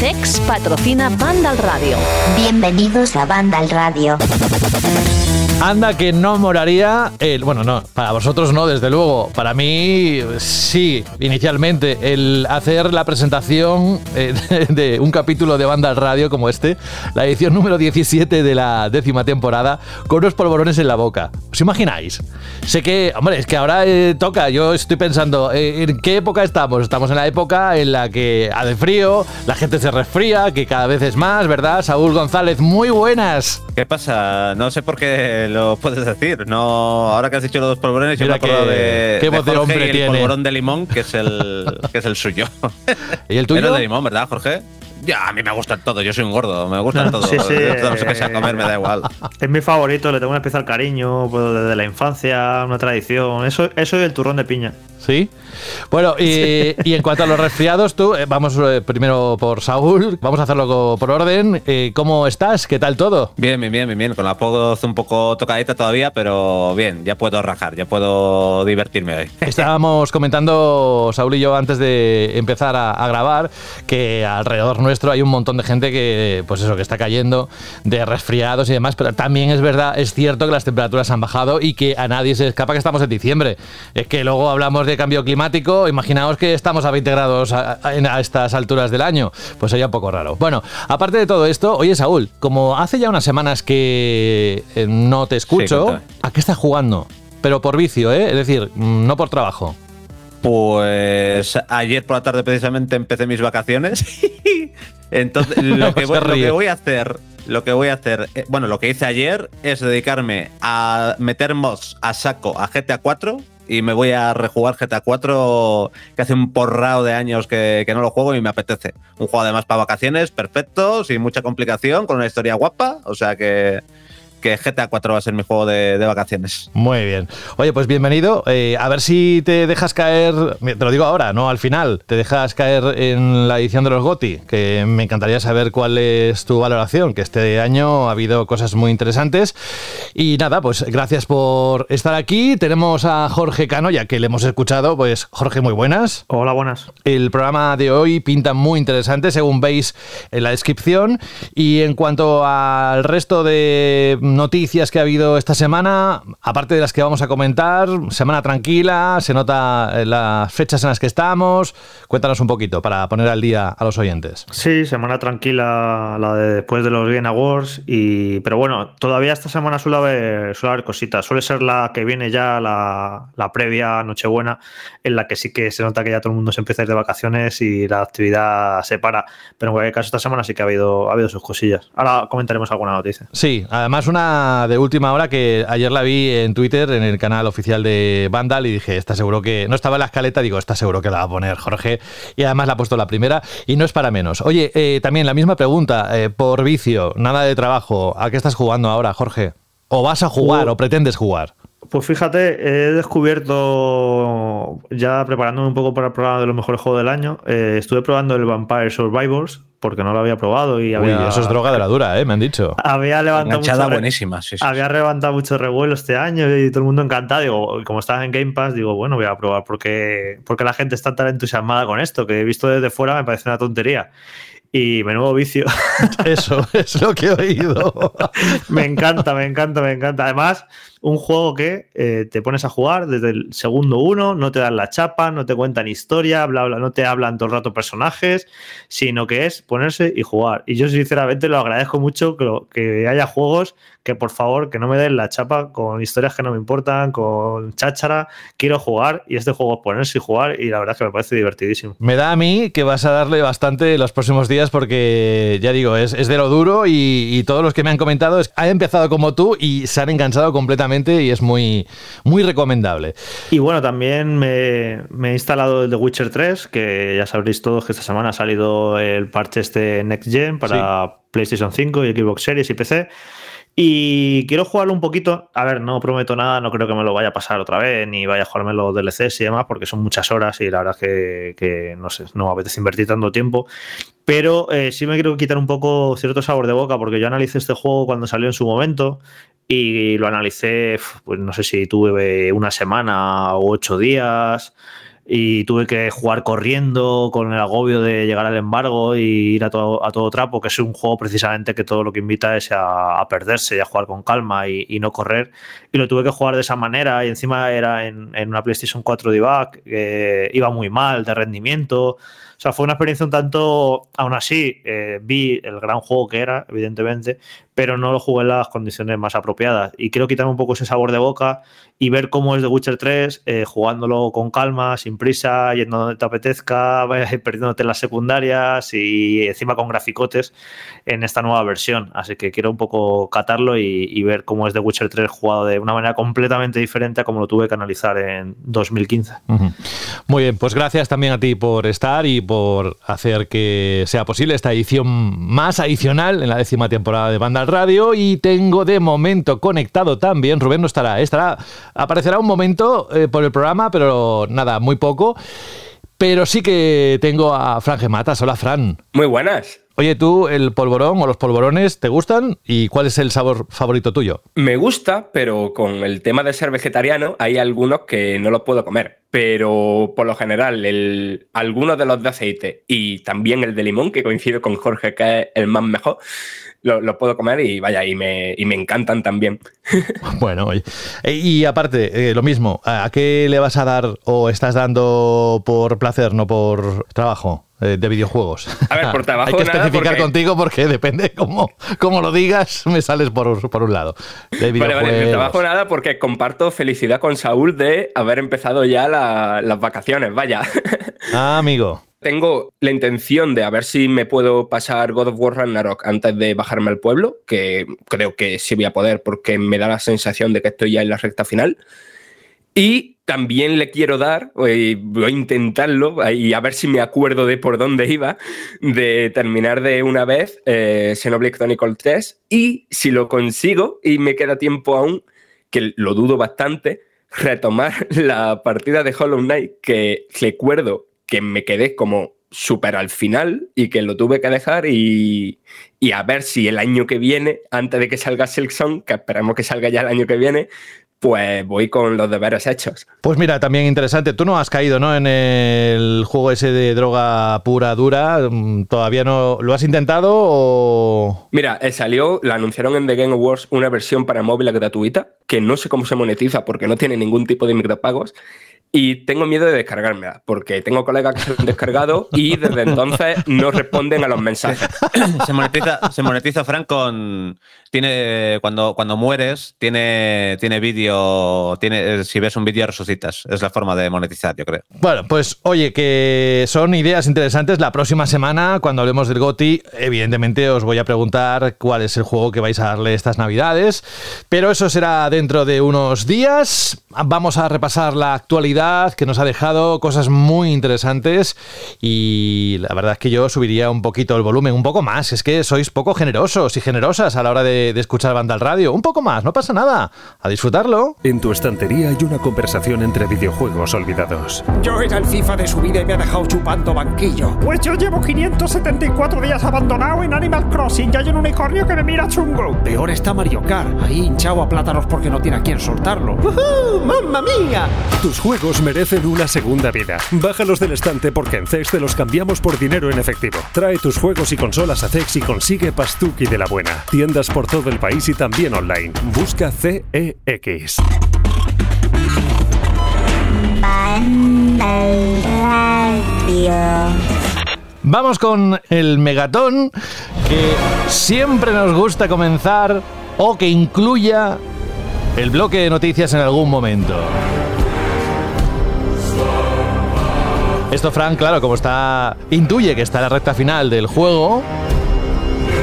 Cex patrocina Vandal Radio. Bienvenidos a Vandal Radio. Anda que no moraría el, bueno, no, para vosotros no, desde luego. Para mí sí, inicialmente el hacer la presentación eh, de un capítulo de banda al radio como este, la edición número 17 de la décima temporada, con unos polvorones en la boca. ¿Os imagináis? Sé que, hombre, es que ahora eh, toca, yo estoy pensando, eh, ¿en qué época estamos? Estamos en la época en la que hace frío, la gente se resfría, que cada vez es más, ¿verdad? Saúl González, muy buenas. ¿Qué pasa? No sé por qué lo puedes decir. No, ahora que has dicho los dos polvorones, yo me acuerdo de, qué voz de Jorge hombre y el tiene. polvorón de limón, que es el, que es el suyo. ¿Y el tuyo? De limón, ¿verdad, Jorge? Ya, a mí me gustan todos, yo soy un gordo, me gustan todos. Sí, sí, Todo lo que sea comer me da igual. Es mi favorito, le tengo un especial cariño pues, desde la infancia, una tradición. Eso, eso y el turrón de piña. ¿Sí? Bueno, y, y en cuanto a los resfriados, tú, eh, vamos eh, primero por Saúl, vamos a hacerlo por orden. Eh, ¿Cómo estás? ¿Qué tal todo? Bien, bien, bien, bien, bien. Con la voz un poco tocadita todavía, pero bien, ya puedo rajar, ya puedo divertirme hoy. Estábamos comentando, Saúl y yo, antes de empezar a, a grabar, que alrededor nuestro hay un montón de gente que, pues eso, que está cayendo de resfriados y demás, pero también es verdad, es cierto que las temperaturas han bajado y que a nadie se escapa que estamos en diciembre. Es que luego hablamos de cambio climático, imaginaos que estamos a 20 grados a, a- en- a estas alturas del año, pues sería un poco raro. Bueno, aparte de todo esto, oye Saúl, como hace ya unas semanas que eh, no te escucho. ¿a qué estás jugando? Pero por vicio, ¿eh? Es decir, mm, no por trabajo. Pues ayer por la tarde precisamente empecé mis vacaciones. Entonces, lo que, voy, lo que voy a hacer, lo que voy a hacer, eh, bueno, lo que hice ayer es dedicarme a meter mods a saco a GTA 4 y me voy a rejugar GTA 4 que hace un porrao de años que, que no lo juego y me apetece. Un juego además para vacaciones, perfecto, sin mucha complicación, con una historia guapa, o sea que, que GTA 4 va a ser mi juego de, de vacaciones. Muy bien. Oye, pues bienvenido. Eh, a ver si te dejas caer, te lo digo ahora, no al final, te dejas caer en la edición de los GOTI, que me encantaría saber cuál es tu valoración, que este año ha habido cosas muy interesantes. Y nada, pues gracias por estar aquí. Tenemos a Jorge Cano, ya que le hemos escuchado, pues Jorge, muy buenas. Hola, buenas. El programa de hoy pinta muy interesante, según veis en la descripción. Y en cuanto al resto de noticias que ha habido esta semana, aparte de las que vamos a comentar, semana tranquila, se nota eh, las fechas en las que estamos. Cuéntanos un poquito para poner al día a los oyentes. Sí, semana tranquila la de después de los Game Awards. Y, pero bueno, todavía esta semana suele haber, suele haber cositas. Suele ser la que viene ya, la, la previa Nochebuena, en la que sí que se nota que ya todo el mundo se empieza a ir de vacaciones y la actividad se para. Pero en cualquier caso, esta semana sí que ha habido, ha habido sus cosillas. Ahora comentaremos alguna noticia. Sí, además una de última hora que ayer la vi en Twitter, en el canal oficial de Vandal, y dije, está seguro que. No estaba en la escaleta, digo, está seguro que la va a poner Jorge, y además la ha puesto la primera, y no es para menos. Oye, eh, también la misma pregunta, eh, por vicio, nada de trabajo, ¿a qué estás jugando ahora, Jorge? ¿O vas a jugar o pretendes jugar? Pues fíjate, he descubierto, ya preparándome un poco para el programa de los mejores juegos del año, eh, estuve probando el Vampire Survivors, porque no lo había probado y Uy, había, eso es droga de la dura, ¿eh? Me han dicho. había levantado mucho buenísima, sí, sí. Había levantado mucho revuelo este año y todo el mundo encantado. Digo, como estaba en Game Pass, digo, bueno, voy a probar porque, porque la gente está tan entusiasmada con esto, que he visto desde fuera me parece una tontería. Y menudo vicio. Eso es lo que he oído. me encanta, me encanta, me encanta. Además, un juego que eh, te pones a jugar desde el segundo uno, no te dan la chapa, no te cuentan historia, bla, bla, no te hablan todo el rato personajes, sino que es ponerse y jugar. Y yo sinceramente lo agradezco mucho que, que haya juegos que por favor que no me den la chapa con historias que no me importan, con cháchara. Quiero jugar y este juego es ponerse y jugar y la verdad es que me parece divertidísimo. Me da a mí que vas a darle bastante los próximos días porque, ya digo, es, es de lo duro y, y todos los que me han comentado es, han empezado como tú y se han enganchado completamente y es muy, muy recomendable. Y bueno, también me, he instalado el The Witcher 3, que ya sabréis todos que esta semana ha salido el parche este Next Gen para PlayStation 5 y Xbox Series y PC. Y quiero jugarlo un poquito. A ver, no prometo nada, no creo que me lo vaya a pasar otra vez, ni vaya a jugarme los DLCs y demás, porque son muchas horas y la verdad es que, no sé, no me apetece invertir tanto tiempo. Pero eh, sí me quiero quitar un poco cierto sabor de boca, porque yo analicé este juego cuando salió en su momento y lo analicé, pues no sé si tuve una semana o ocho días y tuve que jugar corriendo con el agobio de llegar al embargo y ir a todo, a todo trapo, que es un juego precisamente que todo lo que invita es a, perderse y a jugar con calma y, no correr. Y lo tuve que jugar de esa manera y encima era en, una PlayStation 4 debug, que iba muy mal de rendimiento. O sea, fue una experiencia un tanto, aún así, eh, vi el gran juego que era, evidentemente, pero no lo jugué en las condiciones más apropiadas. Y quiero quitarme un poco ese sabor de boca y ver cómo es The Witcher 3, eh, jugándolo con calma, sin prisa, yendo donde te apetezca, perdiéndote en las secundarias y encima con graficotes en esta nueva versión. Así que quiero un poco catarlo y, ver cómo es The Witcher 3 jugado de una manera completamente diferente a como lo tuve que analizar en 2015. Muy bien, pues gracias también a ti por estar y por hacer que sea posible esta edición más adicional en la décima temporada de Banda Radio y tengo de momento conectado también, Rubén no estará, estará, aparecerá un momento eh, por el programa, pero nada, muy poco. Pero sí que tengo a Fran Gematas. Hola, Fran. Muy buenas. Oye, tú, el polvorón o los polvorones, ¿te gustan? ¿Y cuál es el sabor favorito tuyo? Me gusta, pero con el tema de ser vegetariano, hay algunos que no los puedo comer. Pero por lo general, el, algunos de los de aceite y también el de limón, que coincido con Jorge, que es el más mejor, lo, puedo comer y vaya, y me, y me encantan también. Bueno, oye. Eh, y aparte, eh, lo mismo, ¿a qué le vas a dar o estás dando por placer, no por trabajo? Eh, de videojuegos. A ver, por trabajo. Hay que especificar contigo porque depende cómo, cómo lo digas, me sales por, por un lado. De vale, vale, de trabajo nada porque comparto felicidad con Saúl de haber empezado ya las vacaciones, vaya. Ah, amigo. Tengo la intención de a ver si me puedo pasar God of War Ragnarok antes de bajarme al pueblo, que creo que sí voy a poder porque me da la sensación de que estoy ya en la recta final. Y también le quiero dar, voy a intentarlo y a ver si me acuerdo de por dónde iba, de terminar de una vez eh, Xenoblade Chronicle 3 y si lo consigo y me queda tiempo aún, que lo dudo bastante, retomar la partida de Hollow Knight que recuerdo que me quedé como súper al final y que lo tuve que dejar y, y, a ver si el año que viene, antes de que salga Silk Song, que esperamos que salga ya el año que viene, pues voy con los deberes hechos. Pues mira, también interesante. Tú no has caído, ¿no? En el juego ese de droga pura, dura. Mm, ¿Todavía no lo has intentado o...? Mira, eh, salió, la anunciaron en The Game Awards una versión para móvil gratuita, que no sé cómo se monetiza porque no tiene ningún tipo de micropagos. Y tengo miedo de descargármela, porque tengo colegas que se han descargado y desde entonces no responden a los mensajes. Se monetiza, se monetiza Frank, con. Tiene, cuando, cuando mueres, tiene, tiene vídeo. Tiene, si ves un vídeo, resucitas. Es la forma de monetizar, yo creo. Bueno, pues oye, que son ideas interesantes. La próxima semana, cuando hablemos del GOTI, evidentemente os voy a preguntar cuál es el juego que vais a darle estas navidades. Pero eso será dentro de unos días. Vamos a repasar la actualidad que nos ha dejado cosas muy interesantes y la verdad es que yo subiría un poquito el volumen, un poco más. Es que sois poco generosos y generosas a la hora de, escuchar banda al radio. Un poco más, no pasa nada. A disfrutarlo. En tu estantería hay una conversación entre videojuegos olvidados. Yo era el FIFA de su vida y me ha dejado chupando banquillo. Pues yo llevo 574 días abandonado en Animal Crossing y hay un unicornio que me mira chungo. Peor está Mario Kart, ahí hinchado a plátanos porque no tiene a quien soltarlo. ¡Uh, ¡Mamma mía! Tus juegos merecen una segunda vida. Bájalos del estante porque en CEX te los cambiamos por dinero en efectivo. Trae tus juegos y consolas a CEX y consigue Pastuki de la buena. Tiendas por todo el país y también online. Busca CEX. Vamos con el megatón que siempre nos gusta comenzar o que incluya el bloque de noticias en algún momento. Esto, Frank, claro, como está. intuye que está en la recta final del juego.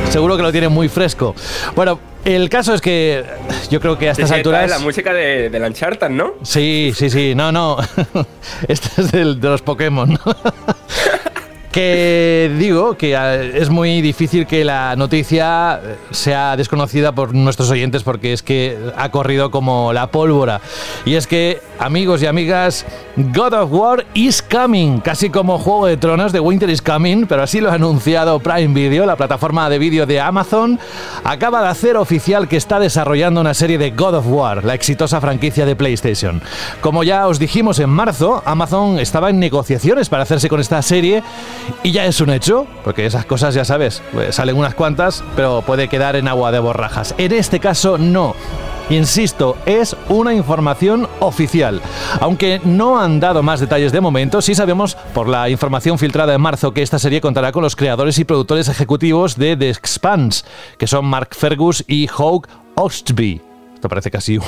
Seguro que lo tiene muy fresco. Bueno, El caso es que yo creo que a estas Sí, esta alturas. es la música de, de la Uncharted, ¿no? Sí, sí, sí. No, no. Este es del- de los Pokémon. ¿no? que digo que eh, es muy difícil que la noticia eh, sea desconocida por nuestros oyentes porque es que ha corrido como la pólvora. Y es que, amigos y amigas, God of War is coming, casi como Juego de Tronos de Winter is coming, pero así lo ha anunciado Prime Video, la plataforma de vídeo de Amazon, acaba de hacer oficial que está desarrollando una serie de God of War, la exitosa franquicia de PlayStation. Como ya os dijimos en marzo, Amazon estaba en negociaciones para hacerse con esta serie y ya es un hecho, porque esas cosas ya sabes, pues, salen unas cuantas, pero puede quedar en agua de borrajas. En este caso no. Insisto, es una información oficial. Aunque no han dado más detalles de momento, sí sabemos por la información filtrada en marzo que esta serie contará con los creadores y productores ejecutivos de The Expanse, que son Mark Fergus y Hawk Ostby. Esto parece casi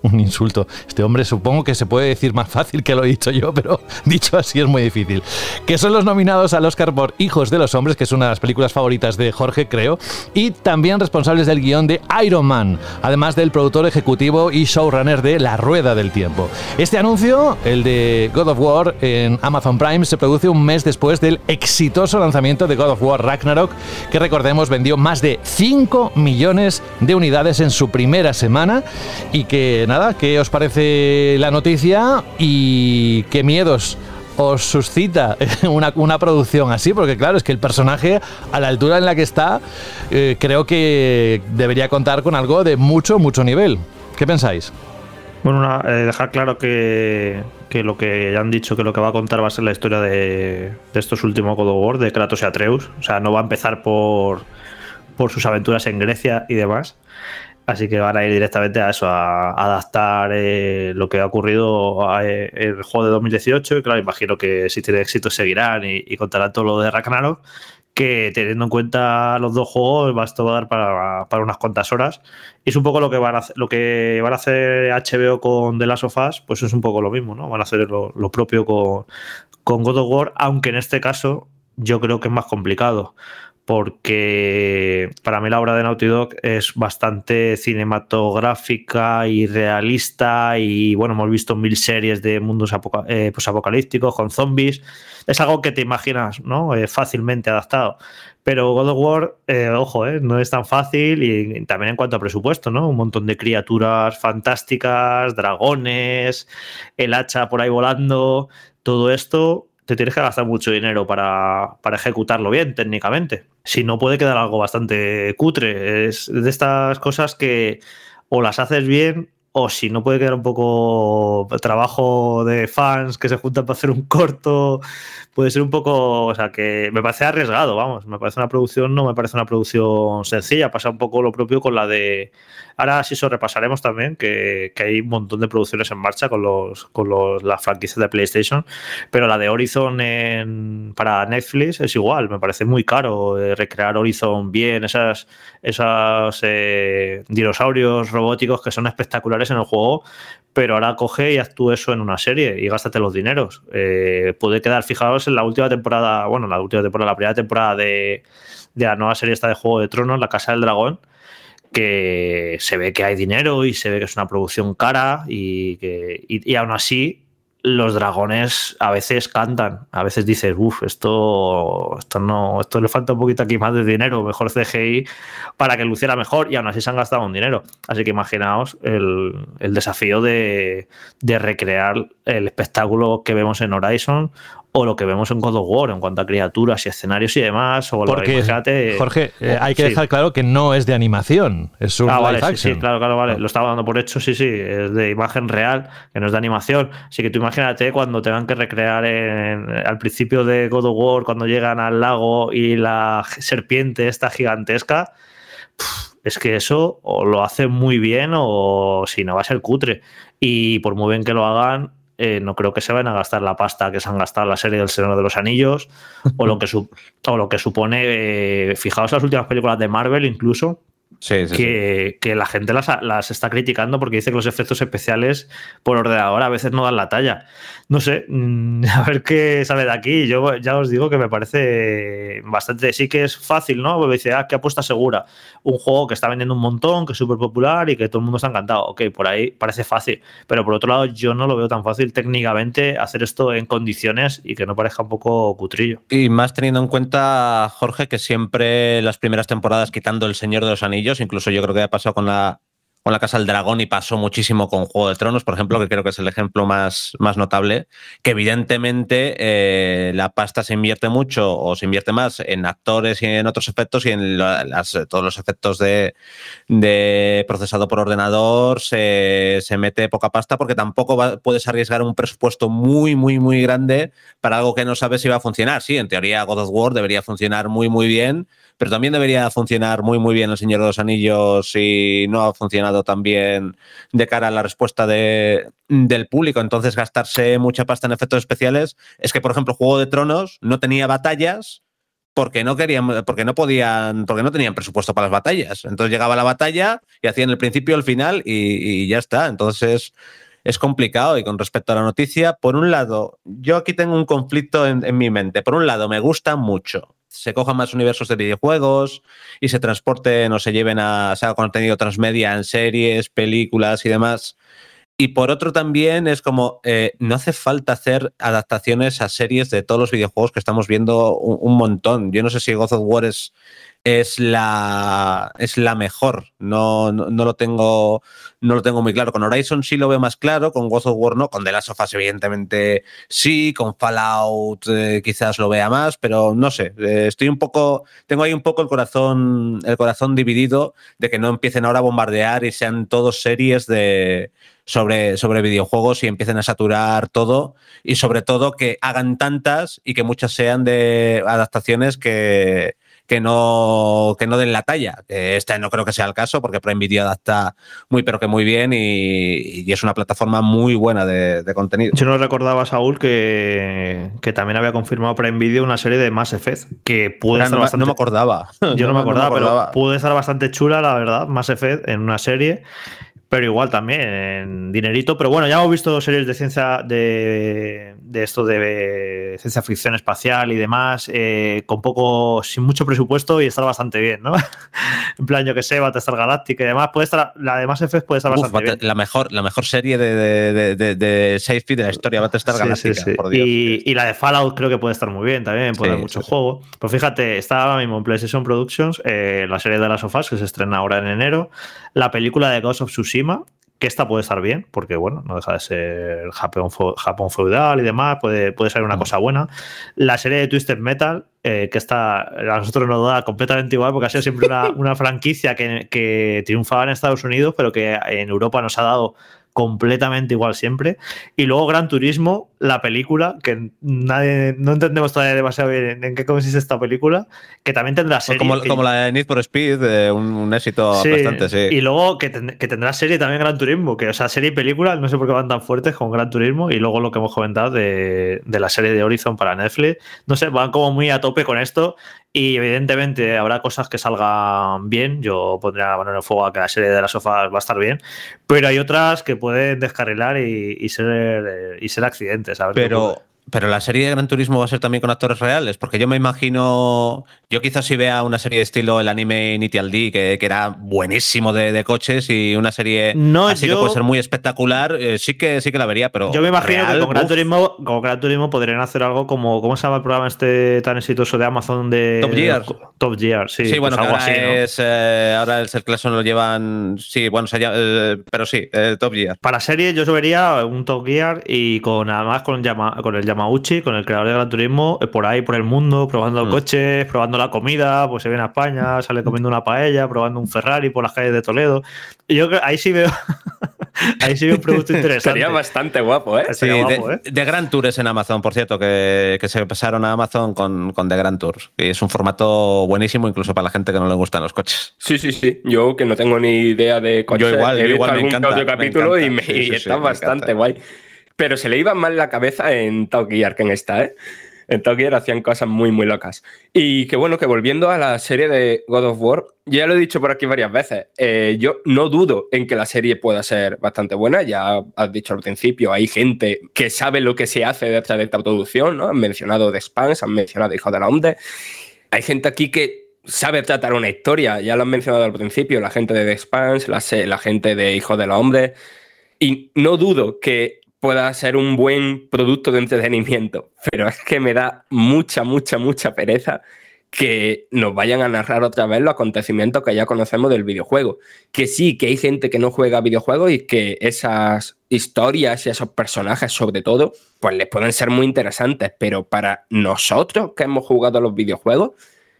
un, insulto. Este hombre supongo que se puede decir más fácil que lo he dicho yo, pero dicho así es muy difícil. Que son los nominados al Oscar por Hijos de los Hombres, que es una de las películas favoritas de Jorge, creo, y también responsables del guion de Iron Man, además del productor ejecutivo y showrunner de La Rueda del Tiempo. Este anuncio, el de God of War en Amazon Prime, se produce un mes después del exitoso lanzamiento de God of War Ragnarok, que recordemos vendió más de 5 millones de unidades en su primera semana. Y que nada, ¿qué os parece la noticia y qué miedos? os suscita una, una producción así, porque claro, es que el personaje a la altura en la que está, eh, creo que debería contar con algo de mucho, mucho nivel. ¿Qué pensáis? Bueno, eh, dejar claro que, que lo que ya han dicho que lo que va a contar va a ser la historia de, de estos últimos God of War, de Kratos y Atreus. O sea, no va a empezar por, por sus aventuras en Grecia y demás. Así que van a ir directamente a eso, a, adaptar eh, lo que ha ocurrido a, eh, el juego de 2018. Y claro, imagino que si tiene éxito seguirán y, y contarán todo lo de Ragnarok. Que teniendo en cuenta los dos juegos, va a dar para, para unas cuantas horas. Y es un poco lo que van a lo que van a hacer HBO con The Last of Us, pues es un poco lo mismo, ¿no? Van a hacer lo, lo propio con, con God of War, aunque en este caso yo creo que es más complicado. Porque para mí la obra de Naughty Dog es bastante cinematográfica y realista. Y bueno, hemos visto mil series de mundos eh, posapocalípticos con zombies. Es algo que te imaginas, ¿no? Eh, fácilmente adaptado. Pero God of War, eh, ojo, eh, no es tan fácil y también en cuanto a presupuesto, ¿no? Un montón de criaturas fantásticas, dragones, el hacha por ahí volando, todo esto te tienes que gastar mucho dinero para, para ejecutarlo bien técnicamente. Si no, puede quedar algo bastante cutre. Es de estas cosas que o las haces bien o si no puede quedar un poco trabajo de fans que se juntan para hacer un corto, puede ser un poco, o sea, que me parece arriesgado, vamos, me parece una producción, no me parece una producción sencilla, pasa un poco lo propio con la de, ahora sí eso repasaremos también, que, que hay un montón de producciones en marcha con los con los, las franquicias de PlayStation, pero la de Horizon en, para Netflix es igual, me parece muy caro eh, recrear Horizon bien, esas, esas eh, dinosaurios robóticos que son espectaculares en el juego, pero ahora coge y actúa eso en una serie y gástate los dineros. Eh, puede quedar, fijaos en la última temporada, bueno, la última temporada, la primera temporada de, de la nueva serie esta de Juego de Tronos, La Casa del Dragón, se ve que hay dinero y se ve que es una producción cara y que y, y aún así los dragones a veces cantan, a veces dices, uff, esto, esto no, esto le falta un poquito aquí más de dinero, mejor CGI para que luciera mejor y aún así se han gastado un dinero. Así que imaginaos el, el desafío de, de recrear el espectáculo que vemos en Horizon o lo que vemos en God of War en cuanto a criaturas y escenarios y demás. O Porque, imagínate- Jorge, eh, hay que Sí. dejar claro que no es de animación, es un Ah, live vale, sí, action. sí, claro, claro, vale. Lo estaba dando por hecho, sí, sí. Es de imagen real, que no es de animación. Así que tú imagínate cuando tengan que recrear en- al principio de God of War, cuando llegan al lago y la serpiente esta gigantesca. Es que eso o lo hacen muy bien o si no va a ser cutre. Y por muy bien que lo hagan, eh, no creo que se vayan a gastar la pasta que se han gastado en la serie del Señor de los Anillos o lo que, su- o lo que supone, eh, fijaos las últimas películas de Marvel incluso, Sí, sí, sí. que, que la gente las, las está criticando porque dice que los efectos especiales por ordenador a veces no dan la talla. No sé, mm, a ver qué sale de aquí. Yo ya os digo que me parece bastante. Sí que es fácil, ¿no? Porque dice, ah, qué apuesta segura. Un juego que está vendiendo un montón, que es súper popular y que todo el mundo está encantado. Ok, por ahí parece fácil. Pero por otro lado, yo no lo veo tan fácil técnicamente hacer esto en condiciones y que no parezca un poco cutrillo. Y más teniendo en cuenta, Jorge, que siempre las primeras temporadas, quitando El Señor de los Anillos, incluso yo creo que ha pasado con la, con la Casa del Dragón y pasó muchísimo con Juego de Tronos, por ejemplo, que creo que es el ejemplo más, más notable, que evidentemente eh, la pasta se invierte mucho o se invierte más en actores y en otros efectos y en todos los efectos de, de procesado por ordenador se, se mete poca pasta porque tampoco va- puedes arriesgar un presupuesto muy, muy, muy grande para algo que no sabes si va a funcionar. Sí, en teoría God of War debería funcionar muy, muy bien, pero también debería funcionar muy, muy bien El Señor de los Anillos y no ha funcionado tan bien de cara a la respuesta de, del público. Entonces, gastarse mucha pasta en efectos especiales es que, por ejemplo, Juego de Tronos no tenía batallas porque no querían, porque no podían, porque no tenían presupuesto para las batallas. Entonces llegaba la batalla y hacían el principio, el final y, ya está. Entonces es complicado. Y con respecto a la noticia, por un lado, yo aquí tengo un conflicto en mi mente. Por un lado, me gusta mucho. Se cojan más universos de videojuegos y se transporten o se lleven a se haga contenido transmedia en series, películas y demás. Y por otro también es como, eh, no hace falta hacer adaptaciones a series de todos los videojuegos que estamos viendo un, montón. Yo no sé si God of War es, es, la, es la mejor, no, no, no lo tengo, no lo tengo muy claro. Con Horizon sí lo veo más claro, con God of War no, con The Last of Us evidentemente sí, con Fallout eh, quizás lo vea más, pero no sé, eh, estoy un poco, tengo ahí un poco el corazón, el corazón dividido de que no empiecen ahora a bombardear y sean todos series de sobre, sobre videojuegos y empiecen a saturar todo y sobre todo que hagan tantas y que muchas sean de adaptaciones que, que, no, que no den la talla. Este no creo que sea el caso porque Prime Video adapta muy pero que muy bien y, y es una plataforma muy buena de, de contenido. Yo no recordaba, Saúl, que, que también había confirmado Prime Video una serie de Mass Effect que puede estar no, bastante... no me acordaba. Yo no, me acordaba, acordaba. pero puede estar bastante chula, la verdad, Mass Effect en una serie. Pero igual también en dinerito. Pero bueno, ya hemos visto series de ciencia de, de esto de ciencia ficción espacial y demás, eh, con poco, sin mucho presupuesto y estar bastante bien, ¿no? en plan, yo que sé, Battlestar Galactica y demás. Puede estar, la de Mass Effect puede estar Uf, bastante bien. la, mejor, la mejor serie de, de, de, de, sci-fi de la historia, Battlestar Sí, Galactica, sí, sí. por Dios. Y, y la de Fallout creo que puede estar muy bien también, puede Sí, haber mucho sí, sí. juego. Pues fíjate, está ahora mismo en PlayStation Productions eh, la serie de las sofás que se estrena ahora en enero, la película de Ghost of Tsushima, que esta puede estar bien, porque bueno, no deja de ser Japón, feu- Japón feudal y demás, puede, puede ser una Mm. cosa buena. La serie de Twisted Metal, eh, que está a nosotros nos da completamente igual, porque ha sido siempre una, una franquicia que, que triunfaba en Estados Unidos, pero que en Europa nos ha dado completamente igual siempre. Y luego Gran Turismo, la película, que nadie, no entendemos todavía demasiado bien en, qué consiste esta película, que también tendrá serie. Como, como la de Need for Speed, eh, un, un éxito Sí, bastante, sí. Y luego que, ten- que tendrá serie también Gran Turismo, que o sea, serie y película, no sé por qué van tan fuertes con Gran Turismo, y luego lo que hemos comentado de, de la serie de Horizon para Netflix, no sé, van como muy a tope con esto, y evidentemente habrá cosas que salgan bien, yo pondría la mano en el fuego a que la serie de las sofás va a estar bien, pero hay otras que pueden descarrilar y, y ser, eh, y ser accidentes, ¿sabes? Pero, pero la serie de Gran Turismo va a ser también con actores reales, porque yo me imagino, yo quizás si vea una serie de estilo el anime Initial D, que, que era buenísimo de, de coches, y una serie No, así yo- que puede ser muy espectacular, eh, sí que sí que la vería, pero Yo me imagino real, que con Gran, uf, Turismo, con Gran Turismo podrían hacer algo como, ¿cómo se llama el programa este tan exitoso de Amazon de Top Gear. Top Gear, sí. Sí, pues bueno, algo ahora, así, ¿no? es, eh, ahora el clase lo llevan, sí, bueno, se llama, eh, pero sí, eh, Top Gear. Para serie yo vería un Top Gear y con además con, Yama- con el Yamauchi, con el creador de Gran Turismo, eh, por ahí por el mundo, probando Mm. coches, probando la comida, pues se viene a España, sale comiendo una paella, probando un Ferrari por las calles de Toledo. Y yo ahí sí veo ahí sí veo un producto interesante. Sería bastante guapo, ¿eh? Sí, guapo, de, ¿eh? de Grand Tour es en Amazon, por cierto, que, que se pasaron a Amazon con, con The Grand Tour. Y es un formato buenísimo, incluso para la gente que no le gustan los coches. Sí, sí, sí. Yo que no tengo ni idea de coches, Yo igual, he yo visto igual, me encanta, me y, encanta. me- Sí, y sí, está me bastante guay. Pero se le iba mal la cabeza en Top Gear que en esta, ¿eh? En Gear hacían cosas muy, muy locas. Y que bueno, que volviendo a la serie de God of War, ya lo he dicho por aquí varias veces, eh, yo no dudo en que la serie pueda ser bastante buena, ya has dicho al principio, hay gente que sabe lo que se hace detrás de esta producción, ¿no? Han mencionado The Spans, han mencionado Hijo de la Onde. Hay gente aquí que sabe tratar una historia, ya lo han mencionado al principio, la gente de The Spans, la, la gente de Hijo de la Onde. Y no dudo que pueda ser un buen producto de entretenimiento, pero es que me da mucha, mucha, mucha pereza que nos vayan a narrar otra vez los acontecimientos que ya conocemos del videojuego. Que sí, que hay gente que no juega videojuegos y que esas historias y esos personajes, sobre todo, pues les pueden ser muy interesantes, pero para nosotros que hemos jugado a los videojuegos,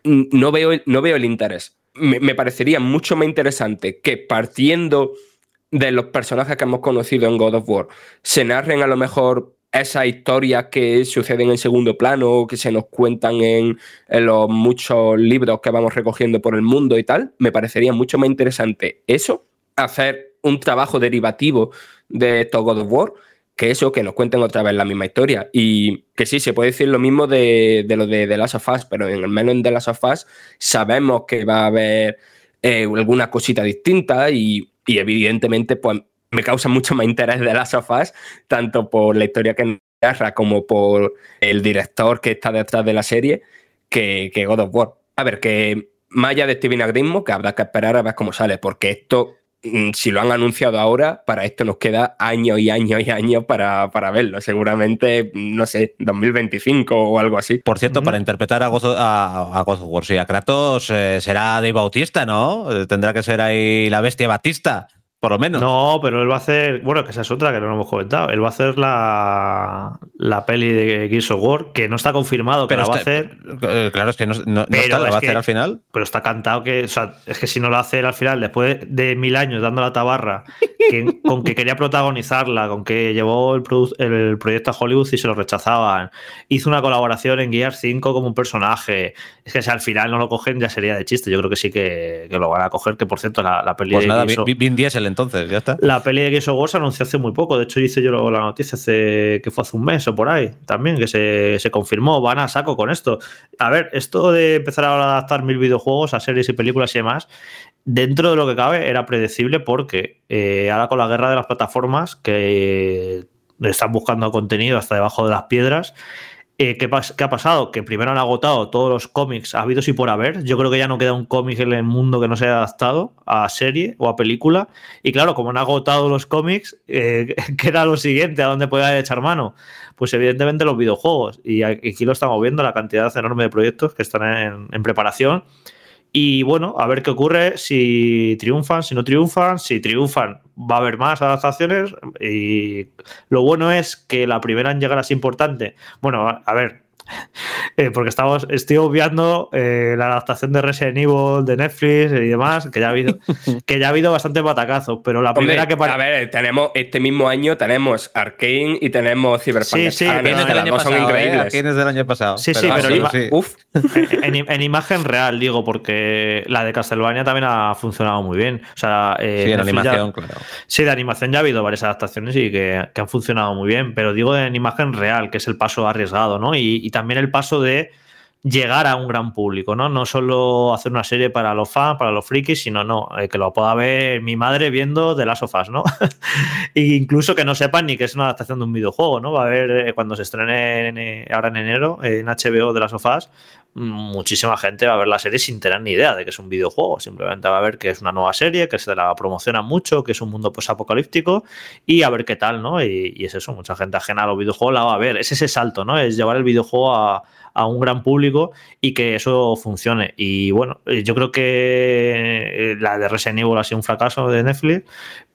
no veo, no veo el interés. Me, me parecería mucho más interesante que partiendo de los personajes que hemos conocido en God of War se narren a lo mejor esas historias que suceden en segundo plano o que se nos cuentan en, los muchos libros que vamos recogiendo por el mundo y tal, me parecería mucho más interesante eso, hacer un trabajo derivativo de estos God of War, que eso, que nos cuenten otra vez la misma historia. Y que sí, se puede decir lo mismo de, lo de The Last of Us, pero en el menos en The Last of Us sabemos que va a haber eh, alguna cosita distinta y y evidentemente pues me causa mucho más interés de las sofás, tanto por la historia que narra como por el director que está detrás de la serie, que, que God of War. A ver, que más de Steven Agrismo, que habrá que esperar a ver cómo sale, porque esto, si lo han anunciado ahora, para esto nos queda años y años y años para, para verlo. Seguramente, no sé, 2025 o algo así. Por cierto, para interpretar a God, a, God of War, sí, a Kratos eh, será Dave Bautista, ¿no? Eh, tendrá que ser ahí la bestia Batista. Por lo menos. No, pero él va a hacer. Bueno, que esa es otra que no lo hemos comentado. Él va a hacer la, la peli de Gears of War, que no está confirmado que la va a hacer. Eh, claro, es que no, está, la va a hacer al final. Pero está cantado que. O sea, es que si no la hace al final, después de mil años dando la tabarra, con que quería protagonizarla, con que llevó el, el, proyecto a Hollywood y se lo rechazaban. Hizo una colaboración en Gears 5 como un personaje. Es que si al final no lo cogen, ya sería de chiste. Yo creo que sí que, lo van a coger, que por cierto, la, peli pues de. Nada, Vin Diesel entonces, ya está. La peli de Gears of War se anunció hace muy poco. De hecho, hice yo la noticia hace, que fue hace un mes o por ahí también, que se, se confirmó. Van a saco con esto. A ver, esto de empezar a adaptar mil videojuegos a series y películas y demás, dentro de lo que cabe, era predecible porque eh, ahora con la guerra de las plataformas que están buscando contenido hasta debajo de las piedras eh, ¿qué, ha pasado? Que primero han agotado todos los cómics habidos y por haber. Yo creo que ya no queda un cómic en el mundo que no se haya adaptado a serie o a película. Y claro, como han agotado los cómics, eh, ¿qué era lo siguiente? ¿A dónde podía echar mano? Pues evidentemente los videojuegos. Y aquí lo estamos viendo, la cantidad enorme de proyectos que están en preparación. Y bueno, a ver qué ocurre si triunfan, si no triunfan. Si triunfan, va a haber más adaptaciones. Y lo bueno es que la primera en llegar así importante. Bueno, a ver, eh, porque estamos, estoy obviando eh, la adaptación de Resident Evil de Netflix y demás, que ya ha habido, que ya ha habido bastante batacazos, pero la primera que A ver, tenemos este mismo año tenemos Arkane y tenemos Cyberpunk. Sí, sí, pero del año son increíbles. ¿eh? del año pasado. Sí, sí, pero, En, imagen real, digo, porque la de Castlevania también ha funcionado muy bien. O sea, sí, en animación, claro. Sí, de animación ya ha habido varias adaptaciones y que, han funcionado muy bien, pero digo en imagen real, que es el paso arriesgado, ¿no? y, y también el paso de llegar a un gran público, ¿no? No solo hacer una serie para los fans, para los frikis, sino no, eh, que lo pueda ver mi madre viendo de las sofás, ¿no? e incluso que no sepan ni que es una adaptación de un videojuego, ¿no? Va a haber, eh, cuando se estrene eh, ahora en enero en HBO de las sofás, muchísima gente va a ver la serie sin tener ni idea de que es un videojuego. Simplemente va a ver que es una nueva serie, que se la promociona mucho, que es un mundo apocalíptico y a ver qué tal, ¿no? Y, y, es eso, mucha gente ajena a los videojuegos la va a ver. Es ese salto, ¿no? Es llevar el videojuego a, a un gran público y que eso funcione. Y bueno, yo creo que eh, la de Resident Evil ha sido un fracaso de Netflix,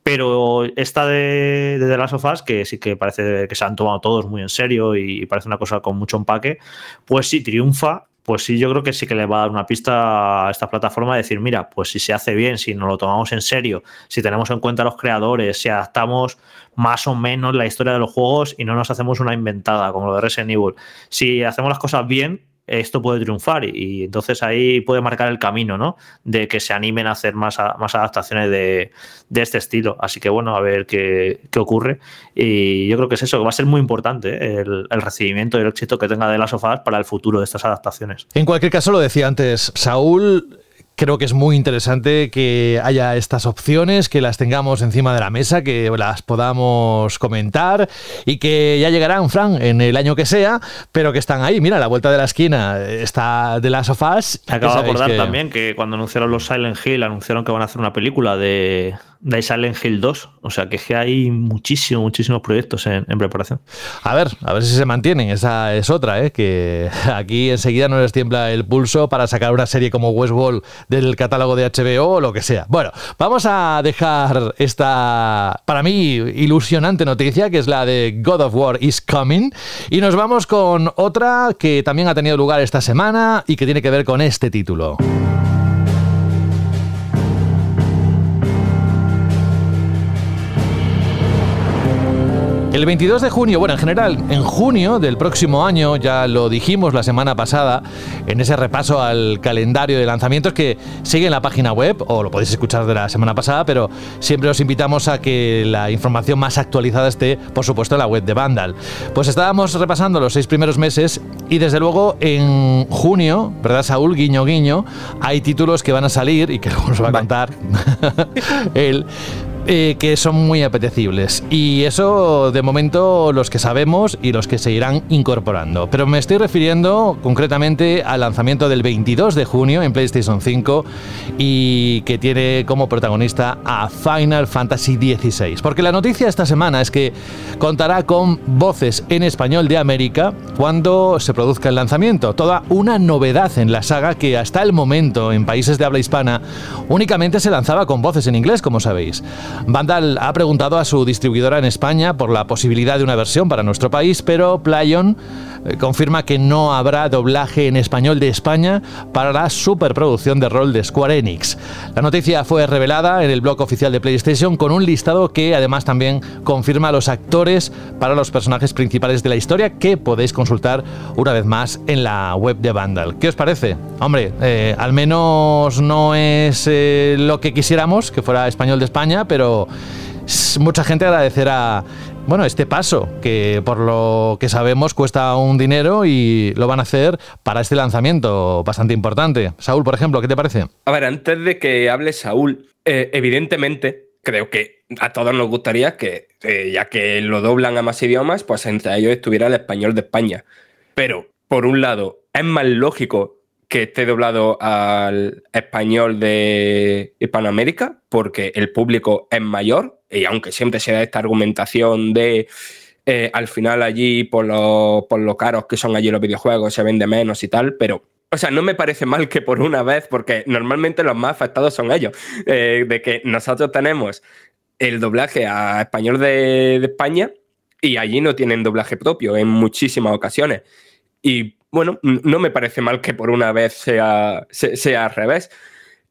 pero esta de, de The Last of Us, que sí que parece que se han tomado todos muy en serio y parece una cosa con mucho empaque, pues sí triunfa pues sí, yo creo que sí que le va a dar una pista a esta plataforma de decir, mira, pues si se hace bien, si nos lo tomamos en serio, si tenemos en cuenta a los creadores, si adaptamos más o menos la historia de los juegos y no nos hacemos una inventada como lo de Resident Evil, si hacemos las cosas bien, esto puede triunfar y, entonces ahí puede marcar el camino, ¿no? De que se animen a hacer más, adaptaciones de, este estilo. Así que bueno, a ver qué, ocurre. Y yo creo que es eso, que va a ser muy importante ¿eh? el, el recibimiento y el éxito que tenga de las sofás para el futuro de estas adaptaciones. En cualquier caso, lo decía antes, Saúl. Creo que es muy interesante que haya estas opciones, que las tengamos encima de la mesa, que las podamos comentar y que ya llegarán, Fran, en el año que sea, pero que están ahí. Mira, a la vuelta de la esquina está de las sofás. Me acabo de acordar también que cuando anunciaron los Silent Hill, anunciaron que van a hacer una película de, de Silent Hill 2. O sea que es que hay muchísimos, muchísimos proyectos en, preparación. A ver, a ver si se mantienen. Esa es otra, ¿eh? que aquí enseguida no les tiembla el pulso para sacar una serie como Westworld del catálogo de HBO o lo que sea. Bueno, vamos a dejar esta, para mí, ilusionante noticia, que es la de God of War is Coming, y nos vamos con otra que también ha tenido lugar esta semana y que tiene que ver con este título. El 22 de junio, bueno, en general, en junio del próximo año, ya lo dijimos la semana pasada, en ese repaso al calendario de lanzamientos que sigue en la página web, o lo podéis escuchar de la semana pasada, pero siempre os invitamos a que la información más actualizada esté, por supuesto, en la web de Vandal. Pues estábamos repasando los seis primeros meses y desde luego en junio, ¿verdad, Saúl? Guiño, guiño, hay títulos que van a salir y que luego nos va a contar él eh, que son muy apetecibles. Y eso, de momento, los que sabemos y los que se irán incorporando. Pero me estoy refiriendo concretamente al lanzamiento del 22 de junio en PlayStation 5 y que tiene como protagonista a Final Fantasy XVI. Porque la noticia esta semana es que contará con voces en español de América cuando se produzca el lanzamiento. Toda una novedad en la saga que hasta el momento en países de habla hispana únicamente se lanzaba con voces en inglés, como sabéis. Vandal ha preguntado a su distribuidora en España por la posibilidad de una versión para nuestro país, pero Playon eh, confirma que no habrá doblaje en español de España para la superproducción de rol de Square Enix. La noticia fue revelada en el blog oficial de PlayStation con un listado que además también confirma los actores para los personajes principales de la historia que podéis consultar una vez más en la web de Vandal. ¿Qué os parece? Hombre, eh, al menos no es eh, lo que quisiéramos, que fuera español de España, pero s- mucha gente agradecerá bueno, este paso, que por lo que sabemos cuesta un dinero y lo van a hacer para este lanzamiento bastante importante. Saúl, por ejemplo, ¿qué te parece? A ver, antes de que hable Saúl, eh, evidentemente creo que a todos nos gustaría que, eh, ya que lo doblan a más idiomas, pues entre ellos estuviera el español de España. Pero, por un lado, es más lógico que esté doblado al español de Hispanoamérica, porque el público es mayor, y aunque siempre se da esta argumentación de eh, al final allí, por lo, por lo caros que son allí los videojuegos, se vende menos y tal, pero o sea, no me parece mal que por una vez, porque normalmente los más afectados son ellos, eh, de que nosotros tenemos el doblaje a español de, de España y allí no tienen doblaje propio en muchísimas ocasiones. Y bueno, no me parece mal que por una vez sea, se- sea al revés.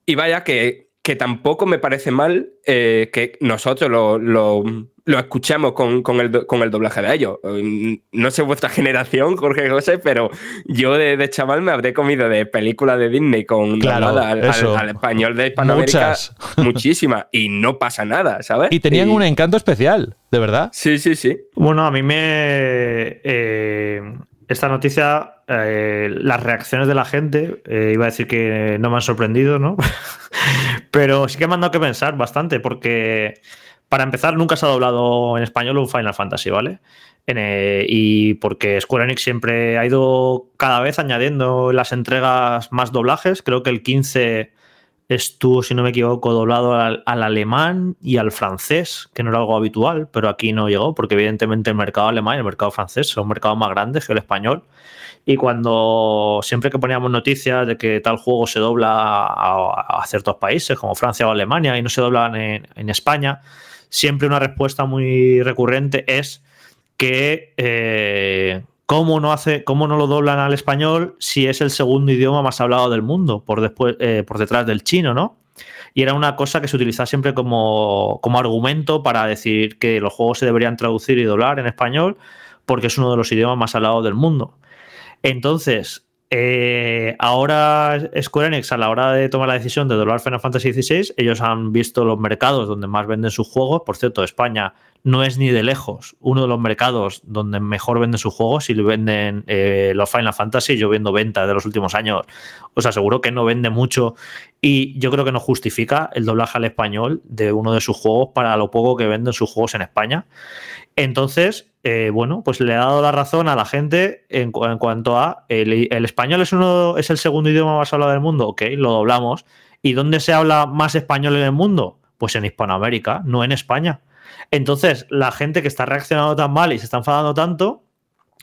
Y vaya que, que tampoco me parece mal eh, que nosotros lo, lo, lo escuchemos con, con el, con el doblaje de ellos. Eh, No sé vuestra generación, Jorge José, pero yo de, de chaval me habré comido de películas de Disney con Claro, al, al español de Hispanoamérica Muchas. muchísimas y no pasa nada, ¿sabes? Y tenían un encanto especial, de verdad. Sí, sí, sí. Bueno, a mí me. eh, esta noticia, eh, las reacciones de la gente, eh, iba a decir que no me han sorprendido, ¿no? Pero sí que me han dado que pensar bastante, porque para empezar, nunca se ha doblado en español un Final Fantasy, ¿vale? Eh, y porque Square Enix siempre ha ido cada vez añadiendo en las entregas más doblajes. Creo que el 15 estuvo, si no me equivoco, doblado al, al alemán y al francés, que no era algo habitual, pero aquí no llegó, porque evidentemente el mercado alemán y el mercado francés son mercados más grandes que el español. Y cuando siempre que poníamos noticias de que tal juego se dobla a, ciertos países, como Francia o Alemania, y no se doblan en, en España, siempre una respuesta muy recurrente es que eh, ¿cómo, no hace, ¿cómo no lo doblan al español si es el segundo idioma más hablado del mundo, por, eh, detrás del chino, ¿no? Y era una cosa que se utilizaba siempre como, como argumento para decir que los juegos se deberían traducir y doblar en español porque es uno de los idiomas más hablados del mundo. Entonces, eh, ahora Square Enix, a la hora de tomar la decisión de doblar Final Fantasy XVI, ellos han visto los mercados donde más venden sus juegos. Por cierto, España no es ni de lejos uno de los mercados donde mejor venden sus juegos. Si venden eh, los Final Fantasy, yo viendo ventas de los últimos años, os aseguro que no vende mucho. Y yo creo que no justifica el doblaje al español de uno de sus juegos para lo poco que venden sus juegos en España. Entonces, eh, bueno, pues le ha dado la razón a la gente en, en cuanto a el, el, español es uno es el segundo idioma más hablado del mundo, ok, lo doblamos. ¿Y dónde se habla más español en el mundo? Pues en Hispanoamérica, no en España. Entonces, la gente que está reaccionando tan mal y se está enfadando tanto,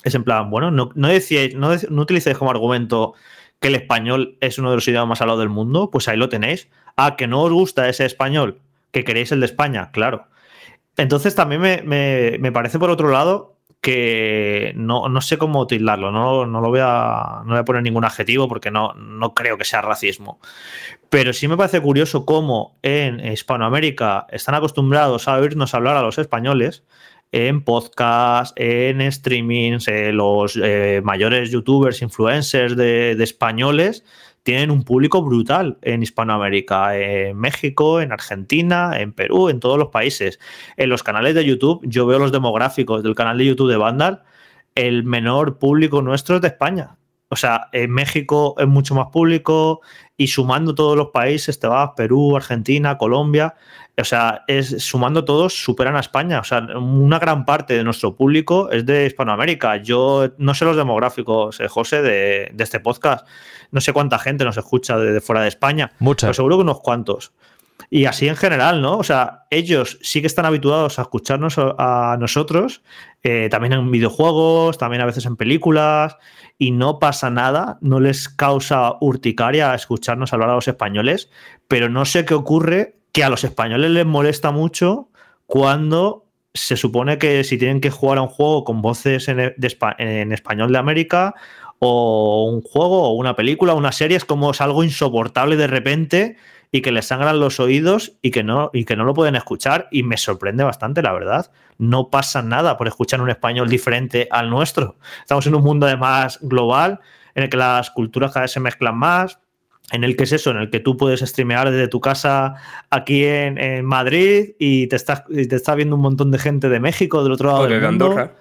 es en plan, bueno, no, decíais, no utilicéis como argumento que el español es uno de los idiomas más hablados del mundo, pues ahí lo tenéis. Ah, que no os gusta ese español, que queréis el de España, claro. Entonces también me, me, me, parece por otro lado que no, no sé cómo tildarlo, no, no, lo voy a, no voy a poner ningún adjetivo porque no, no creo que sea racismo. Pero sí me parece curioso cómo en Hispanoamérica están acostumbrados a oírnos hablar a los españoles en podcast, en streamings, eh, los eh, mayores youtubers, influencers de, de españoles tienen un público brutal en Hispanoamérica, en México, en Argentina, en Perú, en todos los países. En los canales de YouTube, yo veo los demográficos del canal de YouTube de Vandal, el menor público nuestro es de España. O sea, en México es mucho más público y sumando todos los países, te vas Perú, Argentina, Colombia, o sea, es, sumando todos superan a España. O sea, una gran parte de nuestro público es de Hispanoamérica. Yo no sé los demográficos, eh, José, de, de, este podcast. No sé cuánta gente nos escucha de, de fuera de España. Muchas. Pero seguro que unos cuantos. Y así en general, ¿no? O sea, ellos sí que están habituados a escucharnos a, nosotros, eh, también en videojuegos, también a veces en películas, y no pasa nada, no les causa urticaria escucharnos hablar a los españoles, pero no sé qué ocurre que a los españoles les molesta mucho cuando se supone que si tienen que jugar a un juego con voces en, de, en español de América o un juego o una película una serie es como es algo insoportable de repente y que les sangran los oídos y que no y que no lo pueden escuchar y me sorprende bastante la verdad no pasa nada por escuchar un español diferente al nuestro estamos en un mundo además global en el que las culturas cada vez se mezclan más en el que es eso, en el que tú puedes streamear desde tu casa aquí en, en Madrid y te estás, y te está viendo un montón de gente de México, del otro lado o del de mundo. Andorra.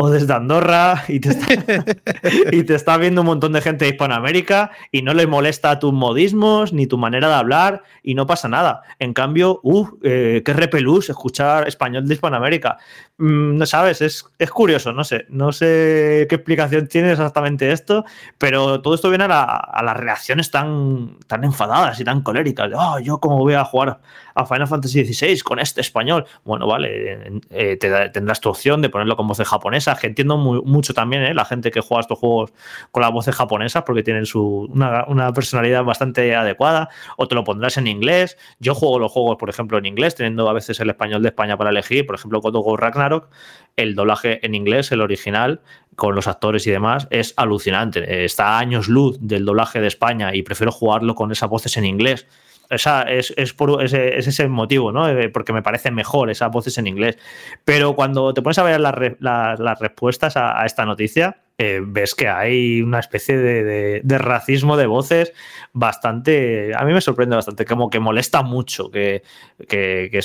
O desde Andorra y te, está, viendo un montón de gente de Hispanoamérica y no les molesta tus modismos ni tu manera de hablar y no pasa nada. En cambio, uh, eh, qué repelús escuchar español de Hispanoamérica. Mm, ¿Sabes? Es, es, curioso, no sé. No sé qué explicación tiene exactamente esto, pero todo esto viene a, la, a las reacciones tan, tan enfadadas y tan coléricas. De, oh, yo cómo voy a jugar a Final Fantasy XVI con este español. Bueno, vale, eh, te, tendrás tu opción de ponerlo con voces japonesas, que entiendo mucho también eh, la gente que juega estos juegos con las voces japonesas porque tienen su, una, personalidad bastante adecuada, o te lo pondrás en inglés. Yo juego los juegos, por ejemplo, en inglés, teniendo a veces el español de España para elegir, por ejemplo, of War Ragnarok, el doblaje en inglés, el original, con los actores y demás, es alucinante. Está a años luz del doblaje de España y prefiero jugarlo con esas voces en inglés esa es, es, por, es, es, ese motivo, ¿no? Porque me parece mejor esas voces en inglés. Pero cuando te pones a ver las, las, respuestas a, esta noticia, eh, ves que hay una especie de, racismo de voces bastante. A mí me sorprende bastante, como que molesta mucho. Que,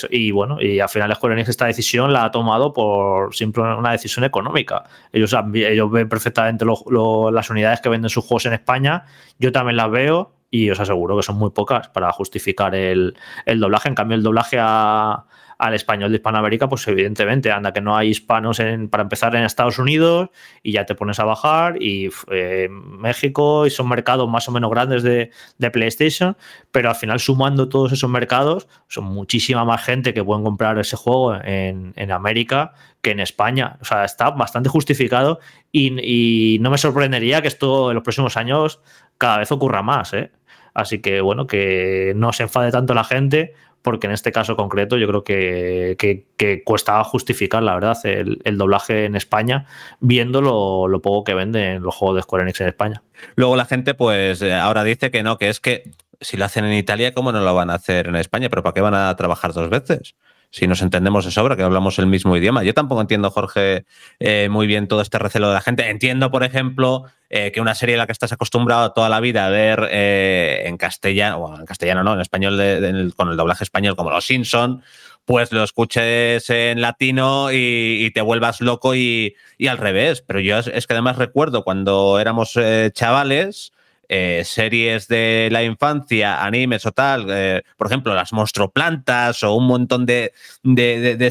y bueno, y al final Square Enix esta decisión la ha tomado por simple una decisión económica. Ellos, ellos ven perfectamente las unidades que venden sus juegos en España. Yo también las veo y os aseguro que son muy pocas para justificar el, el doblaje. En cambio, el doblaje al español de Hispanoamérica, pues evidentemente, anda que no hay hispanos en, para empezar en Estados Unidos y ya te pones a bajar y eh, México y son mercados más o menos grandes de, de, PlayStation, pero al final sumando todos esos mercados, son muchísima más gente que pueden comprar ese juego en, en América que en España. O sea, está bastante justificado y, y, no me sorprendería que esto en los próximos años cada vez ocurra más, ¿eh? Así que bueno, que no se enfade tanto la gente, porque en este caso concreto yo creo que, que, cuesta justificar, la verdad, el, doblaje en España, viendo lo, lo, poco que venden los juegos de Square Enix en España. Luego la gente, pues ahora dice que no, que es que si lo hacen en Italia, ¿cómo no lo van a hacer en España? ¿Pero para qué van a trabajar dos veces? Si nos entendemos de sobra, que hablamos el mismo idioma. Yo tampoco entiendo, Jorge, eh, muy bien todo este recelo de la gente. Entiendo, por ejemplo, eh, que una serie a la que estás acostumbrado toda la vida a ver eh, en castellano, o en castellano no, en español, de- con el doblaje español, como Los Simpson, pues lo escuches en latino y, te vuelvas loco y, y al revés. Pero yo es, es que además recuerdo cuando éramos eh, chavales, eh, series de la infancia, animes o tal, eh, por ejemplo, las monstroplantas o un montón de,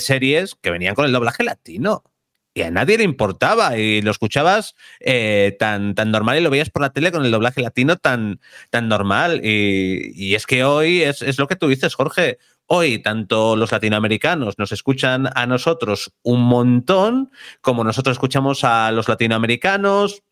series que venían con el doblaje latino. Y a nadie le importaba y lo escuchabas eh, tan, tan normal y lo veías por la tele con el doblaje latino tan, tan normal. Y, y es que hoy es, es lo que tú dices, Jorge. Hoy tanto los latinoamericanos nos escuchan a nosotros un montón, como nosotros escuchamos a los latinoamericanos,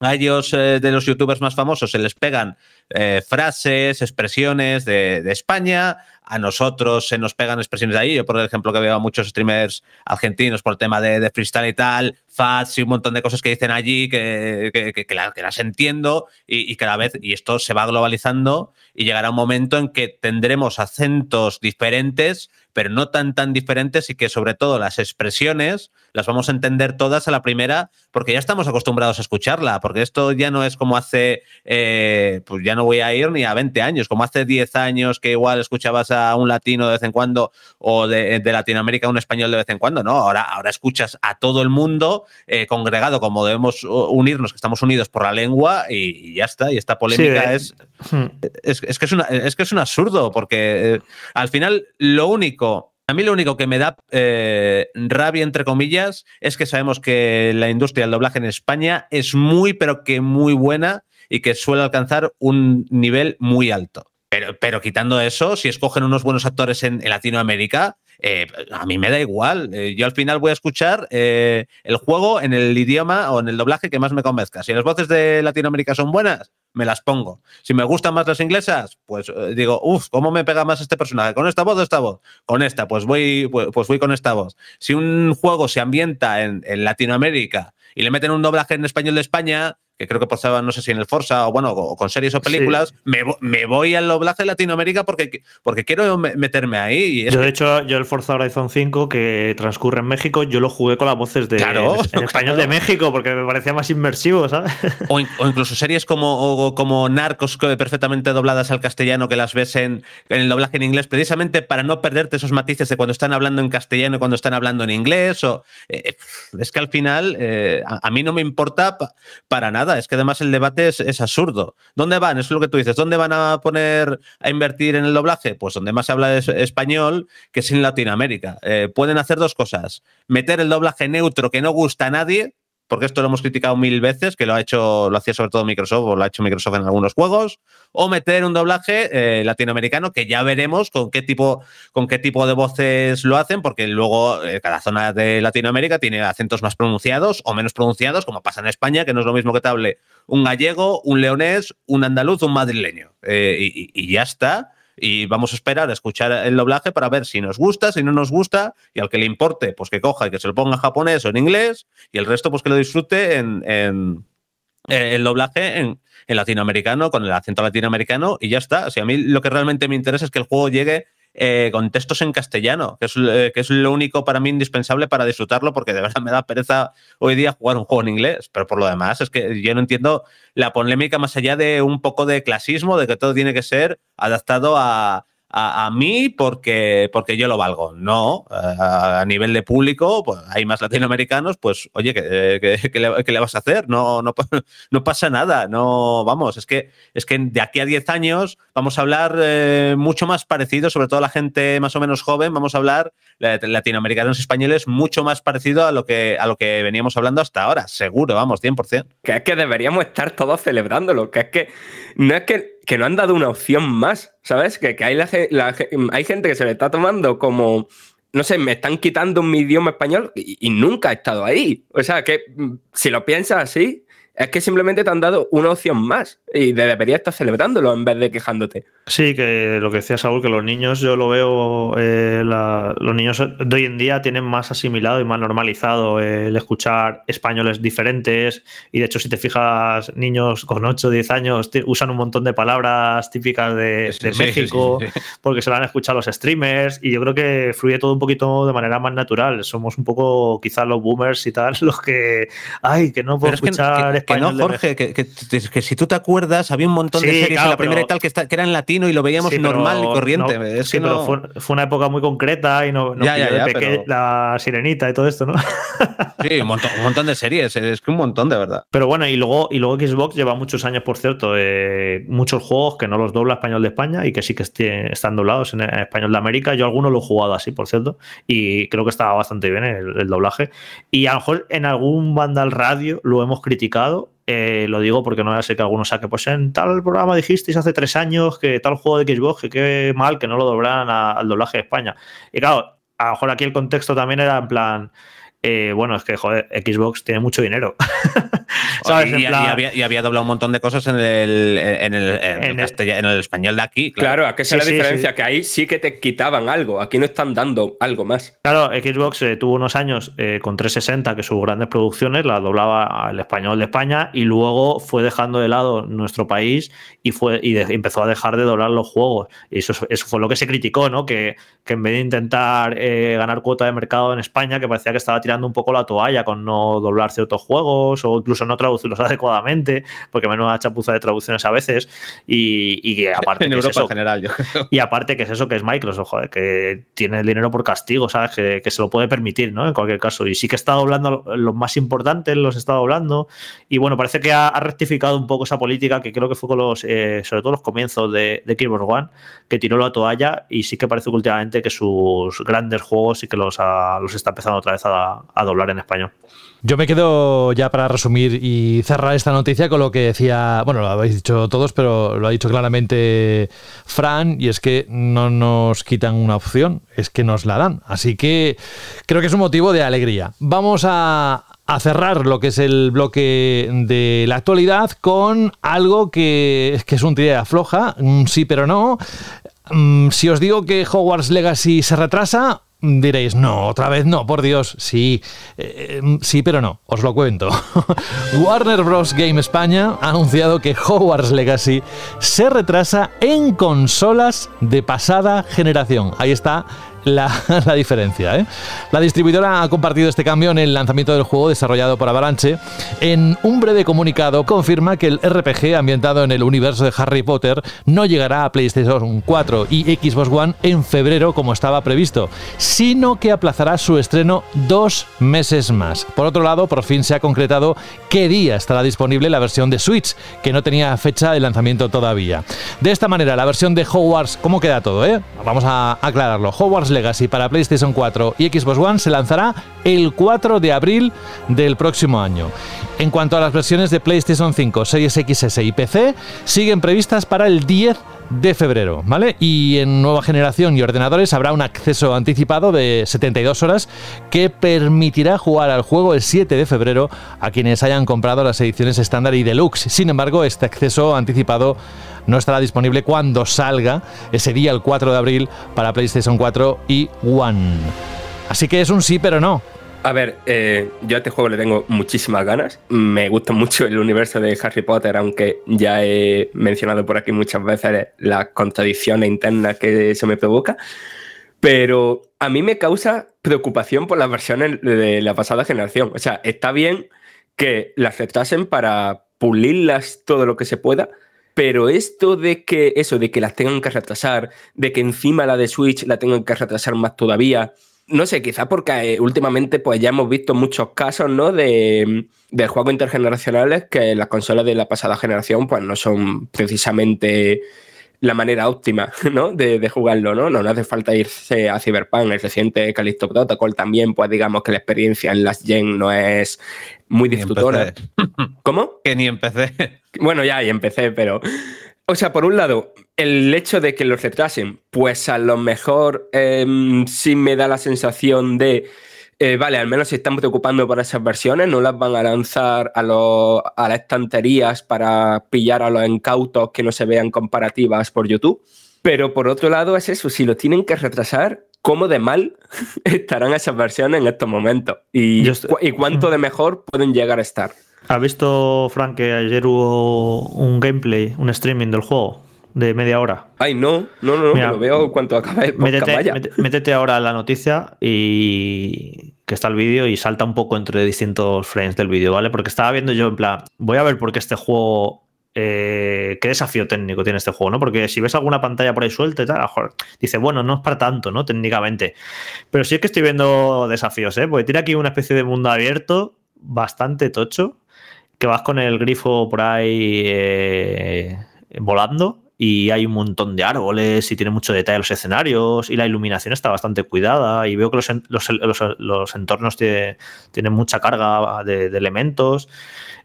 a ellos eh, de los youtubers más famosos se les pegan eh, frases, expresiones de, España, a nosotros se nos pegan expresiones de ahí. Yo, por ejemplo, que veo a muchos streamers argentinos por el tema de, freestyle y tal, fats y un montón de cosas que dicen allí que, que- que- que la- que las entiendo y cada vez, y esto se va globalizando y llegará un momento en que tendremos acentos diferentes, pero no tan tan diferentes y que sobre todo las expresiones las vamos a entender todas a la primera porque ya estamos acostumbrados a escucharla, porque esto ya no es como hace, eh, pues ya no voy a ir ni a 20 años, como hace 10 años que igual escuchabas a un latino de vez en cuando o de, de Latinoamérica a un español de vez en cuando, no, ahora, ahora escuchas a todo el mundo eh, congregado como debemos uh, unirnos, que estamos unidos por la lengua y, y ya está, y esta polémica es, Hmm. es, es que es, una- es que es un absurdo, porque eh, al final lo único, a mí lo único que me da eh, rabia, entre comillas, es que sabemos que la industria del doblaje en España es muy, pero que muy buena y que suele alcanzar un nivel muy alto. Pero, quitando eso, si escogen unos buenos actores en, Latinoamérica, eh, a mí me da igual. Eh, yo al final voy a escuchar el juego en el idioma o en el doblaje que más me convenzca. Si las voces de Latinoamérica son buenas, me las pongo. Si me gustan más las inglesas, pues eh, digo, uff, ¿cómo me pega más este personaje? ¿Con esta voz o esta voz? Con esta, pues voy, pues, pues voy con esta voz. Si un juego se ambienta en, en Latinoamérica y le meten un doblaje en español de España, que creo que pasaba, no sé si en el Forza o bueno, o con series o películas, me, vo- me voy al doblaje de Latinoamérica porque, porque quiero me- meterme ahí. Y es Yo, de hecho, yo el Forza Horizon 5, que transcurre en México, yo lo jugué con las voces de, Claro, en español de México, porque me parecía más inmersivo, ¿sabes? O, in- o incluso series como, o- como Narcos perfectamente dobladas al castellano que las ves en, en el doblaje en inglés, precisamente para no perderte esos matices de cuando están hablando en castellano y cuando están hablando en inglés. O, eh, es que al final eh, a, a mí no me importa pa- para nada. Es que además el debate es, absurdo. ¿Dónde van? Eso es lo que tú dices. ¿Dónde van a poner a invertir en el doblaje? Pues donde más se habla español, que es en Latinoamérica. Eh, pueden hacer dos cosas. Meter el doblaje neutro que no gusta a nadie, porque esto lo hemos criticado mil veces, que lo ha hecho, lo hacía sobre todo Microsoft, o lo ha hecho Microsoft en algunos juegos, o meter un doblaje eh, latinoamericano que ya veremos con qué tipo, con qué tipo de voces lo hacen, porque luego eh, cada zona de Latinoamérica tiene acentos más pronunciados o menos pronunciados, como pasa en España, que no es lo mismo que te hable un gallego, un leonés, un andaluz, un madrileño. Eh, y, y- ya está. Y vamos a esperar a escuchar el doblaje para ver si nos gusta, si no nos gusta, y al que le importe, pues que coja y que se lo ponga en japonés o en inglés, y el resto, pues que lo disfrute en, en- eh, el doblaje en, latinoamericano, con el acento latinoamericano, y ya está. O sea, a mí lo que realmente me interesa es que el juego llegue eh, con textos en castellano, eh, que es lo único para mí indispensable para disfrutarlo, porque de verdad me da pereza hoy día jugar un juego en inglés. Pero por lo demás, es que yo no entiendo la polémica más allá de un poco de clasismo, de que todo tiene que ser adaptado a, a, mí porque, porque yo lo valgo. No, a, nivel de público, pues hay más latinoamericanos, pues oye, ¿qué, qué- qué le, vas a hacer? No, no, no pasa nada, no, vamos, es que, es que de aquí a 10 años vamos a hablar eh, mucho más parecido, sobre todo la gente más o menos joven, vamos a hablar latinoamericanos españoles mucho más parecido a lo que, a lo que veníamos hablando hasta ahora, seguro, vamos, 100%. Que es que deberíamos estar todos celebrándolo. Que es que no es que, que no han dado una opción más, ¿sabes? Que, que hay, la ge- hay gente que se le está tomando como. No sé, me están quitando mi idioma español y, y nunca ha estado ahí. O sea, que mm, si lo piensas así, Es que simplemente te han dado una opción más y deberías estar celebrándolo en vez de quejándote. Sí, que lo que decía Saúl, que los niños, yo lo veo, eh, la- los niños de hoy en día tienen más asimilado y más normalizado el escuchar españoles diferentes. Y de hecho, si te fijas, niños con 8 o 10 años usan un montón de palabras típicas de, Sí, de sí, México, sí, sí. porque se lo han escuchado los streamers. Y yo creo que fluye todo un poquito de manera más natural. Somos un poco, quizás los boomers y tal, los que, ay, que no puedo Pero es que, escuchar que- que no, Jorge, que, que- que si tú te acuerdas, había un montón de series claro, en la primera pero- y tal que, está- que eran latino y lo veíamos Sí, pero normal y corriente. no- es sí, pero fue, fue una época muy concreta y no, no Ya, ya, pilló de pero- la sirenita y todo esto, ¿no? Sí, un montón, un montón de series, es que un montón de verdad. Pero bueno, y luego, y luego Xbox lleva muchos años, por cierto, eh, muchos juegos que no los dobla español de España y que sí que esté- están doblados en, español de América. Yo algunos lo he jugado así, por cierto, y creo que estaba bastante bien el, el doblaje. Y a lo mejor en algún Vandal Radio lo hemos criticado. eh, lo digo porque no ser que alguno saque, pues en tal programa dijisteis hace tres años que tal juego de Xbox, que qué mal que no lo doblaran a- al doblaje de España. Y claro, a lo mejor aquí el contexto también era en plan, eh, bueno, es que joder, Xbox tiene mucho dinero. ¿Sabes? Y, En y plan- había, y había doblado un montón de cosas en el, en el, en el En el- castella- en el español de aquí. Claro, Claro, ¿a qué es la Sí, diferencia? sí. Que ahí sí que te quitaban algo. Aquí no están dando algo más. Claro, Xbox eh, tuvo unos años eh, con 360 que sus grandes producciones las doblaba al español de España y luego fue dejando de lado nuestro país y fue y de- empezó a dejar de doblar los juegos. Y eso, eso fue lo que se criticó, ¿no? Que, que en vez de intentar eh, ganar cuota de mercado en España, que parecía que estaba tirando un poco la toalla con no doblar ciertos juegos o incluso no traducirlos adecuadamente, porque menuda chapuza de traducciones a veces. Y, y aparte en que es Europa eso, en general, yo creo. y aparte, que es eso que es Microsoft, joder, que tiene el dinero por castigo, ¿sabes? Que, que se lo puede permitir, ¿no? En cualquier caso. Y sí que está doblando los más importantes, los está doblando. Y bueno, parece que ha, ha rectificado un poco esa política que creo que fue con los, eh, sobre todo los comienzos de, de Xbox One, que tiró la toalla. Y sí que parece que últimamente que sus grandes juegos sí que los, ha- los está empezando otra vez a, a doblar en español. Yo me quedo ya para resumir y cerrar esta noticia con lo que decía, bueno, lo habéis dicho todos, pero lo ha dicho claramente Fran, y es que no nos quitan una opción, es que nos la dan. Así que creo que es un motivo de alegría. Vamos a, cerrar lo que es el bloque de la actualidad con algo que, es un tira floja, sí pero no. Mm, Si os digo que Hogwarts Legacy se retrasa, diréis, no, otra vez no, por Dios, sí, eh, eh, sí, pero no, os lo cuento. Warner Bros. Game España ha anunciado que Hogwarts Legacy se retrasa en consolas de pasada generación. Ahí está la, diferencia. ¿eh? La distribuidora ha compartido este cambio en el lanzamiento del juego desarrollado por Avalanche. En un breve comunicado confirma que el RPG ambientado en el universo de Harry Potter no llegará a PlayStation 4 y Xbox One en febrero como estaba previsto, sino que aplazará su estreno dos meses más. Por otro lado, por fin se ha concretado qué día estará disponible la versión de Switch, que no tenía fecha de lanzamiento todavía. De esta manera, la versión de Hogwarts, ¿cómo queda todo? Eh? Vamos a aclararlo. Hogwarts Legacy para PlayStation 4 y Xbox One se lanzará el 4 de abril del próximo año. En cuanto a las versiones de PlayStation 5, Series XS y PC, siguen previstas para el 10 de febrero, ¿vale? Y en nueva generación y ordenadores habrá un acceso anticipado de 72 horas que permitirá jugar al juego el 7 de febrero a quienes hayan comprado las ediciones estándar y deluxe. Sin embargo, este acceso anticipado no estará disponible cuando salga ese día, el 4 de abril, para PlayStation 4 y One. Así que es un sí, pero no. A ver, eh, yo a este juego le tengo muchísimas ganas. Me gusta mucho el universo de Harry Potter, aunque ya he mencionado por aquí muchas veces las contradicciones internas que se me provoca. Pero a mí me causa preocupación por las versiones de la pasada generación. O sea, está bien que las retrasen para pulirlas todo lo que se pueda, pero esto de que eso, de que las tengan que retrasar, de que encima la de Switch la tengan que retrasar más todavía, no sé, quizá porque eh, últimamente pues ya hemos visto muchos casos, ¿no? De, de juegos intergeneracionales que las consolas de la pasada generación pues no son precisamente la manera óptima, ¿no? De, de jugarlo, ¿no? ¿no? No hace falta irse a Cyberpunk, el reciente Callisto Protocol también, pues digamos que la experiencia en las gen no es muy empecé. ¿Cómo? Que ni empecé. Bueno, ya, y empecé, pero. O sea, por un lado, el hecho de que los retrasen, pues a lo mejor em, sí me da la sensación de eh, vale, al menos se están preocupando por esas versiones, no las van a lanzar a, los- a las estanterías para pillar a los incautos que no se vean comparativas por YouTube. Pero por otro lado es eso, si lo tienen que retrasar, ¿cómo de mal estarán esas versiones en estos momentos? ¿Y, Yo estoy- cu- y cuánto de mejor pueden llegar a estar? ¿Has visto, Frank, que ayer hubo un gameplay, un streaming del juego de media hora? Ay, no, no, no, Mira, me lo veo cuando acabe el podcast, Métete, vaya. métete ahora la noticia y que está el vídeo y salta un poco entre distintos frames del vídeo, ¿vale? Porque estaba viendo yo en plan, voy a ver por qué este juego, eh, qué desafío técnico tiene este juego, ¿no? Porque si ves alguna pantalla por ahí suelta y tal, a lo mejor dice, bueno, no es para tanto, ¿no? Técnicamente. Pero sí es que estoy viendo desafíos, ¿eh? Porque tiene aquí una especie de mundo abierto bastante tocho, que vas con el grifo por ahí eh, volando y hay un montón de árboles y tiene mucho detalle los escenarios y la iluminación está bastante cuidada y veo que los, los- los- los entornos tiene- tienen mucha carga de, de elementos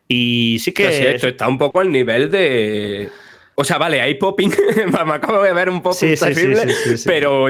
y sí que... Sé, esto está un poco al nivel de. O sea, vale, hay popping. Me acabo de ver un popping Sí, sí, sí, terrible. sí, sí, sí. Pero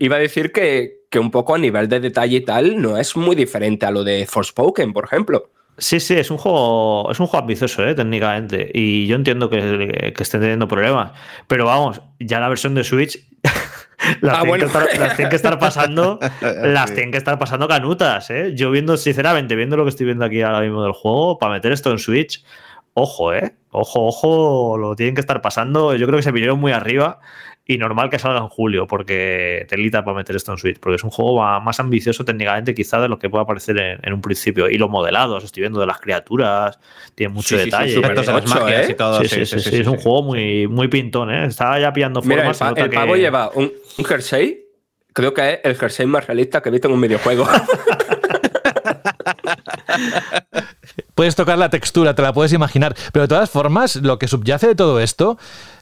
iba a decir que, que un poco a nivel de detalle y tal no es muy diferente a lo de Forspoken, por ejemplo. Sí, sí, es un juego, es un juego ambicioso, ¿eh? técnicamente. Y yo entiendo que, que estén teniendo problemas. Pero vamos, ya la versión de Switch. Las, Ah, tienen bueno. que estar, las tienen que estar pasando, las Sí. tienen que estar pasando canutas, ¿eh? Yo viendo, sinceramente, viendo lo que estoy viendo aquí ahora mismo del juego, para meter esto en Switch, ojo, ¿eh? Ojo, ojo, lo tienen que estar pasando. Yo creo que se vinieron muy arriba y normal que salga en julio, porque telita para meter esto en Switch, porque es un juego más ambicioso técnicamente quizá de lo que pueda parecer en, en un principio. Y los modelados, estoy viendo de las criaturas, tiene mucho Sí, sí, sí, detalle. de las ¿eh? y todo. Sí, sí, sí, sí, es un juego muy, muy pintón, ¿eh? Está ya pillando Mira, el, formas. pa- el que- pavo lleva un, un jersey. Creo que es el jersey más realista que he visto en un videojuego. Puedes tocar la textura, te la puedes imaginar. Pero de todas formas, lo que subyace de todo esto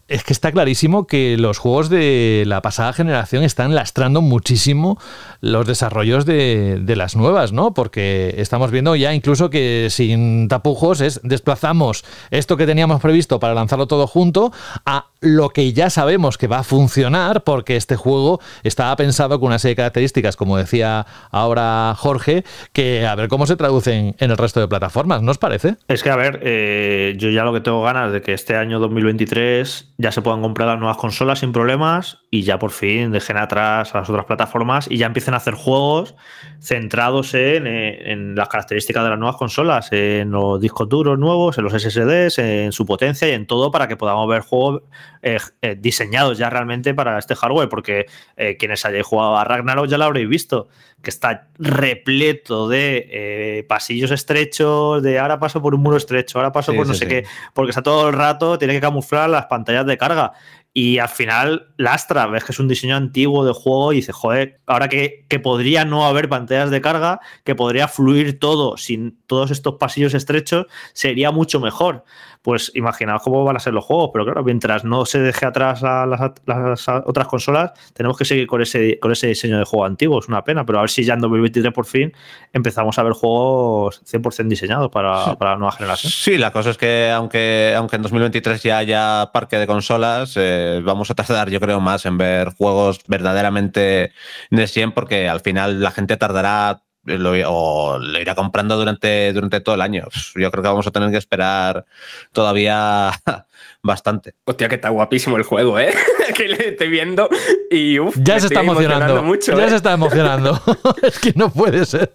es que está clarísimo que los juegos de la pasada generación están lastrando muchísimo los desarrollos de, de las nuevas, ¿no? Porque estamos viendo ya incluso que sin tapujos es desplazamos esto que teníamos previsto para lanzarlo todo junto a lo que ya sabemos que va a funcionar porque este juego estaba pensado con una serie de características, como decía ahora Jorge, que a ver cómo se traducen en el resto de plataformas, ¿no os parece? Es que, a ver, eh, yo ya lo que tengo ganas de que este año 2023 ya se puedan comprar las nuevas consolas sin problemas y ya por fin dejen atrás a las otras plataformas y ya empiecen a hacer juegos centrados en, eh, en las características de las nuevas consolas, en los discos duros nuevos, en los SSDs, en su potencia y en todo para que podamos ver juegos eh, eh, diseñados ya realmente para este hardware, porque eh, quienes hayáis jugado a Ragnarok ya lo habréis visto, que está repleto de eh, pasillos estrechos, de ahora paso por un muro estrecho, ahora paso Sí, por no sí, sé sí. qué, porque está todo el rato, tiene que camuflar las pantallas de carga. Y al final lastra, ves que es un diseño antiguo de juego y dices, joder, ahora que, que podría no haber pantallas de carga, que podría fluir todo sin todos estos pasillos estrechos, sería mucho mejor. Pues imaginaos cómo van a ser los juegos, pero claro, mientras no se deje atrás a las, las otras consolas, tenemos que seguir con ese, con ese diseño de juego antiguo, es una pena, pero a ver si ya en 2023 por fin empezamos a ver juegos 100% diseñados para, para la nueva generación. Sí, la cosa es que aunque, aunque en 2023 ya haya parque de consolas, eh, vamos a tardar yo creo más en ver juegos verdaderamente de 100 porque al final la gente tardará lo, o lo irá comprando durante, durante todo el año. Yo creo que vamos a tener que esperar todavía bastante. Hostia, que está guapísimo el juego, ¿eh? que le estoy viendo y uf, Ya me se está emocionando. mucho. ya ¿eh? se está emocionando. es que no puede ser.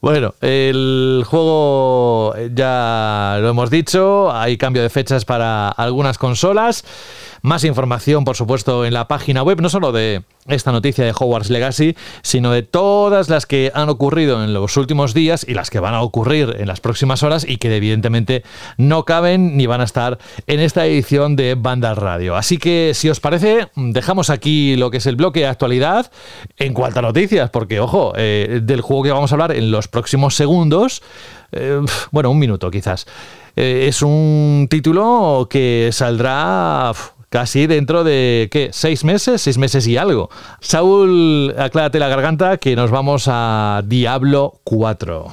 Bueno, el juego ya lo hemos dicho. Hay cambio de fechas para algunas consolas. Más información, por supuesto, en la página web, no solo de esta noticia de Hogwarts Legacy, sino de todas las que han ocurrido en los últimos días y las que van a ocurrir en las próximas horas y que evidentemente no caben ni van a estar en esta edición de Banda Radio. Así que, si os parece, dejamos aquí lo que es el bloque de actualidad en cuanto a noticias, porque, ojo, eh, del juego que vamos a hablar en los próximos segundos, eh, bueno, un minuto quizás. Eh, es un título que saldrá casi dentro de, ¿qué? ¿Seis meses? Seis meses y algo. Saúl, aclárate la garganta que nos vamos a Diablo 4.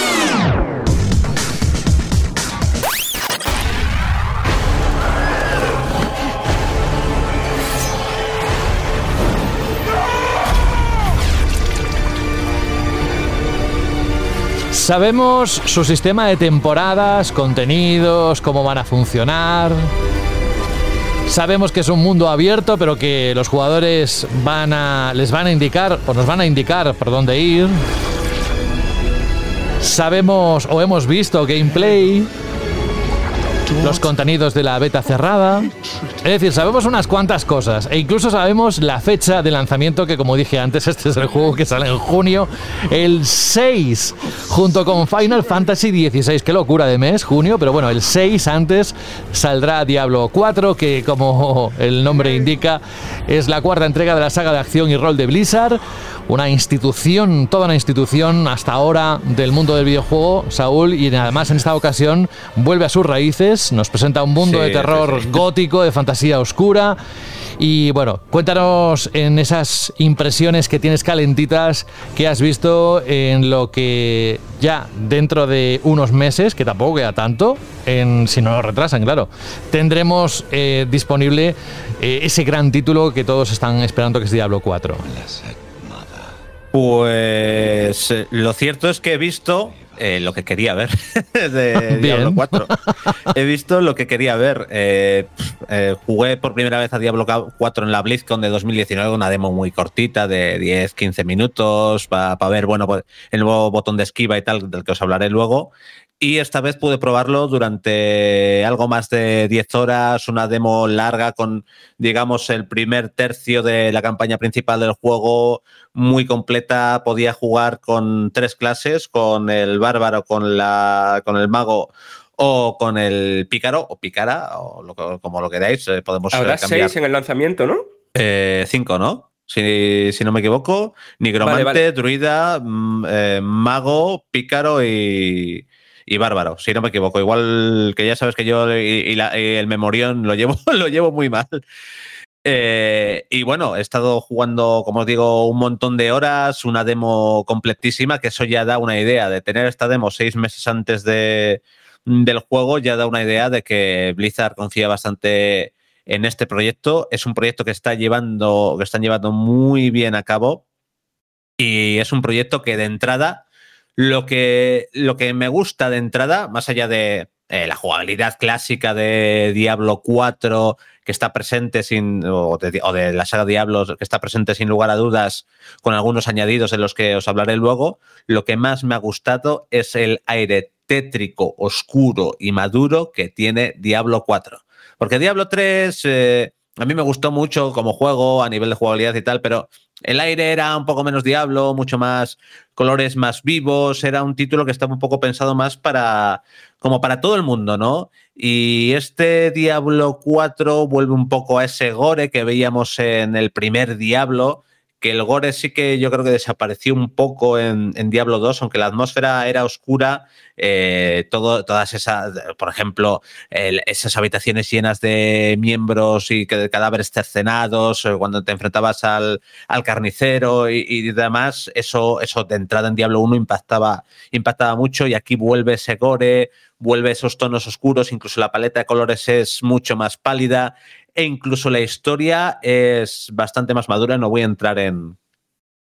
Sabemos su sistema de temporadas, contenidos, cómo van a funcionar. Sabemos que es un mundo abierto, pero que los jugadores van a, les van a indicar o nos van a indicar por dónde ir. Sabemos o hemos visto gameplay, los contenidos de la beta cerrada. Es decir, sabemos unas cuantas cosas e incluso sabemos la fecha de lanzamiento que como dije antes, este es el juego que sale en junio, el 6, junto con Final Fantasy XVI. Qué locura de mes, junio, pero bueno, el 6 antes saldrá Diablo 4, que como el nombre indica, es la cuarta entrega de la saga de acción y rol de Blizzard una institución, toda una institución hasta ahora del mundo del videojuego, Saúl, y además en esta ocasión vuelve a sus raíces, nos presenta un mundo Sí, de terror sí, sí. gótico, de fantasía oscura. Y bueno, cuéntanos en esas impresiones que tienes calentitas que has visto en lo que ya dentro de unos meses, que tampoco queda tanto, en, si no lo retrasan, claro, tendremos eh, disponible eh, ese gran título que todos están esperando que es Diablo 4. Pues eh, lo cierto es que he visto eh, lo que quería ver de Bien. Diablo 4. he visto lo que quería ver. Eh, eh, jugué por primera vez a Diablo 4 en la BlizzCon de 2019, una demo muy cortita de 10-15 minutos para ver bueno, pues, el nuevo botón de esquiva y tal, del que os hablaré luego. Y esta vez pude probarlo durante algo más de 10 horas, una demo larga con, digamos, el primer tercio de la campaña principal del juego, muy completa. Podía jugar con tres clases, con el bárbaro, con, la, con el mago o con el pícaro o pícara, o lo que- como lo queráis. eh, Podemos eh, Habrá cambiar. seis en el lanzamiento, ¿no? Eh, cinco, ¿no? Si, si no me equivoco. Nigromante, Vale, vale. druida, mm, eh, mago, pícaro y, y bárbaro. Si no me equivoco. Igual que ya sabes que yo y, el memorión lo llevo, lo llevo muy mal. Eh, y bueno, he estado jugando, como os digo, un montón de horas, una demo completísima, que eso ya da una idea de tener esta demo seis meses antes de, del juego, ya da una idea de que Blizzard confía bastante en este proyecto. Es un proyecto que está llevando, que están llevando muy bien a cabo. Y es un proyecto que de entrada, lo que, lo que me gusta de entrada, más allá de eh, la jugabilidad clásica de Diablo 4, que está presente sin, o de, o de la saga Diablos, que está presente sin lugar a dudas, con algunos añadidos de los que os hablaré luego, lo que más me ha gustado es el aire tétrico, oscuro y maduro que tiene Diablo 4. Porque Diablo 3 eh, a mí me gustó mucho como juego a nivel de jugabilidad y tal, pero el aire era un poco menos Diablo, mucho más colores más vivos, era un título que estaba un poco pensado más para como para todo el mundo, ¿no? Y este Diablo 4 vuelve un poco a ese gore que veíamos en el primer Diablo, que el gore sí que yo creo que desapareció un poco en, en Diablo 2, aunque la atmósfera era oscura, eh, todas esas, por ejemplo, esas habitaciones llenas de miembros y que- de cadáveres cercenados, eh, cuando te enfrentabas al, al carnicero y, y demás, eso, eso de entrada en Diablo 1 impactaba, impactaba mucho y aquí vuelve ese gore, vuelve esos tonos oscuros, incluso la paleta de colores es mucho más pálida e incluso la historia es bastante más madura, no voy a entrar en,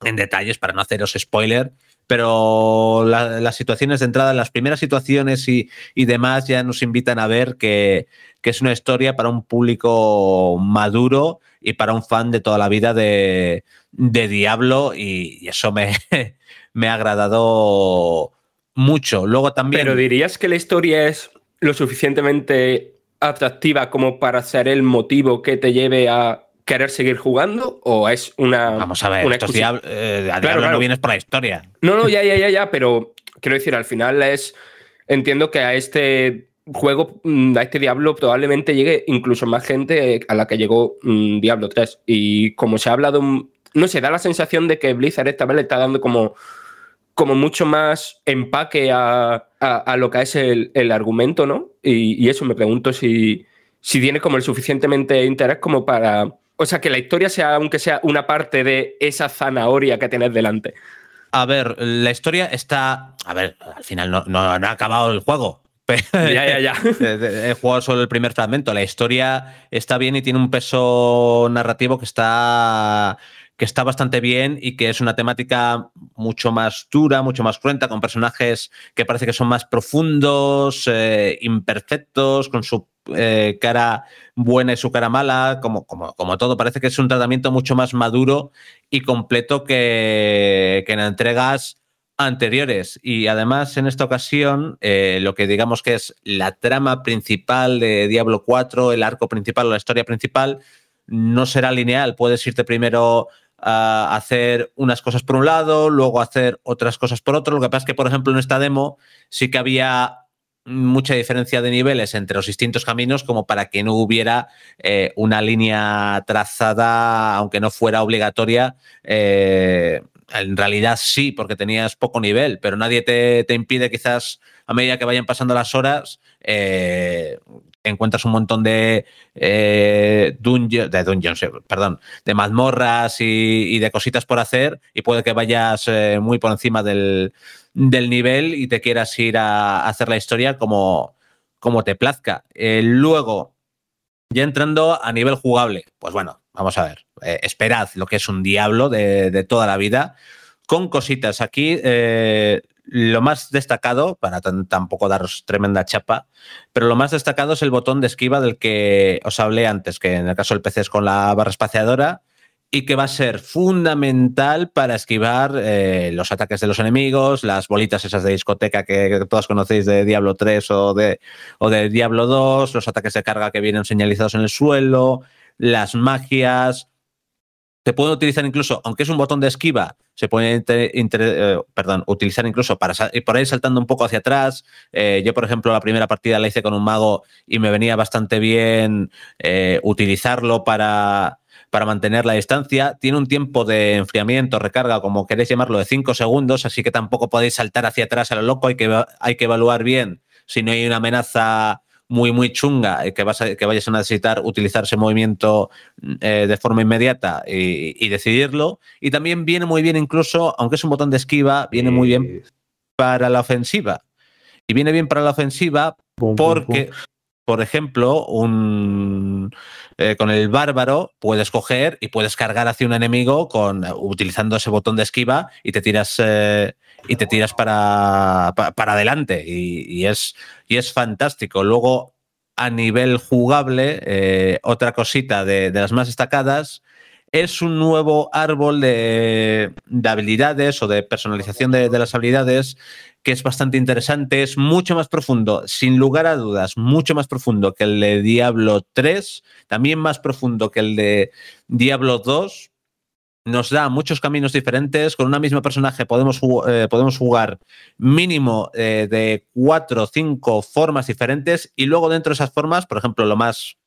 en detalles para no haceros spoiler, pero la- las situaciones de entrada, las primeras situaciones y, y demás ya nos invitan a ver que, que es una historia para un público maduro y para un fan de toda la vida de, de Diablo y, y eso me, me ha agradado mucho. Luego también... Pero dirías que la historia es lo suficientemente atractiva como para ser el motivo que te lleve a querer seguir jugando o es una. Vamos a ver, una estos Diablo- eh, a Claro, claro. no vienes por la historia. No, no, ya, ya, ya, ya, pero quiero decir, al final es. Entiendo que a este juego, mm, a este Diablo, probablemente llegue incluso más gente a la que llegó mm, Diablo 3. Y como se ha hablado, mm, no sé, da la sensación de que Blizzard esta vez le está dando como, como mucho más empaque a, a- a lo que es el, el argumento, ¿no? Y, y eso me pregunto si, si tiene como el suficientemente interés como para. O sea, que la historia sea, aunque sea una parte de esa zanahoria que tenés delante. A ver, la historia está. A ver, al final no, no- no ha acabado el juego. Ya, ya, ya. He jugado solo el primer fragmento. La historia está bien y tiene un peso narrativo que está, que está bastante bien y que es una temática mucho más dura, mucho más cruenta, con personajes que parece que son más profundos, eh, imperfectos, con su eh, cara buena y su cara mala, como, como, como todo. Parece que es un tratamiento mucho más maduro y completo que, que en entregas anteriores. Y además, en esta ocasión, eh, lo que digamos que es la trama principal de Diablo 4, el arco principal o la historia principal, no será lineal. Puedes irte primero hacer unas cosas por un lado, luego hacer otras cosas por otro. Lo que pasa es que, por ejemplo, en esta demo sí que había mucha diferencia de niveles entre los distintos caminos como para que no hubiera eh, una línea trazada, aunque no fuera obligatoria. eh, en realidad sí, porque tenías poco nivel, pero nadie te, te impide quizás a medida que vayan pasando las horas, eh, encuentras un montón de, eh, dungeon- de dungeons, eh, perdón, de mazmorras y, de cositas por hacer y puede que vayas eh, muy por encima del, del nivel y te quieras ir a, hacer la historia como, como te plazca. Eh, luego, ya entrando a nivel jugable, pues bueno, vamos a ver, esperad lo que es un diablo de, de toda la vida, con cositas aquí. eh, lo más destacado, para tampoco daros tremenda chapa, pero lo más destacado es el botón de esquiva del que os hablé antes, que en el caso del PC es con la barra espaciadora y que va a ser fundamental para esquivar eh, los ataques de los enemigos, las bolitas esas de discoteca que todos conocéis de Diablo 3 o de, o de Diablo 2, los ataques de carga que vienen señalizados en el suelo, las magias. Se puede utilizar incluso, aunque es un botón de esquiva, se puede eh, utilizar incluso para y por ahí saltando un poco hacia atrás. Eh, yo, por ejemplo, la primera partida la hice con un mago y me venía bastante bien eh, utilizarlo para, para mantener la distancia. Tiene un tiempo de enfriamiento, recarga, como queréis llamarlo, de 5 segundos, así que tampoco podéis saltar hacia atrás a lo loco. Hay que, hay que evaluar bien si no hay una amenaza muy, muy chunga y que, vas a- que vayas a necesitar utilizar ese movimiento eh, de forma inmediata y, y decidirlo. Y también viene muy bien, incluso, aunque es un botón de esquiva, viene muy bien para la ofensiva. Y viene bien para la ofensiva Pum, pum, porque, por ejemplo, un, eh, con el bárbaro puedes coger y puedes cargar hacia un enemigo con, utilizando ese botón de esquiva y te tiras, eh, y te tiras para, pa- para adelante. Y, y es, y es fantástico. Luego, a nivel jugable, eh, otra cosita de, de las más destacadas es un nuevo árbol de, de habilidades o de personalización de, de las habilidades que es bastante interesante, es mucho más profundo, sin lugar a dudas, mucho más profundo que el de Diablo 3, también más profundo que el de Diablo 2. Nos da muchos caminos diferentes. Con una misma personaje podemos, eh, podemos jugar mínimo eh, de cuatro o cinco formas diferentes. Y luego, dentro de esas formas, por ejemplo, lo más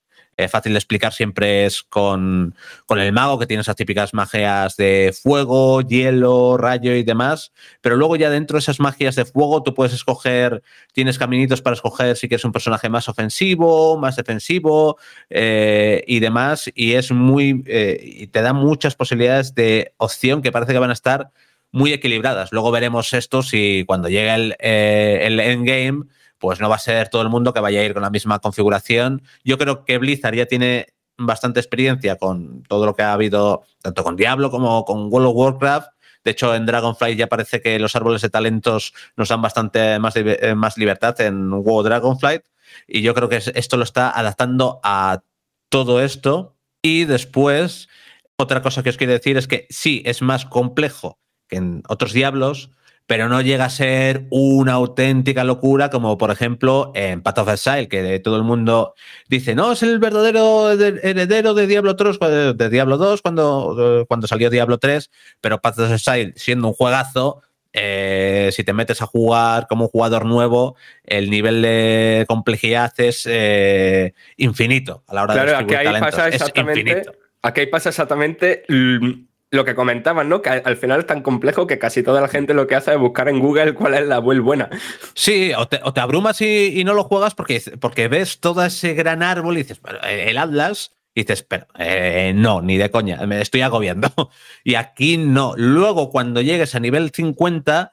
eh, fácil de explicar siempre es con, con el mago, que tiene esas típicas magias de fuego, hielo, rayo y demás. Pero luego, ya dentro de esas magias de fuego, tú puedes escoger, tienes caminitos para escoger si quieres un personaje más ofensivo, más defensivo eh, y demás. Y es muy. eh, y te da muchas posibilidades de opción que parece que van a estar muy equilibradas. Luego veremos esto si cuando llegue el, el endgame, pues no va a ser todo el mundo que vaya a ir con la misma configuración. Yo creo que Blizzard ya tiene bastante experiencia con todo lo que ha habido, tanto con Diablo como con World of Warcraft. De hecho, en Dragonflight ya parece que los árboles de talentos nos dan bastante más, eh, más libertad en WoW Dragonflight. Y yo creo que es- esto lo está adaptando a todo esto. Y después, otra cosa que os quiero decir es que sí, es más complejo que en otros Diablos, pero no llega a ser una auténtica locura como por ejemplo en Path of Exile, que todo el mundo dice, no, es el verdadero heredero de Diablo 3, de Diablo 2 cuando, cuando salió Diablo 3, pero Path of Exile siendo un juegazo, eh, si te metes a jugar como un jugador nuevo, el nivel de complejidad es eh, infinito a la hora de distribuir aquí talentos. Pasa exactamente, Aquí pasa exactamente lo que comentaban, ¿no? Que al final es tan complejo que casi toda la gente lo que hace es buscar en Google cuál es la web buena. Sí, o te, abrumas y, no lo juegas porque, porque ves todo ese gran árbol y dices, el Atlas y dices, pero eh, no, ni de coña, me estoy agobiando. Y aquí no. Luego, cuando llegues a nivel 50,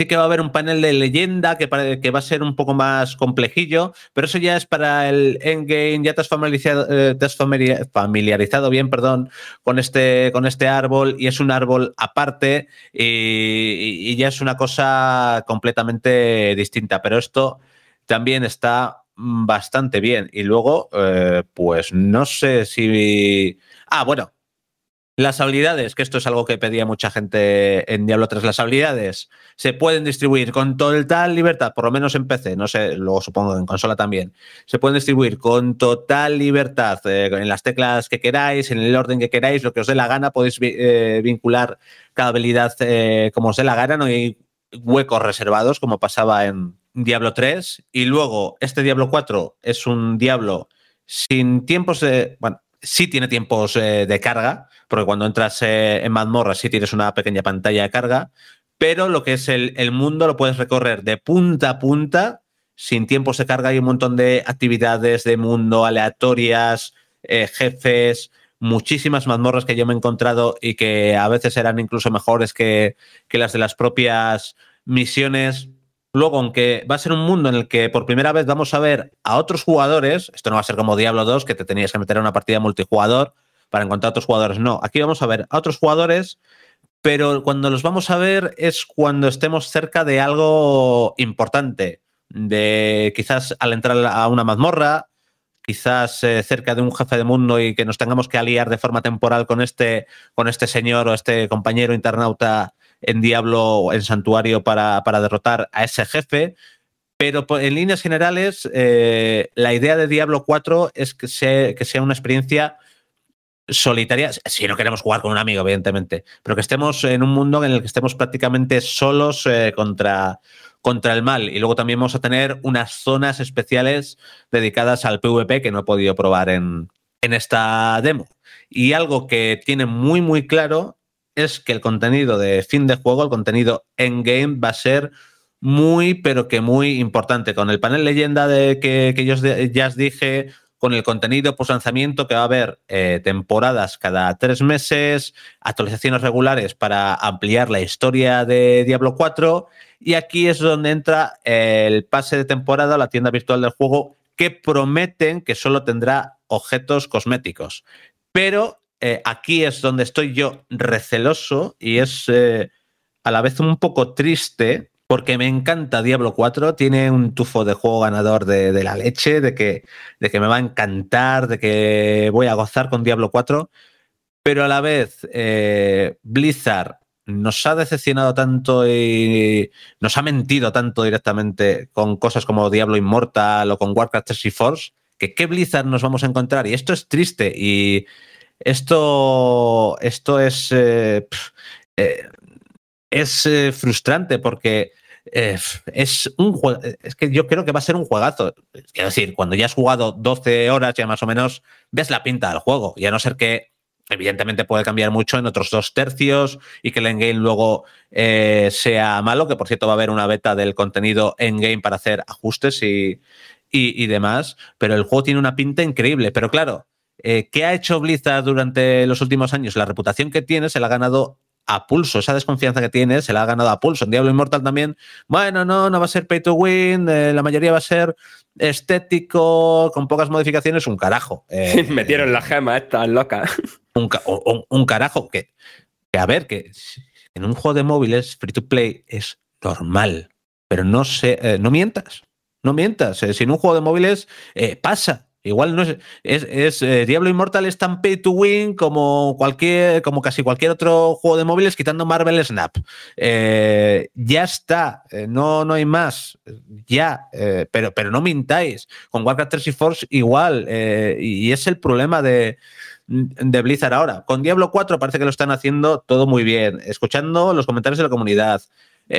sí que va a haber un panel de leyenda que, que va a ser un poco más complejillo, pero eso ya es para el endgame, ya te has familiarizado, eh, te has familiarizado bien, perdón, con este, con este árbol y es un árbol aparte y, ya es una cosa completamente distinta, pero esto también está bastante bien. Y luego, eh, pues no sé si... Ah, bueno, las habilidades, que esto es algo que pedía mucha gente en Diablo 3, las habilidades se pueden distribuir con total libertad, por lo menos en PC, no sé, luego supongo en consola también, se pueden distribuir con total libertad eh, en las teclas que queráis, en el orden que queráis, lo que os dé la gana, podéis eh, vincular cada habilidad como os dé la gana, no hay huecos reservados como pasaba en, Diablo 3 y luego este Diablo 4 es un Diablo sin tiempos de... Bueno, sí tiene tiempos eh, de carga, porque cuando entras eh, en mazmorra sí tienes una pequeña pantalla de carga, pero lo que es el, mundo lo puedes recorrer de punta a punta sin tiempos de carga. Hay un montón de actividades de mundo aleatorias, eh, jefes, muchísimas mazmorras que yo me he encontrado y que a veces eran incluso mejores que, que las de las propias misiones Luego, aunque va a ser un mundo en el que por primera vez vamos a ver a otros jugadores, esto no va a ser como Diablo 2, que te tenías que meter en una partida multijugador para encontrar a otros jugadores. No, aquí vamos a ver a otros jugadores, pero cuando los vamos a ver es cuando estemos cerca de algo importante, de quizás al entrar a una mazmorra, quizás eh, cerca de un jefe de mundo y que nos tengamos que aliar de forma temporal con este, con este señor o este compañero internauta en Diablo o en Santuario para, derrotar a ese jefe. Pero en líneas generales, eh, la idea de Diablo 4 es que sea, que sea una experiencia solitaria, si no queremos jugar con un amigo, evidentemente, pero que estemos en un mundo en el que estemos prácticamente solos eh, contra, contra el mal. Y luego también vamos a tener unas zonas especiales dedicadas al PvP que no he podido probar en, en esta demo. Y algo que tiene muy, muy claro es que el contenido de fin de juego, el contenido endgame, va a ser muy, pero que muy importante. Con el panel leyenda de que, yo ya os dije, con el contenido post lanzamiento, que va a haber eh, temporadas cada tres meses, actualizaciones regulares para ampliar la historia de Diablo 4. Y aquí es donde entra el pase de temporada, la tienda virtual del juego, que prometen que solo tendrá objetos cosméticos. Pero eh, aquí es donde estoy yo receloso y es eh, a la vez un poco triste porque me encanta Diablo 4, tiene un tufo de juego ganador de, la leche, de que, de que, me va a encantar, de que voy a gozar con Diablo 4, pero a la vez eh, Blizzard nos ha decepcionado tanto y nos ha mentido tanto directamente con cosas como Diablo Immortal o con Warcraft 3 y Force, que qué Blizzard nos vamos a encontrar. Y esto es triste y esto, esto es, eh, eh, es eh, frustrante porque es un es que yo creo que va a ser un juegazo. Es decir, cuando ya has jugado 12 horas, ya más o menos ves la pinta del juego. Y a no ser que, evidentemente, puede cambiar mucho en otros dos tercios y que el endgame luego sea malo, que por cierto va a haber una beta del contenido endgame para hacer ajustes y, y demás. Pero el juego tiene una pinta increíble. Pero claro, eh, ¿Qué ha hecho Blizzard durante los últimos años? La reputación que tiene se la ha ganado a pulso. Esa desconfianza que tiene se la ha ganado a pulso. En Diablo Immortal también, bueno, no, no va a ser pay to win, eh, la mayoría va a ser estético, con pocas modificaciones, un carajo. Eh, Metieron la gema esta loca. Un, carajo que, a ver, que en un juego de móviles free to play es normal, pero no, sé, no mientas. No mientas, si en un juego de móviles pasa, Igual no es. es, eh, Diablo Immortal es tan pay to win como cualquier, como casi cualquier otro juego de móviles, quitando Marvel Snap. Eh, ya está, eh, no, no hay más. Ya, pero, pero no mintáis. Con Warcraft 3 y Force igual. y es el problema de, de Blizzard ahora. Con Diablo 4 parece que lo están haciendo todo muy bien. Escuchando los comentarios de la comunidad.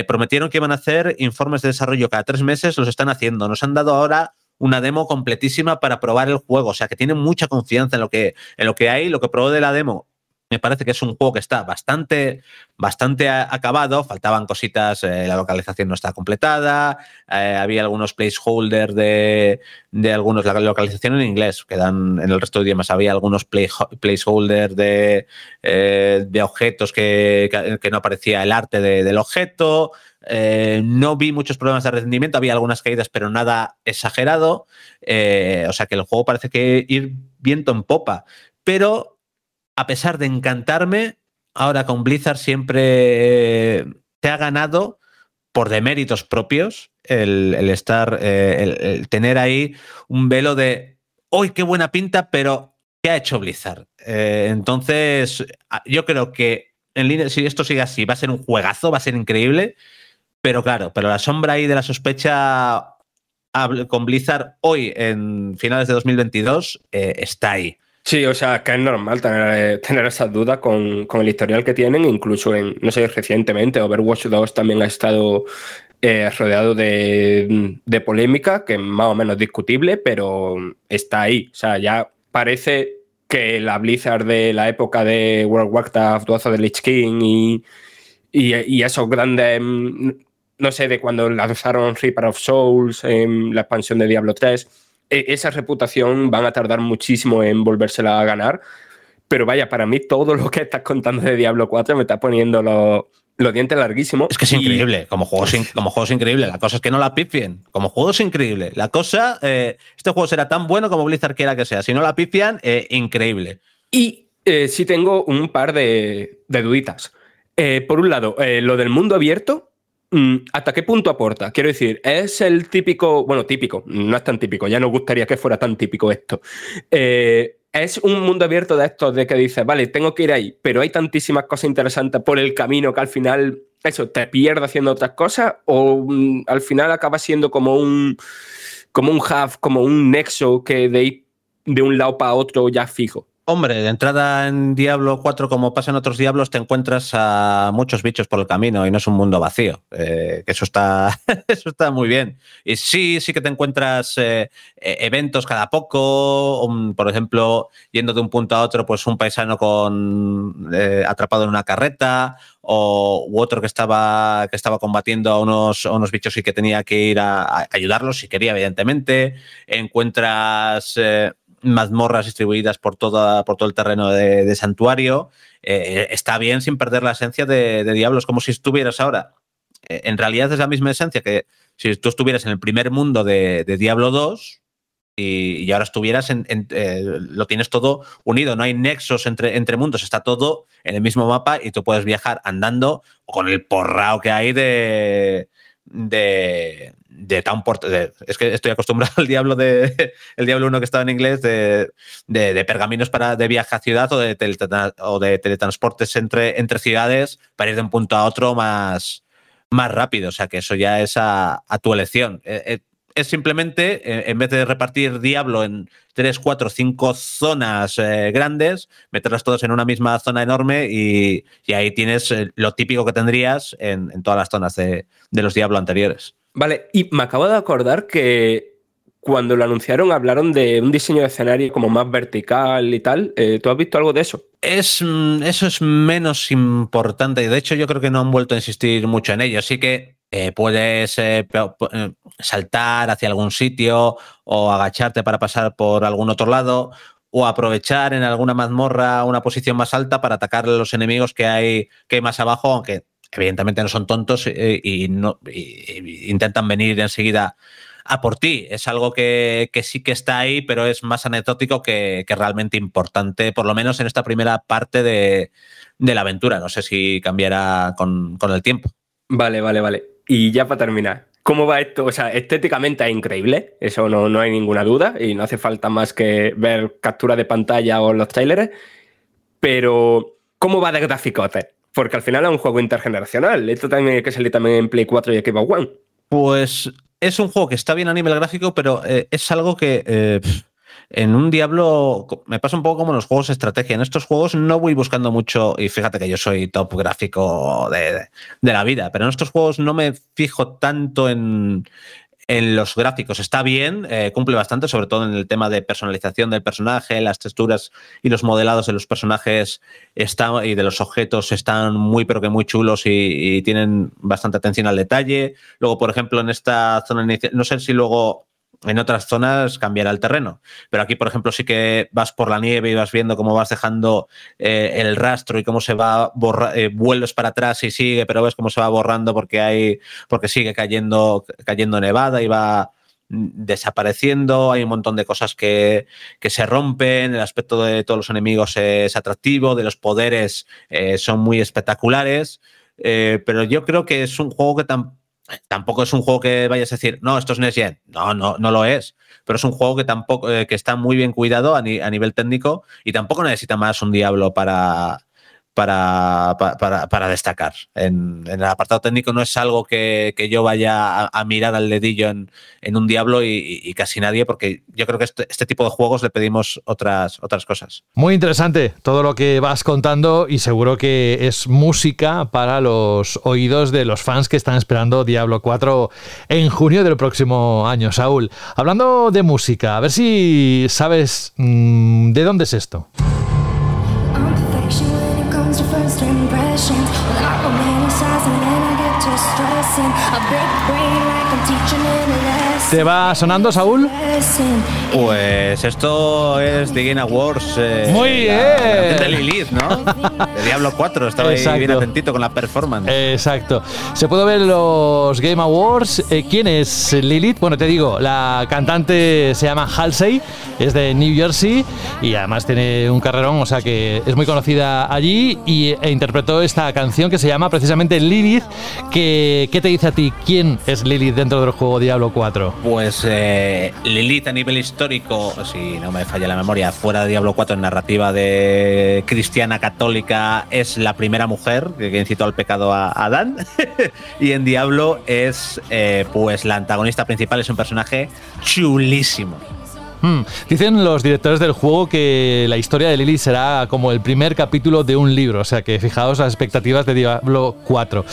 Prometieron que iban a hacer informes de desarrollo cada tres meses, los están haciendo. Nos han dado ahora una demo completísima para probar el juego. O sea, que tienen mucha confianza en lo que, en lo que hay. Lo que probó de la demo me parece que es un juego que está bastante, bastante acabado. Faltaban cositas, eh, la localización no está completada, eh, había algunos placeholders de, de algunos, la localización en inglés, quedan en el resto de idiomas, había algunos placeholders de, eh, de objetos que, que- que no aparecía el arte de- del objeto. Eh, no vi muchos problemas de rendimiento, había algunas caídas, pero nada exagerado. Eh, o sea que el juego parece que ir viento en popa. Pero a pesar de encantarme, ahora con Blizzard siempre te ha ganado por deméritos propios el, estar, eh, el, tener ahí un velo de, hoy qué buena pinta, pero ¿qué ha hecho Blizzard? Entonces, yo creo que en línea, si esto sigue así, va a ser un juegazo, va a ser increíble, pero claro, pero la sombra ahí de la sospecha con Blizzard hoy, en finales de 2022, eh, está ahí. Sí, o sea, que es normal tener, eh, tener esas dudas con, con el historial que tienen, incluso en, no sé, recientemente Overwatch 2 también ha estado eh, rodeado de, de polémica, que es más o menos discutible, pero está ahí. O sea, ya parece que la Blizzard de la época de World of Warcraft 12 de Lich King y, y, esos grandes, no sé, de cuando lanzaron Reaper of Souls en la expansión de Diablo 3, e- esa reputación van a tardar muchísimo en volvérsela a ganar. Pero vaya, para mí todo lo que estás contando de Diablo 4 me está poniendo los, los dientes larguísimos. Es que es increíble, como juego, es como juego es increíble. La cosa es que no la pifien. Como juego es increíble. La cosa, eh, este juego será tan bueno como Blizzard quiera que sea. Si no la pifian, eh, increíble. Y eh, sí tengo un par de, de duditas. Eh, por un lado, eh, lo del mundo abierto, ¿hasta qué punto aporta? Quiero decir, es el típico, bueno, típico, no es tan típico, ya nos gustaría que fuera tan típico esto. Eh, es un mundo abierto de estos de que dices, vale, tengo que ir ahí, pero hay tantísimas cosas interesantes por el camino que al final, eso, te pierdes haciendo otras cosas o mm, al final acaba siendo como un, como un hub, como un nexo que de de un lado para otro ya fijo. Hombre, de entrada en Diablo 4, como pasa en otros Diablos, te encuentras a muchos bichos por el camino y no es un mundo vacío. Eh, eso está, eso está muy bien. Y sí, sí que te encuentras eh, eh, eventos cada poco. por ejemplo, yendo de un punto a otro, pues un paisano con eh, atrapado en una carreta. O, otro que estaba, que estaba combatiendo a unos, unos bichos y que tenía que ir a, a ayudarlos, si quería, evidentemente. Encuentras eh, mazmorras distribuidas por, toda, por todo el terreno de, santuario. Eh, está bien sin perder la esencia de, de Diablo. Es como si estuvieras ahora. Eh, en realidad es la misma esencia que si tú estuvieras en el primer mundo de, Diablo 2 y, y ahora estuvieras en, eh, lo tienes todo unido, no hay nexos entre, entre mundos, está todo en el mismo mapa y tú puedes viajar andando con el porrao que hay de de, de Port. de- es que estoy acostumbrado al Diablo de el Diablo 1 que estaba en inglés, de, de- pergaminos para de viaje a ciudad o de, o de teletransportes entre, entre ciudades para ir de un punto a otro más, más rápido. O sea que eso ya es a, a tu elección. Eh, eh, es simplemente, eh, en vez de repartir Diablo en 3, 4, 5 zonas grandes, meterlas todas en una misma zona enorme y, y ahí tienes lo típico que tendrías en, en todas las zonas de, de los Diablo anteriores. Vale, y me acabo de acordar que cuando lo anunciaron hablaron de un diseño de escenario como más vertical y tal. Eh, ¿Tú has visto algo de eso? Es, mm, eso es menos importante. De hecho, yo creo que no han vuelto a insistir mucho en ello. Así que eh, puedes eh, saltar hacia algún sitio o agacharte para pasar por algún otro lado o aprovechar en alguna mazmorra una posición más alta para atacar a los enemigos que hay, que más abajo, aunque evidentemente no son tontos eh, y, intentan venir enseguida a por ti. Es algo que, sí que está ahí, pero es más anecdótico que, realmente importante, por lo menos en esta primera parte de, la aventura. No sé si cambiará con, el tiempo. Vale, vale, vale. Y ya para terminar, ¿Cómo va esto? O sea, estéticamente es increíble, eso no, no hay ninguna duda, y no hace falta más que ver captura de pantalla o los trailers, pero ¿cómo va de graficote? Porque al final es un juego intergeneracional, esto también hay que salir también en Play 4 y Xbox One. Pues es un juego que está bien a nivel gráfico, pero eh, es algo que eh, en un Diablo me pasa un poco como en los juegos de estrategia. En estos juegos no voy buscando mucho, y fíjate que yo soy top gráfico de- de la vida, pero en estos juegos no me fijo tanto en, en los gráficos. Está bien, eh, cumple bastante, sobre todo en el tema de personalización del personaje, las texturas y los modelados de los personajes y de los objetos están muy, pero que muy chulos y, y tienen bastante atención al detalle. Luego, por ejemplo, en esta zona inicial, no sé si luego en otras zonas cambiará el terreno, pero aquí, por ejemplo, sí que vas por la nieve y vas viendo cómo vas dejando eh, el rastro y cómo se va borra eh, vuelves para atrás y sigue, pero ves cómo se va borrando porque hay, porque sigue cayendo, cayendo nevada y va mm, desapareciendo, hay un montón de cosas que, que se rompen, el aspecto de todos los enemigos es atractivo, de los poderes eh, son muy espectaculares, eh, pero yo creo que es un juego que tam- tampoco es un juego que vayas a decir, no, esto es Next Gen. No, no, no lo es. Pero es un juego que tampoco, eh, que está muy bien cuidado a, ni- a nivel técnico y tampoco necesita más un Diablo para, para, pa- para, destacar. En, el apartado técnico no es algo que, yo vaya a, mirar al dedillo en, en un Diablo y casi nadie, porque yo creo que este, este tipo de juegos le pedimos otras, otras cosas. Muy interesante todo lo que vas contando y seguro que es música para los oídos de los fans que están esperando Diablo 4 en junio del próximo año. Saúl, hablando de música, a ver si sabes mm, de dónde es esto. Impressions. When I romanticize and then I get to stressing. A big brain like I'm teaching in a lesson. ¿Te va sonando, Saúl? Lesson. Pues esto es The Game Awards. eh, Muy bien. la de Lilith, ¿no? De Diablo 4. Estaba ahí bien Exacto. atentito con la performance. Exacto. Se puede ver los Game Awards. Eh, ¿Quién es Lilith? Bueno, te digo, la cantante se llama Halsey, es de New Jersey y además tiene un carrerón, o sea que es muy conocida allí y, e interpretó esta canción que se llama precisamente Lilith. Que, ¿Qué te dice a ti? ¿Quién es Lilith dentro del juego Diablo 4? Pues eh, Lilith a nivel histórico, si no me falla la memoria, fuera de Diablo 4 en narrativa de cristiana católica, es la primera mujer que incitó al pecado a Adán. y en Diablo es eh, pues la antagonista principal, es un personaje chulísimo. Hmm. Dicen los directores del juego que la historia de Lilith será como el primer capítulo de un libro, o sea que fijaos las expectativas de Diablo 4.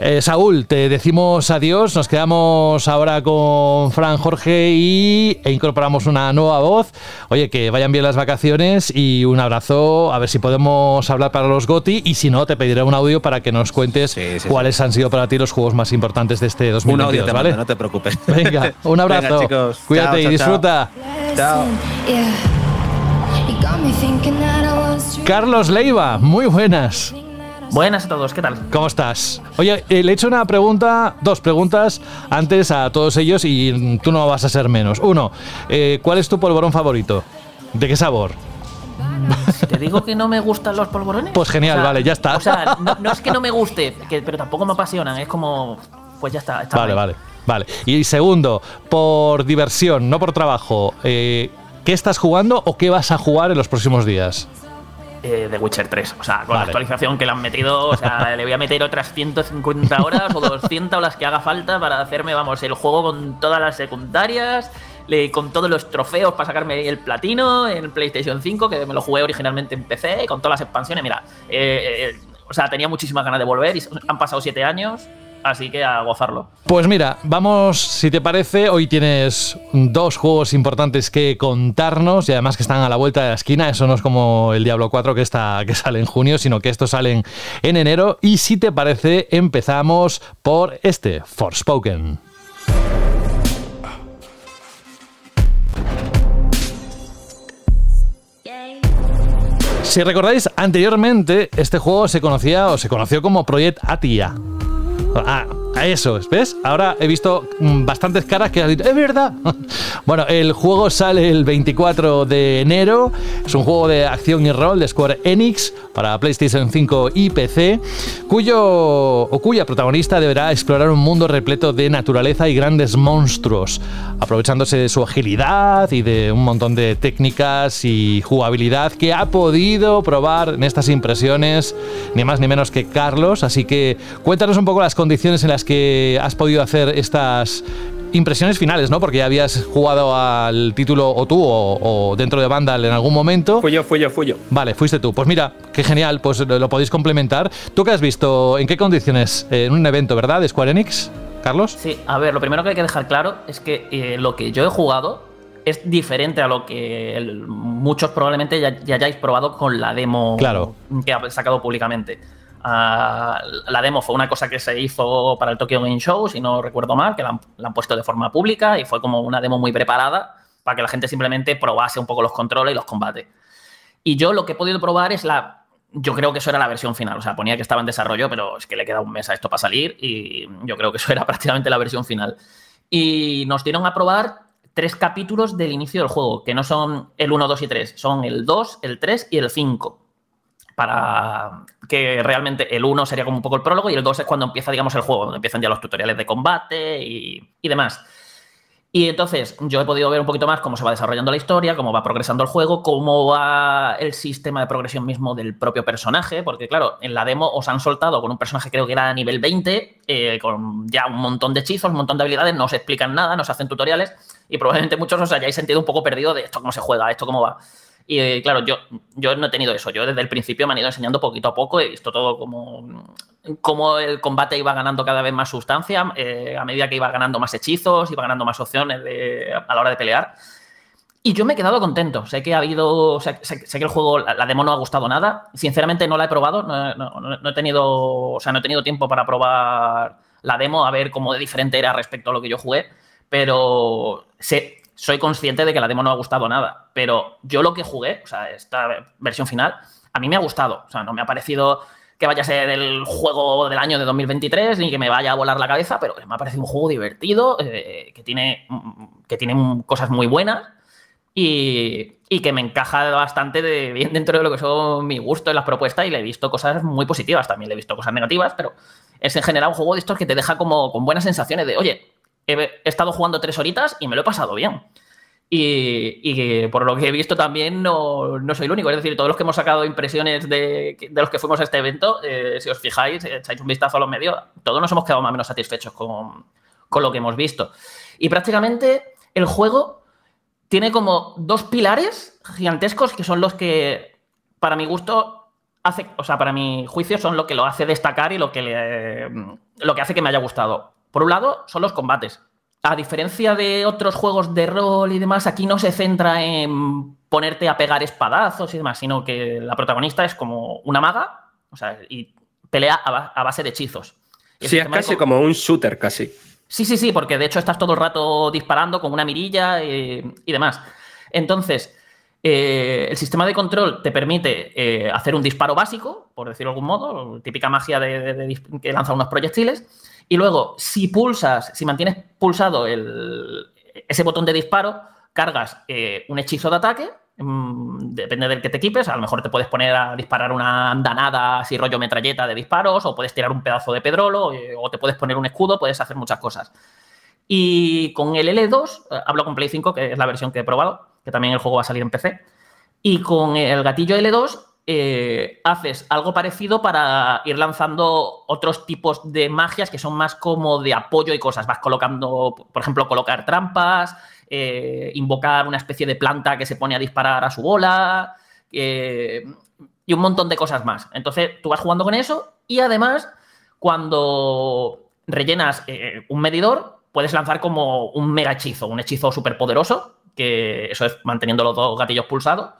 Eh, Saúl, te decimos adiós, nos quedamos ahora con Fran Jorge y, e incorporamos una nueva voz. Oye, que vayan bien las vacaciones y un abrazo, a ver si podemos hablar para los GOTI y si no, te pediré un audio para que nos cuentes sí, sí. cuáles han sido para ti los juegos más importantes de este Un 2022, audio te ¿vale? mando, no te preocupes. Venga, un abrazo. Venga, chicos. Cuídate Chao, y chao, disfruta. Chao. Carlos Leiva, muy buenas. Buenas a todos, ¿qué tal? ¿Cómo estás? Oye, eh, le he hecho una pregunta, dos preguntas antes a todos ellos y tú no vas a ser menos. Uno, eh, ¿cuál es tu polvorón favorito? ¿De qué sabor? Si te digo que no me gustan los polvorones. Pues genial, o sea, vale, ya está. O sea, no, no es que no me guste, que- pero tampoco me apasionan. Es como. Pues ya está. está Vale, bien. vale, vale. Y segundo, por diversión, no por trabajo, eh, ¿qué estás jugando o qué vas a jugar en los próximos días? Eh, The Witcher 3. O sea, con la actualización que le han metido, o sea, le voy a meter otras 150 horas o 200 o las que haga falta para hacerme, vamos, el juego con todas las secundarias, le- con todos los trofeos para sacarme el platino en PlayStation 5, que me lo jugué originalmente en PC, con todas las expansiones. Mira, eh, eh, o sea, tenía muchísimas ganas de volver y han pasado 7 años, así que a gozarlo. Pues mira, vamos, si te parece, hoy tienes dos juegos importantes que contarnos y además que están a la vuelta de la esquina. Eso no es como el Diablo 4 que, está, que sale en junio, sino que estos salen en enero. Y si te parece, empezamos por este, Forspoken. Si recordáis, anteriormente este juego se conocía o se conoció como Project Atia. Ah, Eso es, ¿ves? Ahora he visto mm, bastantes caras que han dicho, es verdad. bueno, el juego sale el 24 de enero. Es un juego de acción y rol de Square Enix para PlayStation 5 y PC, cuyo o cuya protagonista deberá explorar un mundo repleto de naturaleza y grandes monstruos, aprovechándose de su agilidad y de un montón de técnicas y jugabilidad que ha podido probar en estas impresiones, ni más ni menos que Carlos. Así que cuéntanos un poco las condiciones en las que has podido hacer estas impresiones finales, ¿no? Porque ya habías jugado al título o tú o, o dentro de Vandal en algún momento. Fui yo, fui yo, fui yo. Vale, fuiste tú. Pues mira, qué genial, pues lo, lo podéis complementar. ¿Tú qué has visto? ¿En qué condiciones? En un evento, ¿verdad? De Square Enix, Carlos. Sí, a ver, lo primero que hay que dejar claro es que eh, lo que yo he jugado es diferente a lo que el- muchos probablemente ya, ya hayáis probado con la demo Claro. que ha sacado públicamente. La demo fue una cosa que se hizo para el Tokyo Game Show, si no recuerdo mal, que la han, la han puesto de forma pública y fue como una demo muy preparada para que la gente simplemente probase un poco los controles y los combates. Y yo lo que he podido probar es la. Yo creo que eso era la versión final. O sea, ponía que estaba en desarrollo, pero es que le queda un mes a esto para salir. Y yo creo que eso era prácticamente la versión final. Y nos dieron a probar tres capítulos del inicio del juego, que no son el 1, 2 y 3, son el 2, el 3 y el 5. Para que realmente el 1 sería como un poco el prólogo y el 2 es cuando empieza, digamos, el juego, donde empiezan ya los tutoriales de combate y, y demás. Y entonces yo he podido ver un poquito más cómo se va desarrollando la historia, cómo va progresando el juego, cómo va el sistema de progresión mismo del propio personaje, porque claro, en la demo os han soltado con un personaje creo que era a nivel 20, eh, con ya un montón de hechizos, un montón de habilidades, no os explican nada, no os hacen tutoriales y probablemente muchos os hayáis sentido un poco perdido de esto cómo se juega, esto cómo va. Y eh, claro, yo, yo no he tenido eso. Yo desde el principio me han ido enseñando poquito a poco. He visto todo como, como el combate iba ganando cada vez más sustancia. eh, a medida que iba ganando más hechizos, iba ganando más opciones de- a la hora de pelear. Y yo me he quedado contento. Sé que ha habido. Sé, que el juego, la, demo no ha gustado nada. Sinceramente no la he probado. No, no- no- no he tenido. O sea, no he tenido tiempo para probar la demo, a ver cómo de diferente era respecto a lo que yo jugué. Pero sé, soy consciente de que la demo no ha gustado nada. Pero yo lo que jugué, o sea, esta versión final, a mí me ha gustado. O sea, no me ha parecido que vaya a ser el juego del año de 2023 ni que me vaya a volar la cabeza, pero me ha parecido un juego divertido, eh, que, tiene, que tiene cosas muy buenas y, y que me encaja bastante de bien dentro de lo que son mi gusto en las propuestas y le he visto cosas muy positivas, también le he visto cosas negativas, pero es en general un juego de estos que te deja como con buenas sensaciones de, oye, he, estado jugando tres horitas y me lo he pasado bien. Y, por lo que he visto también no, no soy el único. Es decir, todos los que hemos sacado impresiones de, los que fuimos a este evento, eh, si os fijáis, echáis un vistazo a los medios, todos nos hemos quedado más o menos satisfechos con, con lo que hemos visto. Y prácticamente el juego tiene como dos pilares gigantescos que son los que, para mi gusto, hace, o sea, para mi juicio, son lo que lo hace destacar y lo que, lo que hace que me haya gustado. Por un lado, son los combates. A diferencia de otros juegos de rol y demás, aquí no se centra en ponerte a pegar espadazos y demás, sino que la protagonista es como una maga, o sea, y pelea a, ba- a base de hechizos. Y Sí, es de casi co- como un shooter, casi. Sí, sí, sí, porque de hecho estás todo el rato disparando con una mirilla eh, y demás. Entonces, eh, el sistema de control te permite eh, hacer un disparo básico, por decirlo de algún modo, típica magia de, de- que lanza unos proyectiles. Y luego, si pulsas, si mantienes pulsado el- ese botón de disparo, cargas eh, un hechizo de ataque. mm, Depende del que te equipes, a lo mejor te puedes poner a disparar una andanada así rollo metralleta de disparos, o puedes tirar un pedazo de pedrolo, eh, o te puedes poner un escudo, puedes hacer muchas cosas. Y con el L2, eh, hablo con Play 5, que es la versión que he probado, que también el juego va a salir en PC. Y con el gatillo L2 eh, haces algo parecido para ir lanzando otros tipos de magias que son más como de apoyo y cosas. Vas colocando, por ejemplo, colocar trampas, eh, invocar una especie de planta que se pone a disparar a su bola eh, y un montón de cosas más. Entonces tú vas jugando con eso y además cuando rellenas un medidor puedes lanzar como un mega hechizo, un hechizo súper poderoso, que eso es manteniendo los dos gatillos pulsados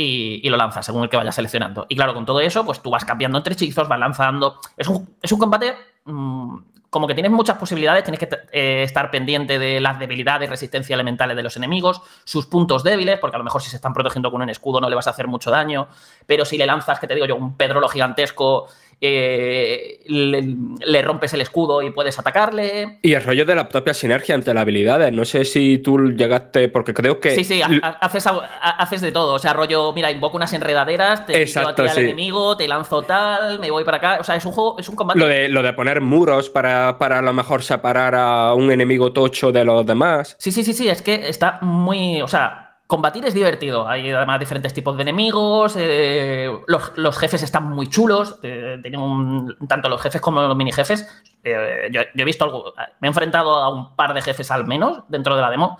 y, lo lanzas según el que vayas seleccionando. Y claro, con todo eso, pues tú vas cambiando entre hechizos, vas lanzando. Es un, es un combate mm, como que tienes muchas posibilidades, tienes que eh, estar pendiente de las debilidades, resistencia elementales de los enemigos, sus puntos débiles, porque a lo mejor si se están protegiendo con un escudo no le vas a hacer mucho daño, pero si le lanzas, que te digo yo, un pedrolo gigantesco eh, le, le rompes el escudo y puedes atacarle. Y el rollo de la propia sinergia entre las habilidades. No sé si tú llegaste, porque creo que. Sí, sí, ha- ha- haces, haces de todo. O sea, rollo, mira, invoco unas enredaderas, te Exacto, a al enemigo, te lanzo tal, me voy para acá. O sea, es un juego, es un combate. Lo de, lo de poner muros para, para a lo mejor separar a un enemigo tocho de los demás. Sí, sí, sí, sí, es que está muy. O sea, combatir es divertido. Hay además diferentes tipos de enemigos. eh, los, jefes están muy chulos. eh, tienen un- tanto los jefes como los mini jefes. eh, yo, yo he visto algo. Me he enfrentado a un par de jefes al menos dentro de la demo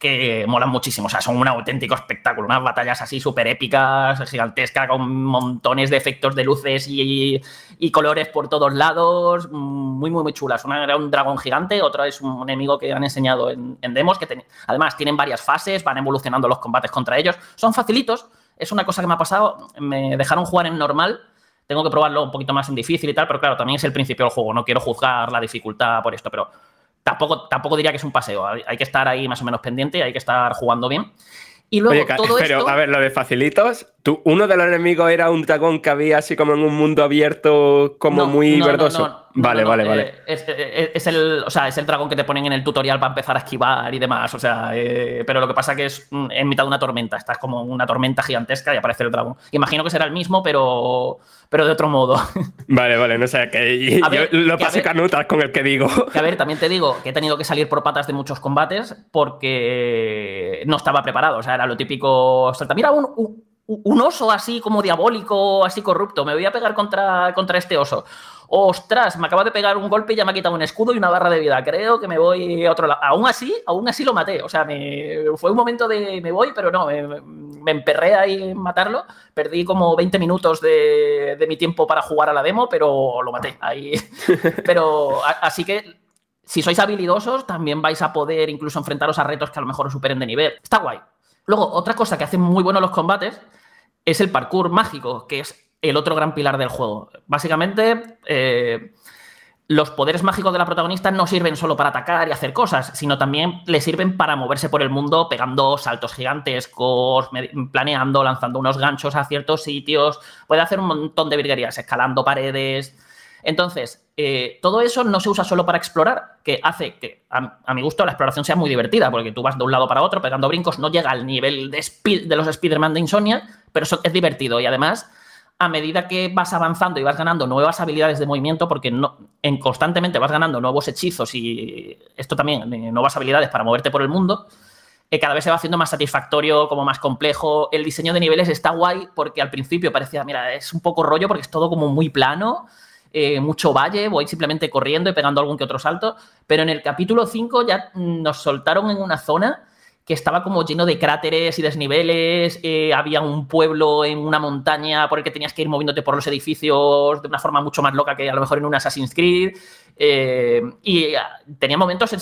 que molan muchísimo. O sea, son un auténtico espectáculo. Unas batallas así súper épicas, gigantescas, con montones de efectos de luces y, y colores por todos lados. Muy, muy, muy chulas. Una era un dragón gigante, otra es un enemigo que han enseñado en, demos. que Además, tienen varias fases, van evolucionando los combates contra ellos. Son facilitos. Es una cosa que me ha pasado. Me dejaron jugar en normal. Tengo que probarlo un poquito más en difícil y tal, pero claro, también es el principio del juego. No quiero juzgar la dificultad por esto, pero tampoco, tampoco diría que es un paseo. Hay, que estar ahí más o menos pendiente, hay que estar jugando bien. Y luego Oye, todo pero esto. a ver, lo de facilitos. Tú, uno de los enemigos era un dragón que había así como en un mundo abierto, como No, muy no, verdoso. no, vale, vale, vale. Es, es- es el, o sea, es el dragón que te ponen en el tutorial para empezar a esquivar y demás. O sea, eh, pero lo que pasa que es mm, en mitad de una tormenta. Estás como una tormenta gigantesca y aparece el dragón. Imagino que será el mismo, pero, pero de otro modo. Vale, vale, no sé. Que yo ver, lo que canutas con el que digo. Que a ver, también te digo que he tenido que salir por patas de muchos combates porque no estaba preparado. O sea, era lo típico. salta, Mira, un, un- un oso así como diabólico, así corrupto. Me voy a pegar contra, contra este oso. Ostras, me acaba de pegar un golpe y ya me ha quitado un escudo y una barra de vida. Creo que me voy a otro lado. Aún así, aún así lo maté. O sea, me, fue un momento de me voy, pero no, me, me emperré ahí en matarlo. Perdí como 20 minutos de, de mi tiempo para jugar a la demo, pero lo maté. Ahí. Pero a- así que si sois habilidosos, también vais a poder incluso enfrentaros a retos que a lo mejor os superen de nivel. Está guay. Luego, otra cosa que hacen muy buenos los combates es el parkour mágico, que es el otro gran pilar del juego. Básicamente, eh, los poderes mágicos de la protagonista no sirven solo para atacar y hacer cosas, sino también le sirven para moverse por el mundo pegando saltos gigantescos, planeando, lanzando unos ganchos a ciertos sitios. Puede hacer un montón de virguerías, escalando paredes. Entonces, eh, todo eso no se usa solo para explorar, que hace que, a, mi gusto, la exploración sea muy divertida, porque tú vas de un lado para otro pegando brincos, no llega al nivel de, los Spider-Man de Insomnia, pero eso es divertido y además a medida que vas avanzando y vas ganando nuevas habilidades de movimiento, porque en constantemente vas ganando nuevos hechizos y esto también, eh, nuevas habilidades para moverte por el mundo, eh, cada vez se va haciendo más satisfactorio, como más complejo. El diseño de niveles está guay porque al principio parecía, mira, es un poco rollo porque es todo como muy plano, eh, mucho valle, voy simplemente corriendo y pegando algún que otro salto, pero en el capítulo 5 ya nos soltaron en una zona que estaba como lleno de cráteres y desniveles, eh, había un pueblo en una montaña por el que tenías que ir moviéndote por los edificios de una forma mucho más loca que a lo mejor en un Assassin's Creed. eh, y ah, tenía momentos, en-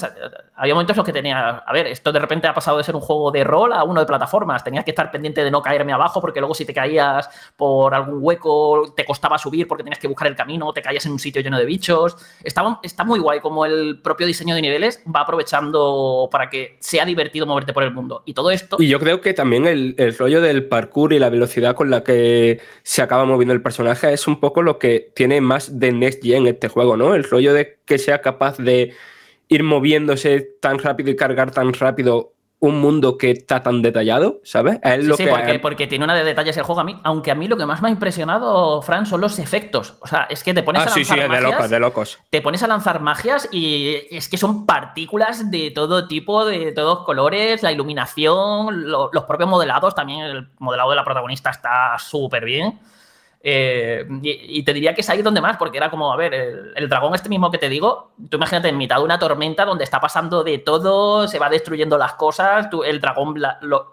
había momentos en los que tenía, a ver, esto de repente ha pasado de ser un juego de rol a uno de plataformas, tenías que estar pendiente de no caerme abajo porque luego si te caías por algún hueco te costaba subir porque tenías que buscar el camino, te caías en un sitio lleno de bichos. Está muy guay como el propio diseño de niveles va aprovechando para que sea divertido moverte por el mundo. Y todo esto... Y yo creo que también el, el rollo del parkour y la velocidad con la que se acaba moviendo el personaje es un poco lo que tiene más de Next Gen este juego, ¿no? El rollo de que sea capaz de ir moviéndose tan rápido y cargar tan rápido un mundo que está tan detallado, ¿sabes? Es Sí, lo sí, que porque, porque tiene una de detalles el juego a mí, aunque a mí lo que más me ha impresionado, Fran, son los efectos. O sea, es que te pones Ah, a sí, lanzar sí, de magias, locos, de locos. te pones a lanzar magias y es que son partículas de todo tipo, de todos colores, la iluminación, lo- los propios modelados, también el modelado de la protagonista está súper bien. Eh, y, te diría que es ahí donde más, porque era como, a ver, el, dragón este mismo que te digo, tú imagínate en mitad de una tormenta donde está pasando de todo, se va destruyendo las cosas, el dragón,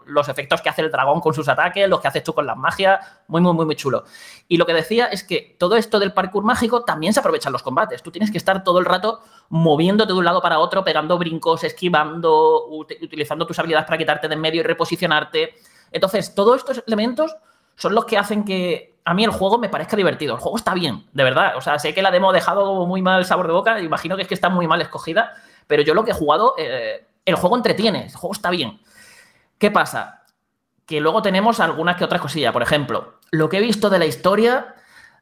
los efectos que hace el dragón con sus ataques, los que haces tú con las magias, muy, muy, muy, muy chulo. Y lo que decía es que todo esto del parkour mágico también se aprovecha en los combates. Tú tienes que estar todo el rato moviéndote de un lado para otro, pegando brincos, esquivando, ut- utilizando tus habilidades para quitarte de en medio y reposicionarte. Entonces, todos estos elementos son los que hacen que a mí el juego me parezca divertido. El juego está bien, de verdad. O sea, sé que la demo ha dejado muy mal sabor de boca, imagino que es que está muy mal escogida, pero yo lo que he jugado, eh, el juego entretiene, el juego está bien. ¿Qué pasa? Que luego tenemos algunas que otras cosillas. Por ejemplo, lo que he visto de la historia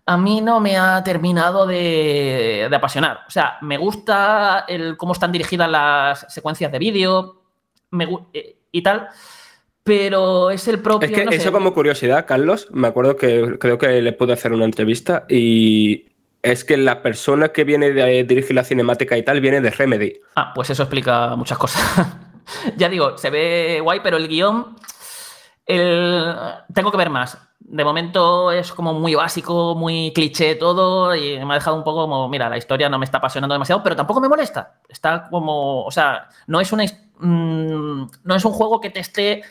a mí no me ha terminado de, apasionar. O sea, me gusta el, cómo están dirigidas las secuencias de vídeo me eh, y tal, pero es el propio. Es que no sé. eso como curiosidad, Carlos, me acuerdo que creo que le pude hacer una entrevista y es que la persona que viene de dirigir la cinemática y tal viene de Remedy. Ah, pues eso explica muchas cosas. ya digo, se ve guay, pero el guion. el- Tengo que ver más. De momento es como muy básico, muy cliché todo y me ha dejado un poco como, mira, la historia no me está apasionando demasiado, pero tampoco me molesta. Está como, o sea, no es una, mm, no es un juego que te esté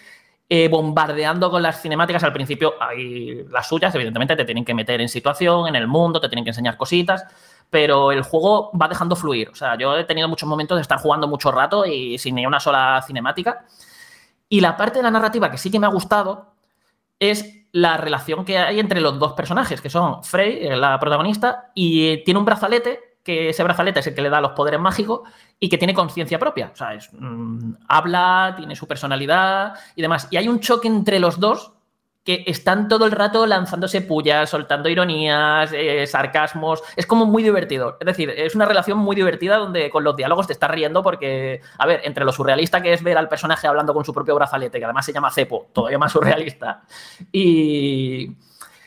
eh, bombardeando con las cinemáticas. Al principio hay las suyas, evidentemente te tienen que meter en situación, en el mundo, te tienen que enseñar cositas, pero el juego va dejando fluir. O sea, yo he tenido muchos momentos de estar jugando mucho rato y sin ni una sola cinemática. Y la parte de la narrativa que sí que me ha gustado es la relación que hay entre los dos personajes, que son Frey, eh, la protagonista, y tiene un brazalete, que ese brazalete es el que le da los poderes mágicos y que tiene conciencia propia. O sea, es, mm, habla, tiene su personalidad y demás. Y hay un choque entre los dos que están todo el rato lanzándose pullas, soltando ironías, eh, sarcasmos. Es como muy divertido. Es decir, es una relación muy divertida donde con los diálogos te estás riendo porque, a ver, entre lo surrealista que es ver al personaje hablando con su propio brazalete, que además se llama Cepo, todavía más surrealista, y,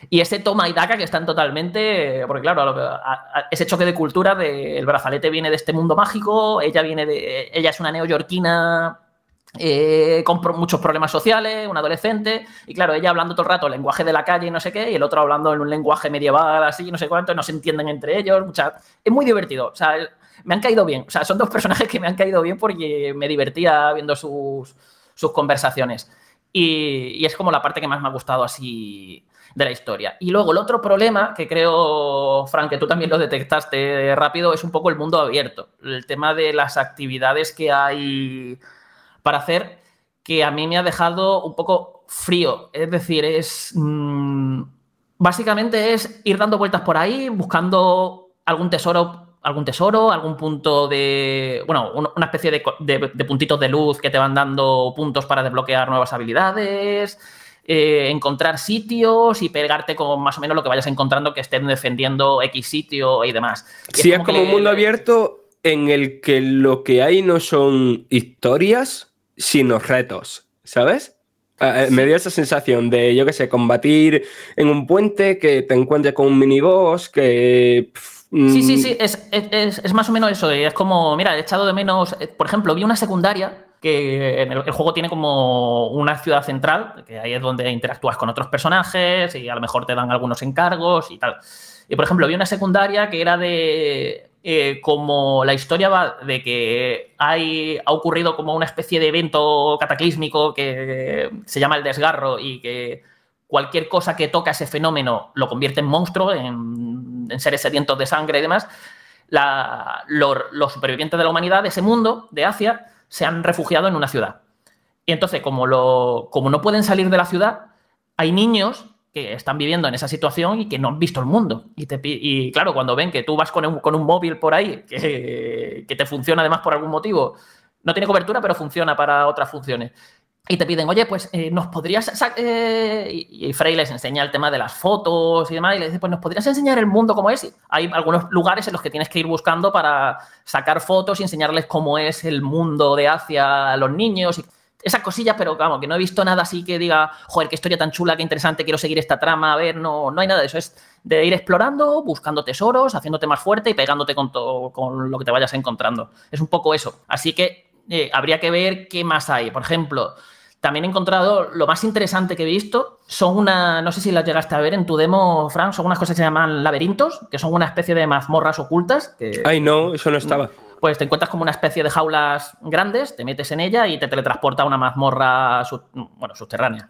y ese toma y daca que están totalmente. Porque, claro, a lo a- a- ese choque de cultura de el brazalete viene de este mundo mágico, ella viene de. Ella es una neoyorquina eh, con pro- muchos problemas sociales, un adolescente, y claro, ella hablando todo el rato el lenguaje de la calle y no sé qué, y el otro hablando en un lenguaje medieval así, no sé cuánto, no se entienden entre ellos, mucha- es muy divertido, o sea, me han caído bien, o sea, son dos personajes que me han caído bien porque me divertía viendo sus, sus conversaciones, y, y es como la parte que más me ha gustado así de la historia. Y luego el otro problema, que creo, Frank, que tú también lo detectaste rápido, es un poco el mundo abierto, el tema de las actividades que hay para hacer que a mí me ha dejado un poco frío. Es decir, es. mm, básicamente es ir dando vueltas por ahí, buscando algún tesoro, algún tesoro, algún punto de. Bueno, un- una especie de, de- de puntitos de luz que te van dando puntos para desbloquear nuevas habilidades. Eh, encontrar sitios y pegarte con más o menos lo que vayas encontrando que estén defendiendo X sitio y demás. Y Sí, es como un le- mundo abierto en el que lo que hay no son historias, sino retos, ¿sabes? Ah, eh, Me dio esa sensación de, yo qué sé, combatir en un puente, que te encuentres con un miniboss, que... Sí, sí, mm, sí, es, es- es- es más o menos eso. Es como, mira, he echado de menos. eh, Por ejemplo, vi una secundaria que en el, el juego tiene como una ciudad central, que ahí es donde interactúas con otros personajes y a lo mejor te dan algunos encargos y tal. Y por ejemplo, vi una secundaria que era de. eh, como la historia va de que hay, ha ocurrido como una especie de evento cataclísmico que se llama el desgarro y que cualquier cosa que toca ese fenómeno lo convierte en monstruo, en, en seres sedientos de sangre y demás. La- los, los supervivientes de la humanidad de ese mundo, de Asia, se han refugiado en una ciudad. Y entonces, como, lo, como no pueden salir de la ciudad, hay niños que están viviendo en esa situación y que no han visto el mundo. Y, te y claro, cuando ven que tú vas con un, con un móvil por ahí, que, que te funciona además por algún motivo, no tiene cobertura, pero funciona para otras funciones. Y te piden, oye, pues eh, nos podrías. eh", y, y Frey les enseña el tema de las fotos y demás, y les dice, pues nos podrías enseñar el mundo como es. Hay algunos lugares en los que tienes que ir buscando para sacar fotos y enseñarles cómo es el mundo de Asia a los niños. Y esas cosillas, pero vamos, que no he visto nada así que diga, joder, qué historia tan chula, qué interesante, quiero seguir esta trama, a ver, no, no hay nada de eso. Es de ir explorando, buscando tesoros, haciéndote más fuerte y pegándote con, to- con lo que te vayas encontrando. Es un poco eso. Así que eh, habría que ver qué más hay. Por ejemplo, también he encontrado lo más interesante que he visto. Son una, no sé si las llegaste a ver en tu demo, Frank, son unas cosas que se llaman laberintos, que son una especie de mazmorras ocultas. Que, Ay, no, eso no estaba. pues te encuentras como una especie de jaulas grandes, te metes en ella y te teletransporta a una mazmorra sub- bueno, subterránea.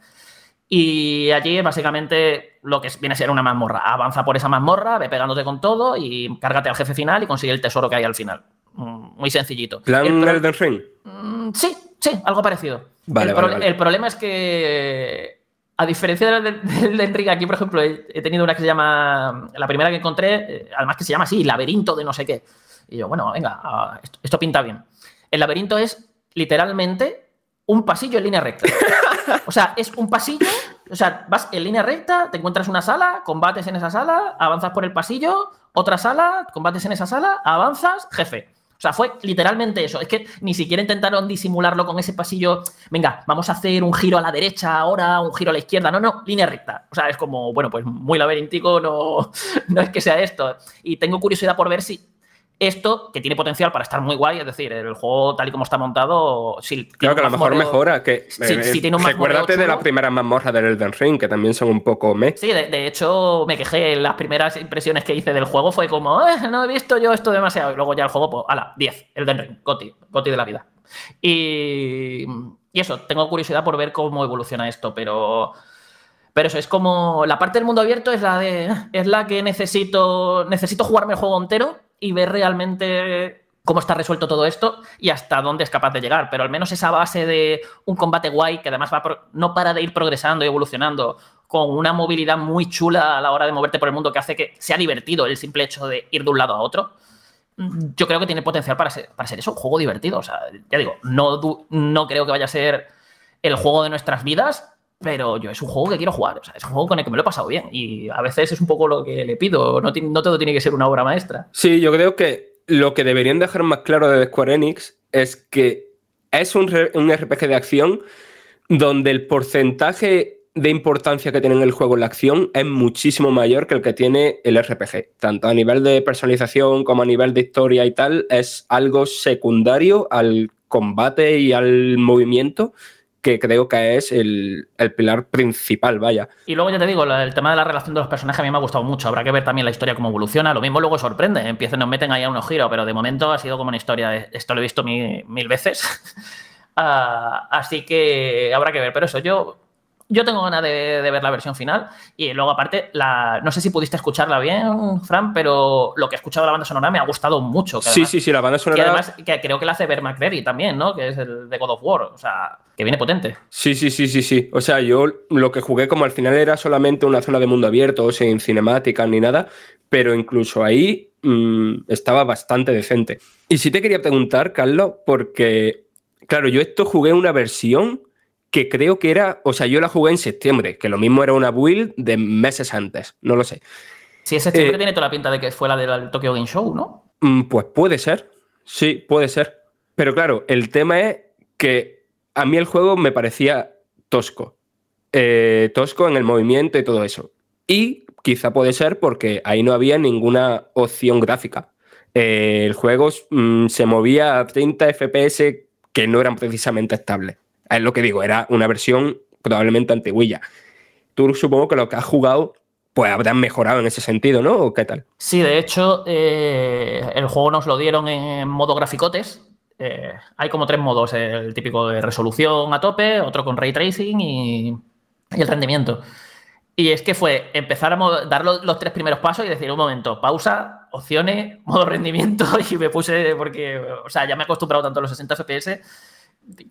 Y allí básicamente lo que viene a ser una mazmorra. Avanza por esa mazmorra, ve pegándote con todo y cárgate al jefe final y consigue el tesoro que hay al final. Mm, Muy sencillito. ¿Plan El Elden Ring? Mm, Sí, sí, algo parecido. Vale, el, vale, pro- vale. el problema es que, a diferencia del de Enrique, aquí, por ejemplo, he, he tenido una que se llama, la primera que encontré, eh, además que se llama así, laberinto de no sé qué. Y yo, bueno, venga, ah, esto, esto pinta bien. El laberinto es literalmente un pasillo en línea recta. O sea, es un pasillo, o sea, vas en línea recta, te encuentras una sala, combates en esa sala, avanzas por el pasillo, otra sala, combates en esa sala, avanzas, jefe. O sea, fue literalmente eso. Es que ni siquiera intentaron disimularlo con ese pasillo. Venga, vamos a hacer un giro a la derecha ahora, un giro a la izquierda. No, no, línea recta. O sea, es como, bueno, pues muy laberíntico, no, no es que sea esto. Y tengo curiosidad por ver si esto, que tiene potencial para estar muy guay, es decir, el juego tal y como está montado, sí, Claro que a lo mejor mejora. Que, Sí, eh, sí tiene un recuérdate de chulo. las primeras mazmorras del Elden Ring, que también son un poco me. Sí, de, de hecho me quejé. Las primeras impresiones que hice del juego fue como, "Eh, no he visto yo esto demasiado. Y luego ya el juego, pues, ala, 10, el Den Ring, Goti, Goti de la vida. Y, y eso, tengo curiosidad por ver cómo evoluciona esto, pero. Pero eso, es como. La parte del mundo abierto es la de. Es la que necesito. Necesito jugarme el juego entero y ver realmente cómo está resuelto todo esto y hasta dónde es capaz de llegar. Pero al menos esa base de un combate guay que además va no para de ir progresando y evolucionando, con una movilidad muy chula a la hora de moverte por el mundo que hace que sea divertido el simple hecho de ir de un lado a otro. Mm, Yo creo que tiene potencial para ser, para ser eso, un juego divertido. O sea, ya digo, no, no creo que vaya a ser el juego de nuestras vidas, pero yo es un juego que quiero jugar. O sea, es un juego con el que me lo he pasado bien. Y a veces es un poco lo que le pido. No, no todo tiene que ser una obra maestra. Sí, yo creo que lo que deberían dejar más claro de Square Enix es que es un, un RPG de acción donde el porcentaje de importancia que tiene en el juego la acción es muchísimo mayor que el que tiene el RPG. Tanto a nivel de personalización como a nivel de historia y tal, es algo secundario al combate y al movimiento que creo que es el, el pilar principal, vaya. Y luego ya te digo, el tema de la relación de los personajes a mí me ha gustado mucho. Habrá que ver también la historia cómo evoluciona. Lo mismo luego sorprende. Empiezan, nos meten ahí a unos giros, pero de momento ha sido como una historia. Esto lo he visto mi- mil veces. Ah, así que habrá que ver. Pero eso, yo, yo tengo ganas de, de ver la versión final. Y luego, aparte, la, no sé si pudiste escucharla bien, Fran, pero lo que he escuchado de la banda sonora me ha gustado mucho. que Sí, además- sí, sí, la banda sonora... además que creo que la hace Bear McCreary también, ¿no? Que es el de God of War. O sea, que viene potente. Sí, sí, sí, sí, sí. O sea, yo lo que jugué como al final era solamente una zona de mundo abierto, sin cinemáticas ni nada, pero incluso ahí mm, estaba bastante decente. Y sí te quería preguntar, Carlos, porque, claro, yo esto jugué una versión que creo que era, o sea, yo la jugué en septiembre, que lo mismo era una build de meses antes, no lo sé. Si ese siempre Eh, tiene toda la pinta de que fue la del Tokyo Game Show, ¿no? Mm, Pues puede ser, sí, puede ser. Pero claro, el tema es que a mí el juego me parecía tosco. Eh, tosco en el movimiento y todo eso. Y quizá puede ser porque ahí no había ninguna opción gráfica. Eh, el juego mm, se movía a 30 FPS que no eran precisamente estables. Es lo que digo, era una versión probablemente antiguilla. Tú supongo que lo que has jugado, pues habrán mejorado en ese sentido, ¿no? ¿O qué tal? Sí, de hecho, eh, el juego nos lo dieron en modo graficotes. Eh, hay como tres modos: el típico de resolución a tope, otro con ray tracing y, y el rendimiento. Y es que fue empezar a dar lo- los, tres primeros pasos y decir, un momento, pausa, opciones, modo rendimiento, y me puse, porque, o sea, ya me he acostumbrado tanto a los 60 FPS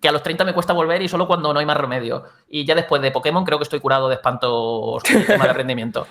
que a los 30 me cuesta volver y solo cuando no hay más remedio. Y ya después de Pokémon creo que estoy curado de espantos con el tema de rendimiento.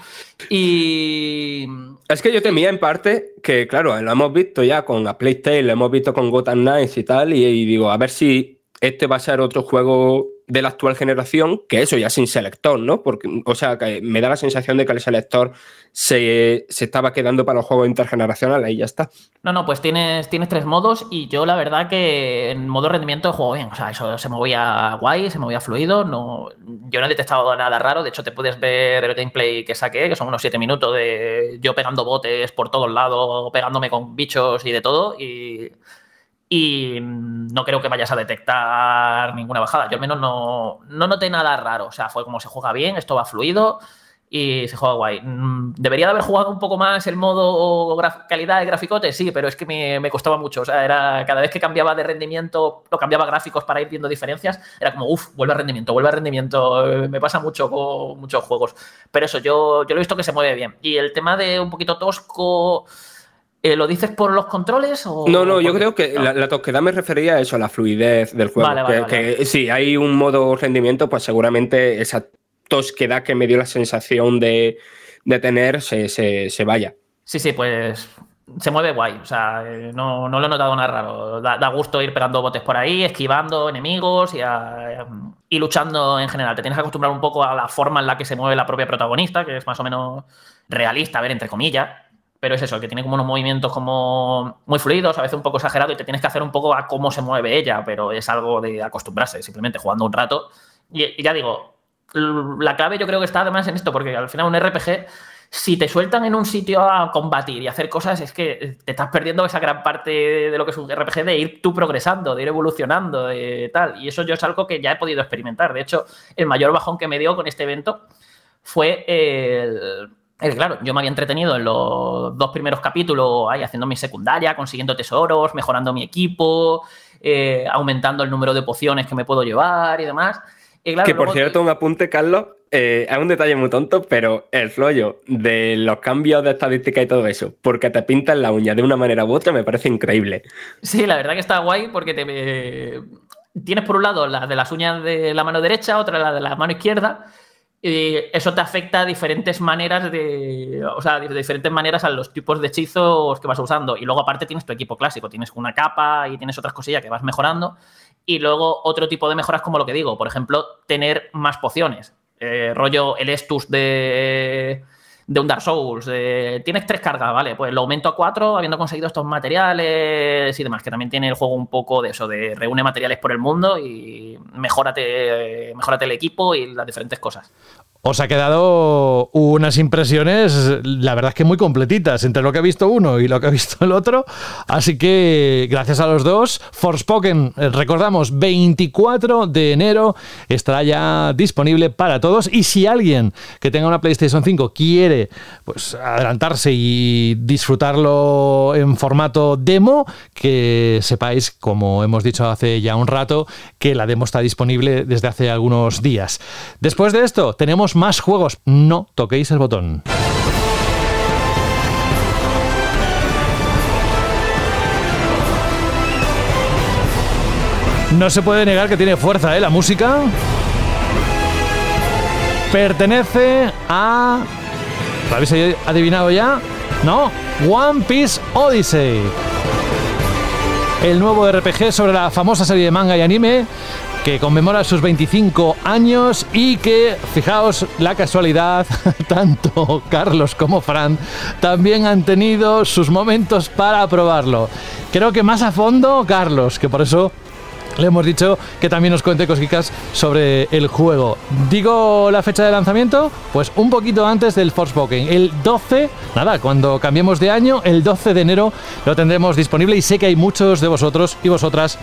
Y Es que yo temía en parte que, claro, lo hemos visto ya con A Plague lo hemos visto con Gotham Knights y tal, y, y digo, a ver si este va a ser otro juego de la actual generación, que eso ya sin selector, ¿no? Porque, o sea, que me da la sensación de que el selector se, se estaba quedando para los juegos intergeneracionales y ya está. No, no, pues tienes, tienes tres modos y yo la verdad que en modo rendimiento juego bien. O sea, eso se movía guay, se movía fluido. No, yo no he detectado nada raro. De hecho, te puedes ver el gameplay que saqué, que son unos siete minutos de yo pegando botes por todos lados, pegándome con bichos y de todo. Y, y no creo que vayas a detectar ninguna bajada. Yo al menos no, no noté nada raro. O sea, fue como se juega bien, esto va fluido y se juega guay. Mm, ¿Debería de haber jugado un poco más el modo calidad de graficote? Sí, pero es que me, me costaba mucho. O sea, era cada vez que cambiaba de rendimiento, lo cambiaba gráficos para ir viendo diferencias, era como, uff, vuelve a rendimiento, vuelve a rendimiento. Eh, Me pasa mucho con muchos juegos. Pero eso, yo, yo lo he visto que se mueve bien. Y el tema de un poquito tosco, eh, ¿lo dices por los controles? O No, no, yo creo que la, la tosquedad me refería a eso, a la fluidez del juego. Vale, vale, que, vale. que si hay un modo rendimiento, pues seguramente esa tosquedad que me dio la sensación de, de tener se, se- se vaya. Sí, sí, pues se mueve guay. O sea, eh, no, no lo he notado nada raro. Da, da gusto ir pegando botes por ahí, esquivando enemigos y, a- y luchando en general. Te tienes que acostumbrar un poco a la forma en la que se mueve la propia protagonista, que es más o menos realista, a ver, entre comillas. Pero es eso, que tiene como unos movimientos como muy fluidos, a veces un poco exagerado, y te tienes que hacer un poco a cómo se mueve ella, pero es algo de acostumbrarse, simplemente jugando un rato. Y, y ya digo, la clave yo creo que está además en esto, porque al final un RPG, si te sueltan en un sitio a combatir y hacer cosas, es que te estás perdiendo esa gran parte de lo que es un RPG, de ir tú progresando, de ir evolucionando, de tal. Y eso yo es algo que ya he podido experimentar. De hecho, el mayor bajón que me dio con este evento fue el, el, claro, yo me había entretenido en los dos primeros capítulos ahí haciendo mi secundaria, consiguiendo tesoros, mejorando mi equipo, eh, aumentando el número de pociones que me puedo llevar y demás. Y claro, que por cierto, un apunte, Carlos, eh, es un detalle muy tonto, pero el rollo de los cambios de estadística y todo eso, porque te pintan la uña de una manera u otra, me parece increíble. Sí, la verdad que está guay porque te eh, tienes por un lado la de las uñas de la mano derecha, otra la de la mano izquierda. Y eso te afecta a diferentes maneras de. O sea, de diferentes maneras a los tipos de hechizos que vas usando. Y luego, aparte, tienes tu equipo clásico. Tienes una capa y tienes otras cosillas que vas mejorando. Y luego otro tipo de mejoras, como lo que digo. Por ejemplo, tener más pociones. Eh, rollo el Estus de, de un Dark Souls. tienes tres cargas, ¿vale? Pues lo aumento a cuatro, habiendo conseguido estos materiales y demás. Que también tiene el juego un poco de eso, de reúne materiales por el mundo y mejórate, mejórate el equipo y las diferentes cosas. Os ha quedado unas impresiones, la verdad es que muy completitas, entre lo que ha visto uno y lo que ha visto el otro. Así que gracias a los dos, Forspoken, eh, recordamos, 24 de enero estará ya disponible para todos. Y si alguien que tenga una PlayStation 5 quiere pues, adelantarse y disfrutarlo en formato demo, que sepáis, como hemos dicho hace ya un rato, que la demo está disponible desde hace algunos días. Después de esto, tenemos más juegos. No toquéis el botón. No se puede negar que tiene fuerza, ¿eh? La música pertenece a... ¿Lo habéis adivinado ya? No, One Piece Odyssey. El nuevo RPG sobre la famosa serie de manga y anime que conmemora sus 25 años y que, fijaos la casualidad, tanto Carlos como Fran también han tenido sus momentos para probarlo. Creo que más a fondo Carlos, que por eso le hemos dicho que también nos cuente cositas sobre el juego. Digo la fecha de lanzamiento, pues un poquito antes del Forspoken. El 12, nada, cuando cambiemos de año, el 12 de enero lo tendremos disponible y sé que hay muchos de vosotros y vosotras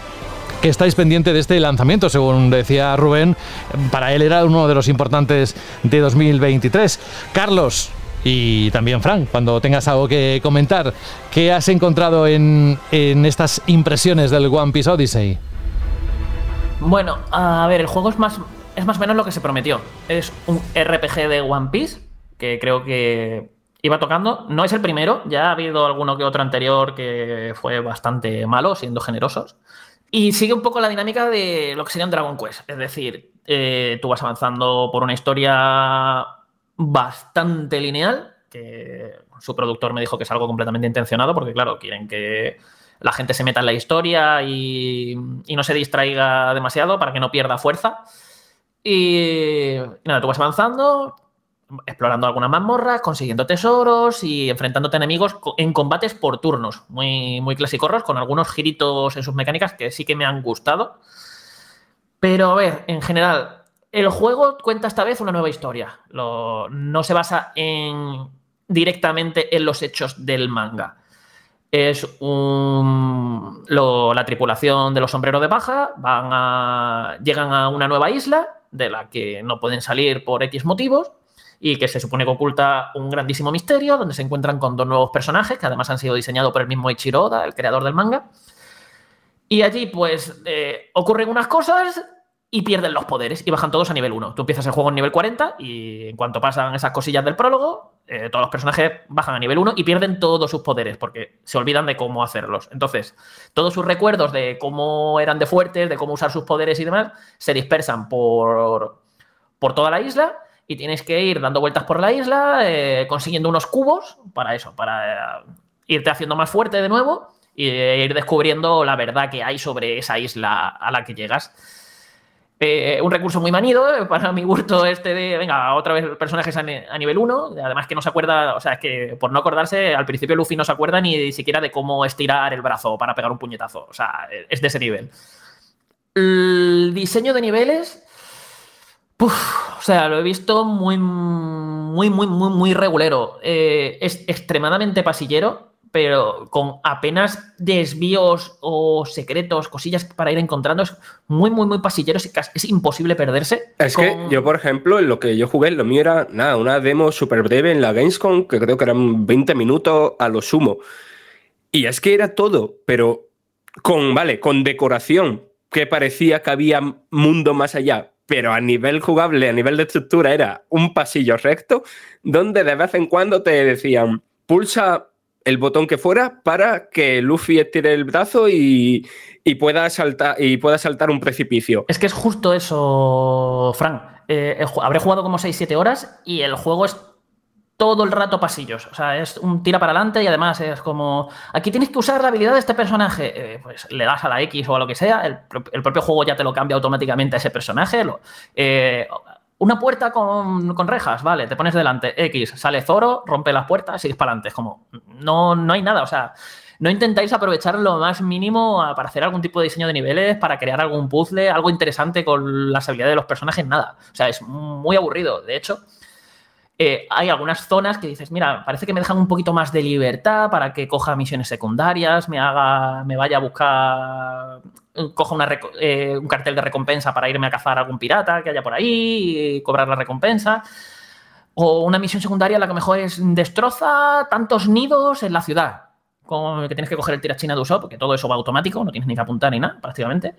que estáis pendiente de este lanzamiento, según decía Rubén, para él era uno de los importantes de 2023. Carlos, y también Frank, cuando tengas algo que comentar, ¿qué has encontrado en, en estas impresiones del One Piece Odyssey? Bueno, a ver, el juego es más, es más o menos lo que se prometió. Es un RPG de One Piece, que creo que iba tocando. No es el primero, ya ha habido alguno que otro anterior que fue bastante malo, siendo generosos. Y sigue un poco la dinámica de lo que sería un Dragon Quest. Es decir, eh, tú vas avanzando por una historia bastante lineal, que su productor me dijo que es algo completamente intencionado, porque claro, quieren que la gente se meta en la historia y, y no se distraiga demasiado para que no pierda fuerza. Y, y nada, tú vas avanzando, explorando algunas mazmorras, consiguiendo tesoros y enfrentándote a enemigos en combates por turnos, muy, muy clasicorros, con algunos giritos en sus mecánicas que sí que me han gustado. Pero a ver, en general, el juego cuenta esta vez una nueva historia. No se basa en directamente en los hechos del manga. Es lo- la tripulación de los sombreros de paja van a, llegan a una nueva isla de la que no pueden salir por X motivos y que se supone que oculta un grandísimo misterio donde se encuentran con dos nuevos personajes que además han sido diseñados por el mismo Ichiro Oda, el creador del manga. Y allí, pues, eh, ocurren unas cosas y pierden los poderes y bajan todos a nivel 1. Tú empiezas el juego en nivel 40 y en cuanto pasan esas cosillas del prólogo, eh, todos los personajes bajan a nivel 1 y pierden todos sus poderes porque se olvidan de cómo hacerlos. Entonces, todos sus recuerdos de cómo eran de fuertes, de cómo usar sus poderes y demás, se dispersan por, por toda la isla y tienes que ir dando vueltas por la isla, eh, consiguiendo unos cubos para eso, para eh, irte haciendo más fuerte de nuevo y eh, ir descubriendo la verdad que hay sobre esa isla a la que llegas. Un recurso muy manido, para mi gusto este de, venga, otra vez personajes a, a nivel 1, además que no se acuerda, o sea, es que por no acordarse, al principio Luffy no se acuerda ni siquiera de cómo estirar el brazo para pegar un puñetazo, o sea, es de ese nivel. El diseño de niveles, puf, o sea, lo he visto muy, muy, muy, muy, muy regulero. Eh, es extremadamente pasillero, pero con apenas desvíos o secretos, cosillas para ir encontrando. Es muy, muy, muy pasillero. Es, es imposible perderse. Es que yo, por ejemplo, en lo que yo jugué, lo mío era nada, una demo súper breve en la Gamescom, que creo que eran 20 minutos a lo sumo. Y es que era todo, pero con, vale, con decoración, que parecía que había mundo más allá, pero a nivel jugable, a nivel de estructura, era un pasillo recto, donde de vez en cuando te decían, pulsa el botón que fuera para que Luffy estire el brazo y, pueda, saltar, y pueda saltar un precipicio. Es que es justo eso, Frank. Eh, habré jugado como 6-7 horas y el juego es todo el rato pasillos. O sea, es un tira para adelante y además es como. Aquí tienes que usar la habilidad de este personaje. Eh, pues le das a la X o a lo que sea. El, pro- el propio juego ya te lo cambia automáticamente a ese personaje. Lo- eh, una puerta con, con rejas, vale, te pones delante, X, sale Zoro, rompe las puertas, sigues para adelante. Es como, no, no hay nada, o sea, no intentáis aprovechar lo más mínimo para hacer algún tipo de diseño de niveles, para crear algún puzzle, algo interesante con las habilidades de los personajes, nada. O sea, es muy aburrido. De hecho, eh, hay algunas zonas que dices, mira, parece que me dejan un poquito más de libertad para que coja misiones secundarias, me haga, me vaya a buscar, coja una reco- eh, un cartel de recompensa para irme a cazar a algún pirata que haya por ahí y cobrar la recompensa. O una misión secundaria la que mejor es destroza tantos nidos en la ciudad. Como que tienes que coger el tirachina de Usopp, porque todo eso va automático, no tienes ni que apuntar ni nada, prácticamente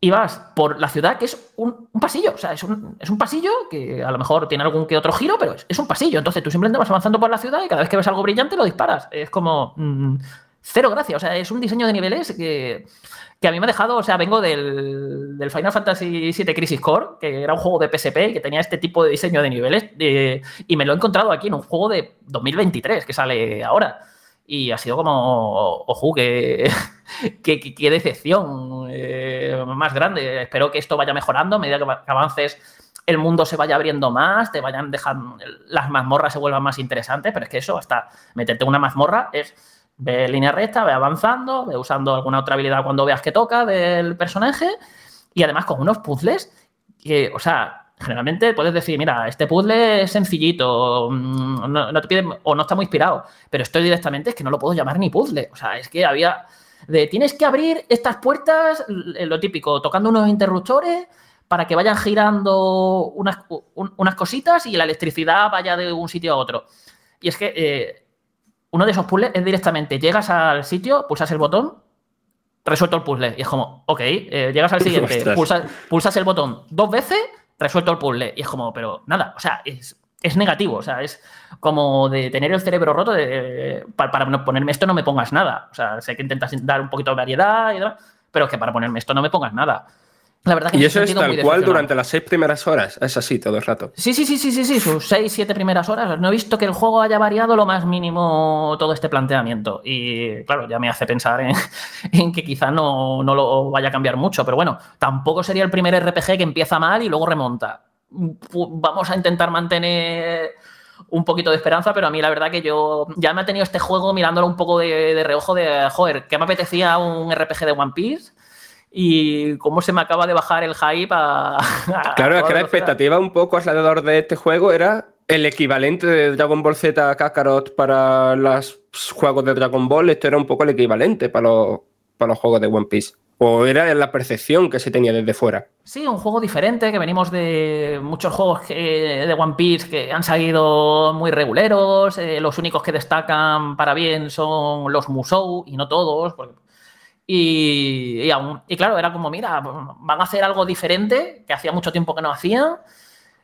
y vas por la ciudad que es un, pasillo. O sea, es un, es un pasillo que a lo mejor tiene algún que otro giro, pero es, es un pasillo. Entonces tú simplemente vas avanzando por la ciudad y cada vez que ves algo brillante lo disparas. Es como mm, cero gracia. O sea, es un diseño de niveles que, que a mí me ha dejado. O sea, vengo del, del Final Fantasy VII Crisis Core, que era un juego de PSP y que tenía este tipo de diseño de niveles. de- y me lo he encontrado aquí en un juego de 2023 que sale ahora. Y ha sido como, ojo, qué, decepción eh, más grande. Espero que esto vaya mejorando a medida que va- que avances. El mundo se vaya abriendo más, te vayan dejando, las mazmorras se vuelvan más interesantes, pero es que eso, hasta meterte una mazmorra es ve línea recta, ve avanzando, ve usando alguna otra habilidad cuando veas que toca del personaje y además con unos puzzles que, o sea, generalmente puedes decir, mira, este puzzle es sencillito, mm, no, no te pide, o no está muy inspirado, pero esto directamente es que no lo puedo llamar ni puzzle. O sea, es que había de tienes que abrir estas puertas, lo típico, tocando unos interruptores para que vayan girando unas, un- unas cositas y la electricidad vaya de un sitio a otro. Y es que eh, uno de esos puzzles es directamente, llegas al sitio, pulsas el botón, resuelto el puzzle. Y es como, ok, eh, llegas al siguiente, pulsas, pulsas el botón dos veces, resuelto el puzzle. Y es como, pero nada, o sea, es, es negativo, o sea, es como de tener el cerebro roto de, para, para no ponerme esto no me pongas nada. O sea, sé que intentas dar un poquito de variedad y demás, pero es que para ponerme esto no me pongas nada. La verdad que Y eso es tal cual durante las seis primeras horas. Es así todo el rato. Sí, sí, sí, sí, sí, sí, sus 6, 7 primeras horas. No he visto que el juego haya variado lo más mínimo todo este planteamiento. Y claro, ya me hace pensar en, en que quizá no, no lo vaya a cambiar mucho. Pero bueno, tampoco sería el primer RPG que empieza mal y luego remonta. Vamos a intentar mantener un poquito de esperanza, pero a mí la verdad que yo ya me ha tenido este juego mirándolo un poco de, de reojo de, joder, que me apetecía un RPG de One Piece y cómo se me acaba de bajar el hype a... a Claro, es que la expectativa un poco alrededor de este juego era el equivalente de Dragon Ball Z Kakarot para los juegos de Dragon Ball. Esto era un poco el equivalente para los, para los juegos de One Piece. O era la percepción que se tenía desde fuera. Sí, un juego diferente, que venimos de muchos juegos que- de One Piece que han salido muy reguleros, eh, los únicos que destacan para bien son los Musou, y no todos. porque- y, y aún- y claro, era como, mira, van a hacer algo diferente, que hacía mucho tiempo que no hacían,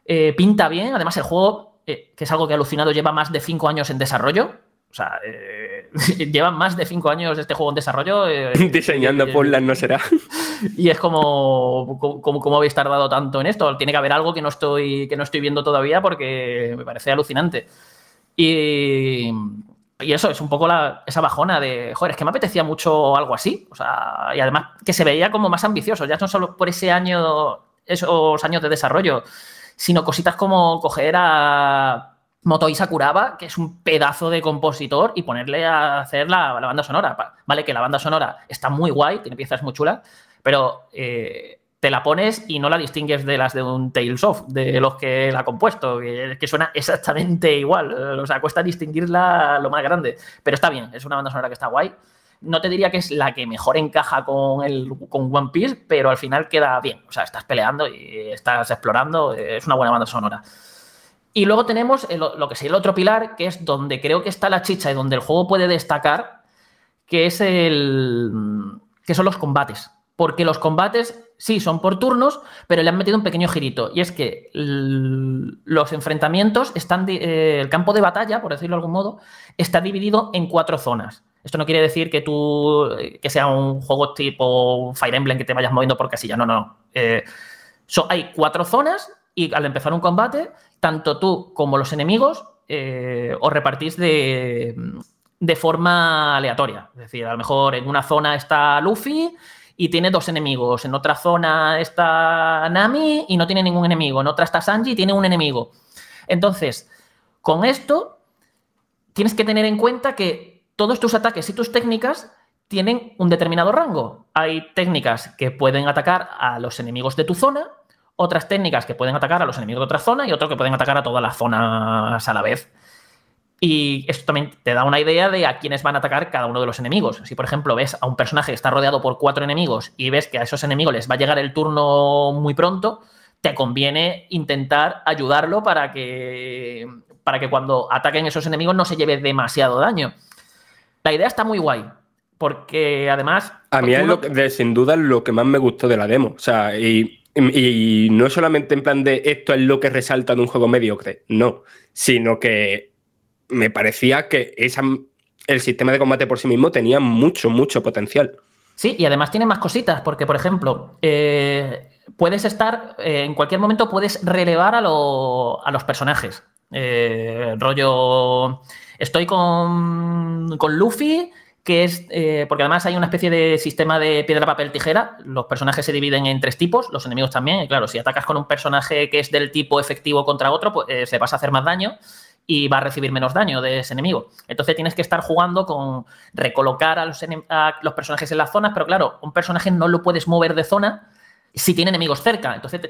eh, pinta bien, además el juego, eh, que es algo que he alucinado, lleva más de 5 años en desarrollo. O sea, eh, llevan más de 5 años este juego en desarrollo. eh, Diseñando Portland no será. y es como, como, como habéis tardado tanto en esto. Tiene que haber algo que no estoy, que no estoy viendo todavía porque me parece alucinante. Y y eso es un poco la- esa bajona de, joder, es que me apetecía mucho algo así. O sea, y además que se veía como más ambicioso, ya no solo por ese año, esos años de desarrollo, sino cositas como coger a Motoi Sakuraba, que es un pedazo de compositor, y ponerle a hacer la, la banda sonora. Vale, que la banda sonora está muy guay, tiene piezas muy chulas, pero eh, te la pones y no la distingues de las de un Tales of, de los que la ha compuesto, que, que suena exactamente igual. O sea, cuesta distinguirla lo más grande. Pero está bien, es una banda sonora que está guay. No te diría que es la que mejor encaja con, el, con One Piece, pero al final queda bien. O sea, estás peleando y estás explorando, es una buena banda sonora. Y luego tenemos lo que sería el otro pilar, que es donde creo que está la chicha y donde el juego puede destacar, que es el. que son los combates. Porque los combates, sí, son por turnos, pero le han metido un pequeño girito. Y es que los enfrentamientos están. eh, el campo de batalla, por decirlo de algún modo, está dividido en cuatro zonas. Esto no quiere decir que tú. eh, que sea un juego tipo Fire Emblem que te vayas moviendo por casilla. No, no, no. Eh, So, hay cuatro zonas y al empezar un combate, tanto tú como los enemigos os repartís de, de forma aleatoria. Es decir, a lo mejor en una zona está Luffy y tiene dos enemigos. En otra zona está Nami y no tiene ningún enemigo. En otra está Sanji y tiene un enemigo. Entonces, con esto tienes que tener en cuenta que todos tus ataques y tus técnicas tienen un determinado rango. Hay técnicas que pueden atacar a los enemigos de tu zona, otras técnicas que pueden atacar a los enemigos de otra zona y otros que pueden atacar a todas las zonas a la vez. Y esto también te da una idea de a quiénes van a atacar cada uno de los enemigos. Si, por ejemplo, ves a un personaje que está rodeado por cuatro enemigos y ves que a esos enemigos les va a llegar el turno muy pronto, te conviene intentar ayudarlo para que, para que cuando ataquen esos enemigos no se lleve demasiado daño. La idea está muy guay, porque además... A mí es tú lo que- de, sin duda lo que más me gustó de la demo. O sea, y, y- y no solamente en plan de esto es lo que resalta de un juego mediocre, no, sino que me parecía que el sistema de combate por sí mismo tenía mucho, mucho potencial. Sí, y además tiene más cositas, porque, por ejemplo, eh, puedes estar, eh, en cualquier momento puedes relevar a, lo- a los personajes. Eh, rollo, estoy con, con Luffy, que es, eh, porque además hay una especie de sistema de piedra, papel, tijera. Los personajes se dividen en tres tipos, los enemigos también. Y claro, si atacas con un personaje que es del tipo efectivo contra otro, pues se vas a hacer más daño y va a recibir menos daño de ese enemigo. Entonces tienes que estar jugando con recolocar a los, a los personajes en las zonas, pero claro, un personaje no lo puedes mover de zona si tiene enemigos cerca. Entonces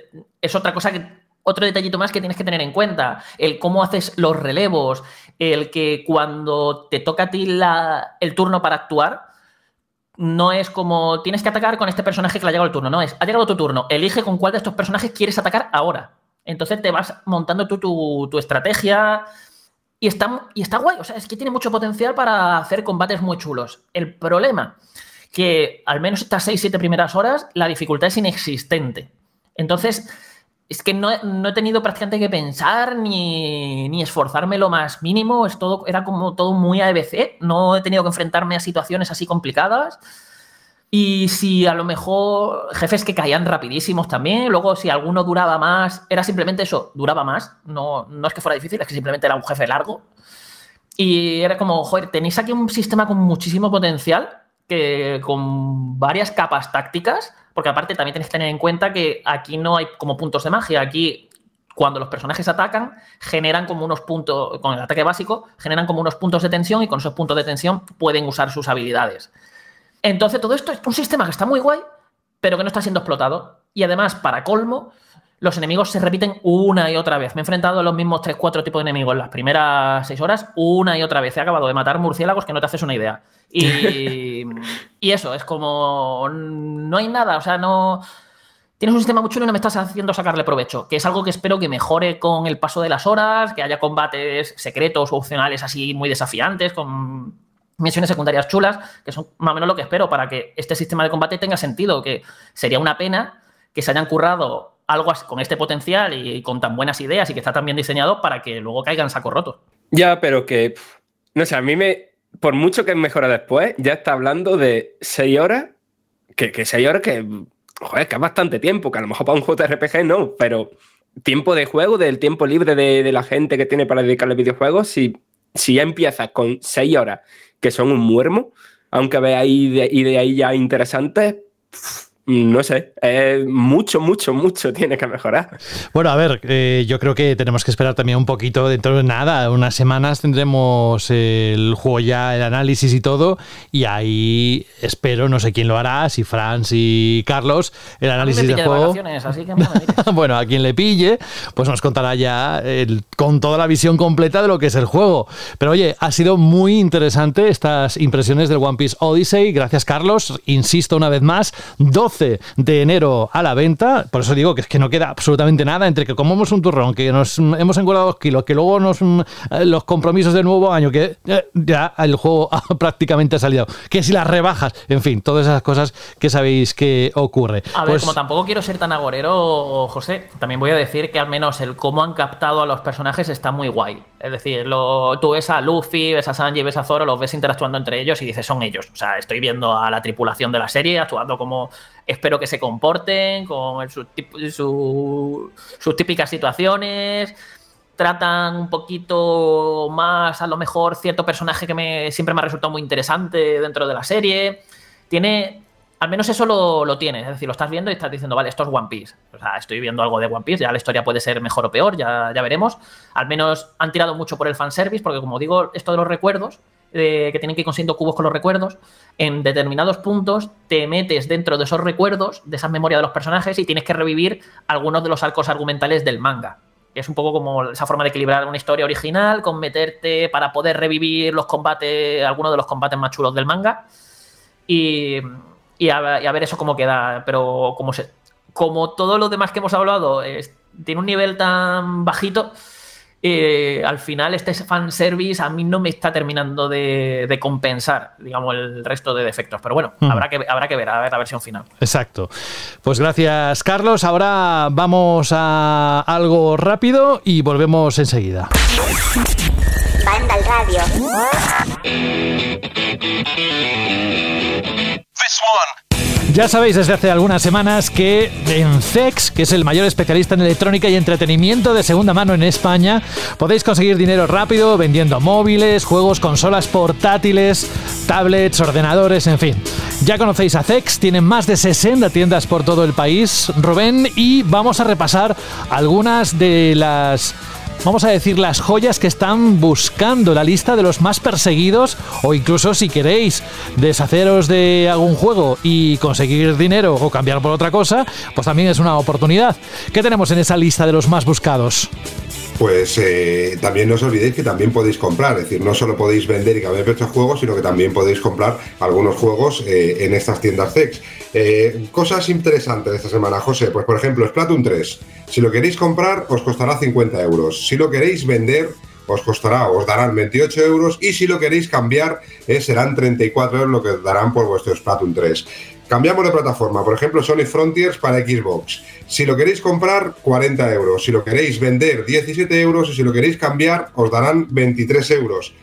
es otra cosa que otro detallito más que tienes que tener en cuenta, el cómo haces los relevos, el que cuando te toca a ti la- el turno para actuar, no es como tienes que atacar con este personaje que le ha llegado el turno, no es, ha llegado tu turno, elige con cuál de estos personajes quieres atacar ahora. Entonces te vas montando tú tu, tu estrategia y está, y está guay, o sea, es que tiene mucho potencial para hacer combates muy chulos. El problema, que al menos estas 6-7 primeras horas la dificultad es inexistente. Entonces, es que no, no he tenido prácticamente que pensar ni, ni esforzarme lo más mínimo. Es todo, era como todo muy ABC. No he tenido que enfrentarme a situaciones así complicadas. Y si a lo mejor jefes que caían rapidísimos también, luego si alguno duraba más, era simplemente eso, duraba más. No, no es que fuera difícil, es que simplemente era un jefe largo. Y era como, joder, tenéis aquí un sistema con muchísimo potencial, que con varias capas tácticas, porque aparte también tenéis que tener en cuenta que aquí no hay como puntos de magia, aquí cuando los personajes atacan, generan como unos puntos, con el ataque básico, generan como unos puntos de tensión y con esos puntos de tensión pueden usar sus habilidades. Entonces todo esto es un sistema que está muy guay, pero que no está siendo explotado. Y además, para colmo, los enemigos se repiten una y otra vez. Me he enfrentado a los mismos 3-4 tipos de enemigos en las primeras 6 horas, una y otra vez. He acabado de matar murciélagos que no te haces una idea. Y, y eso, es como. No hay nada, o sea, no. Tienes un sistema muy chulo y no me estás haciendo sacarle provecho, que es algo que espero que mejore con el paso de las horas, que haya combates secretos o opcionales así muy desafiantes, con misiones secundarias chulas, que son más o menos lo que espero para que este sistema de combate tenga sentido, que sería una pena que se hayan currado algo con este potencial y con tan buenas ideas y que está tan bien diseñado para que luego caigan saco roto. Ya, pero que. No sé, a mí me. Por mucho que mejora después, ya está hablando de 6 horas. Que, que 6 horas que. Joder, que es bastante tiempo, que a lo mejor para un JRPG no, pero tiempo de juego, del tiempo libre de, de la gente que tiene para dedicarle videojuegos, si si ya empiezas con seis horas que son un muermo, aunque veáis de, y de ahí ya interesantes, no sé, mucho, mucho, mucho tiene que mejorar. Bueno, a ver, eh, yo creo que tenemos que esperar también un poquito. Dentro de nada, unas semanas tendremos el juego ya, el análisis y todo. Y ahí espero, no sé quién lo hará, si Fran, si Carlos, el análisis del de juego. así que bueno, a quien le pille, pues nos contará ya el- con toda la visión completa de lo que es el juego. Pero oye, ha sido muy interesante estas impresiones del One Piece Odyssey. Gracias, Carlos. Insisto una vez más, 12 de enero a la venta. Por eso digo que es que no queda absolutamente nada entre que comemos un turrón, que nos mm, hemos engordado dos kilos, que luego nos, mm, eh, los compromisos del nuevo año, que eh, ya el juego prácticamente ha salido. Que si las rebajas, en fin, todas esas cosas que sabéis que ocurre. A ver, Pues- como tampoco quiero ser tan agorero, José, también voy a decir que al menos el cómo han captado a los personajes está muy guay. Es decir, lo, tú ves a Luffy, ves a Sanji, ves a Zoro, los ves interactuando entre ellos y dices, son ellos. O sea, estoy viendo a la tripulación de la serie actuando como espero que se comporten, con su- sus típicas situaciones. Tratan un poquito más, a lo mejor, cierto personaje que me, siempre me ha resultado muy interesante dentro de la serie. Tiene al menos eso lo, lo tienes, es decir, lo estás viendo y estás diciendo, vale, esto es One Piece. O sea, estoy viendo algo de One Piece, ya la historia puede ser mejor o peor, ya, ya veremos. Al menos han tirado mucho por el fanservice, porque como digo, esto de los recuerdos, eh, que tienen que ir consiguiendo cubos con los recuerdos, en determinados puntos te metes dentro de esos recuerdos, de esas memorias de los personajes, y tienes que revivir algunos de los arcos argumentales del manga. Es un poco como esa forma de equilibrar una historia original con meterte para poder revivir los combates, algunos de los combates más chulos del manga. Y, y a, y a ver eso cómo queda. Pero como, se, como todo lo demás que hemos hablado es- tiene un nivel tan bajito, eh, al final este fanservice a mí no me está terminando de, de compensar, digamos, el resto de defectos. Pero bueno, Hmm. habrá, que, habrá que ver, a ver la versión final. Exacto. Pues gracias, Carlos. Ahora vamos a algo rápido y volvemos enseguida. Banda al radio. Ya sabéis desde hace algunas semanas que en CEX, que es el mayor especialista en electrónica y entretenimiento de segunda mano en España, podéis conseguir dinero rápido vendiendo móviles, juegos, consolas portátiles, tablets, ordenadores, en fin. Ya conocéis a CEX, tienen más de 60 tiendas por todo el país, Rubén, y vamos a repasar algunas de las vamos a decir, las joyas que están buscando, la lista de los más perseguidos o incluso si queréis deshaceros de algún juego y conseguir dinero o cambiar por otra cosa, pues también es una oportunidad. ¿Qué tenemos en esa lista de los más buscados? Pues eh, también no os olvidéis que también podéis comprar, es decir, no solo podéis vender y cambiar estos juegos, sino que también podéis comprar algunos juegos eh, en estas tiendas CEX. Eh, cosas interesantes esta semana, José, pues por ejemplo, Splatoon 3. Si lo queréis comprar, os costará 50 euros. Si lo queréis vender, os costará, os darán 28 euros. Y si lo queréis cambiar, eh, serán 34 euros lo que darán por vuestro Splatoon 3. Cambiamos de plataforma, por ejemplo, Sonic Frontiers para Xbox. Si lo queréis comprar, 40 euros. Si lo queréis vender, 17 euros. Y si lo queréis cambiar, os darán 23 euros.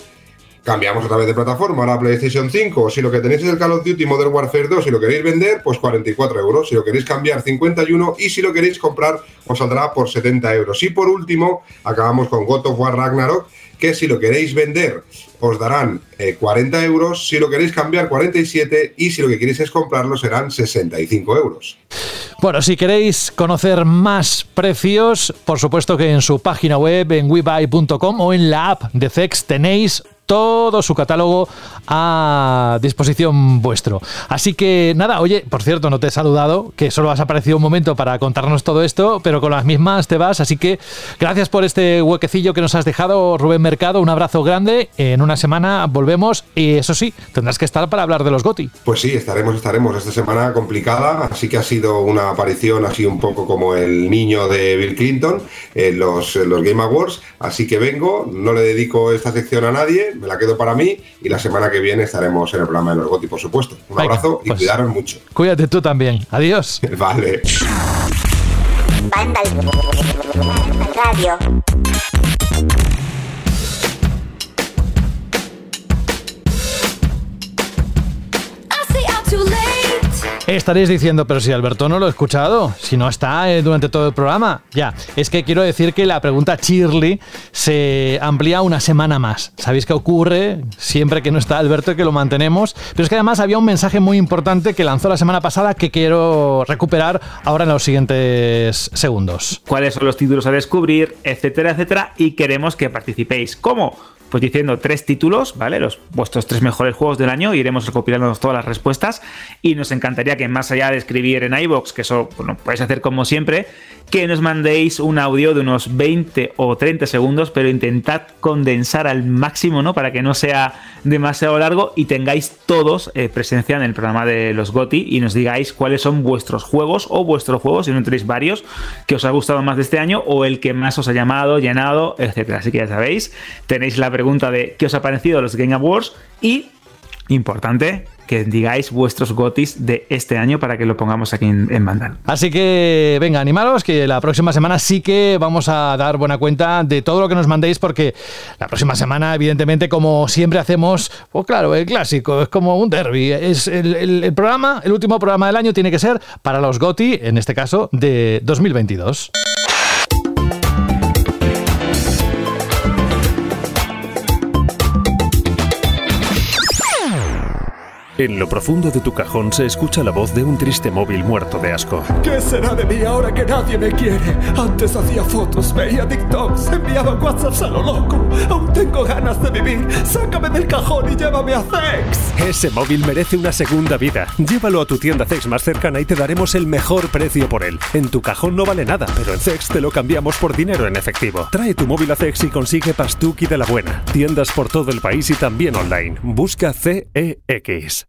Cambiamos otra vez de plataforma, ahora PlayStation 5. Si lo que tenéis es el Call of Duty Modern Warfare 2 y lo queréis vender, pues 44 euros. Si lo queréis cambiar, 51. Y si lo queréis comprar, os saldrá por 70 euros. Y por último, acabamos con God of War Ragnarok, que si lo queréis vender, os darán eh, 40 euros. Si lo queréis cambiar, 47. Y si lo que queréis es comprarlo, serán 65 euros. Bueno, si queréis conocer más precios, por supuesto que en su página web, en webuy.com o en la app de CEX tenéis todo su catálogo a disposición vuestro. Así que nada, oye, por cierto, no te he saludado, que solo has aparecido un momento para contarnos todo esto, pero con las mismas te vas, así que gracias por este huequecillo que nos has dejado, Rubén Mercado, un abrazo grande, en una semana volvemos y eso sí, tendrás que estar para hablar de los GOTI. Pues sí, estaremos, estaremos. Esta semana complicada, así que ha sido una aparición así un poco como el niño de Bill Clinton en los, en los Game Awards. Así que vengo, no le dedico esta sección a nadie, me la quedo para mí y la semana que viene estaremos en el programa de los GOTI, por supuesto. Un Venga, abrazo y pues. cuidaros mucho. Cuídate tú también. Adiós. Vale. Radio. Estaréis diciendo, pero si Alberto no lo he escuchado, si no está eh, durante todo el programa. Ya, es que quiero decir que la pregunta Shirley se amplía una semana más. ¿Sabéis qué ocurre siempre que no está Alberto y que lo mantenemos? Pero es que además había un mensaje muy importante que lanzó la semana pasada que quiero recuperar ahora en los siguientes segundos. cuáles son los títulos a descubrir, etcétera, etcétera, y queremos que participéis. ¿Cómo? Pues diciendo tres títulos, ¿vale? Los vuestros tres mejores juegos del año, iremos recopilando todas las respuestas y nos encantaría que más allá de escribir en iBox, que eso bueno, podéis hacer como siempre, que nos mandéis un audio de unos 20 o 30 segundos, pero intentad condensar al máximo, ¿no? Para que no sea demasiado largo y tengáis todos eh, presencia en el programa de los GOTI y nos digáis cuáles son vuestros juegos o vuestros juegos, si no tenéis varios, que os ha gustado más de este año o el que más os ha llamado, llenado, etcétera. Así que ya sabéis, tenéis la pregunta de qué os ha parecido los Game Awards y, importante, que digáis vuestros GOTIs de este año para que lo pongamos aquí en, en Vandal. Así que venga, animaros que la próxima semana sí que vamos a dar buena cuenta de todo lo que nos mandéis porque la próxima semana, evidentemente, como siempre hacemos, pues claro, el clásico, es como un derby. Es el- el programa, el último programa del año tiene que ser para los GOTI, en este caso, de 2022. En lo profundo de tu cajón se escucha la voz de un triste móvil muerto de asco. ¿Qué será de mí ahora que nadie me quiere? Antes hacía fotos, veía TikToks, enviaba WhatsApps a lo loco. Aún tengo ganas de vivir. Sácame del cajón y llévame a Zex. Ese móvil merece una segunda vida. Llévalo a tu tienda Zex más cercana y te daremos el mejor precio por él. En tu cajón no vale nada, pero en Zex te lo cambiamos por dinero en efectivo. Trae tu móvil a Zex y consigue Pastuki de la Buena. Tiendas por todo el país y también online. Busca CEX.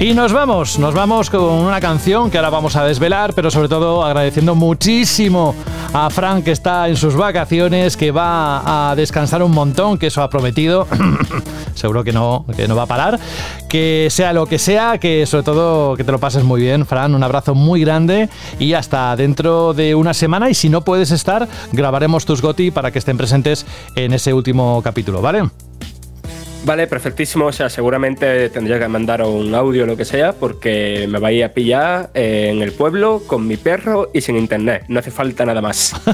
Y nos vamos, nos vamos con una canción que ahora vamos a desvelar, pero sobre todo agradeciendo muchísimo a Frank que está en sus vacaciones, que va a descansar un montón, que eso ha prometido. Seguro que no, que no va a parar. Que sea lo que sea, que sobre todo que te lo pases muy bien, Fran. Un abrazo muy grande y hasta dentro de una semana. Y si no puedes estar, grabaremos tus goti para que estén presentes en ese último capítulo, ¿vale? Vale, perfectísimo. O sea, seguramente tendría que mandar un audio o lo que sea, porque me vais a pillar eh, en el pueblo con mi perro y sin internet. No hace falta nada más.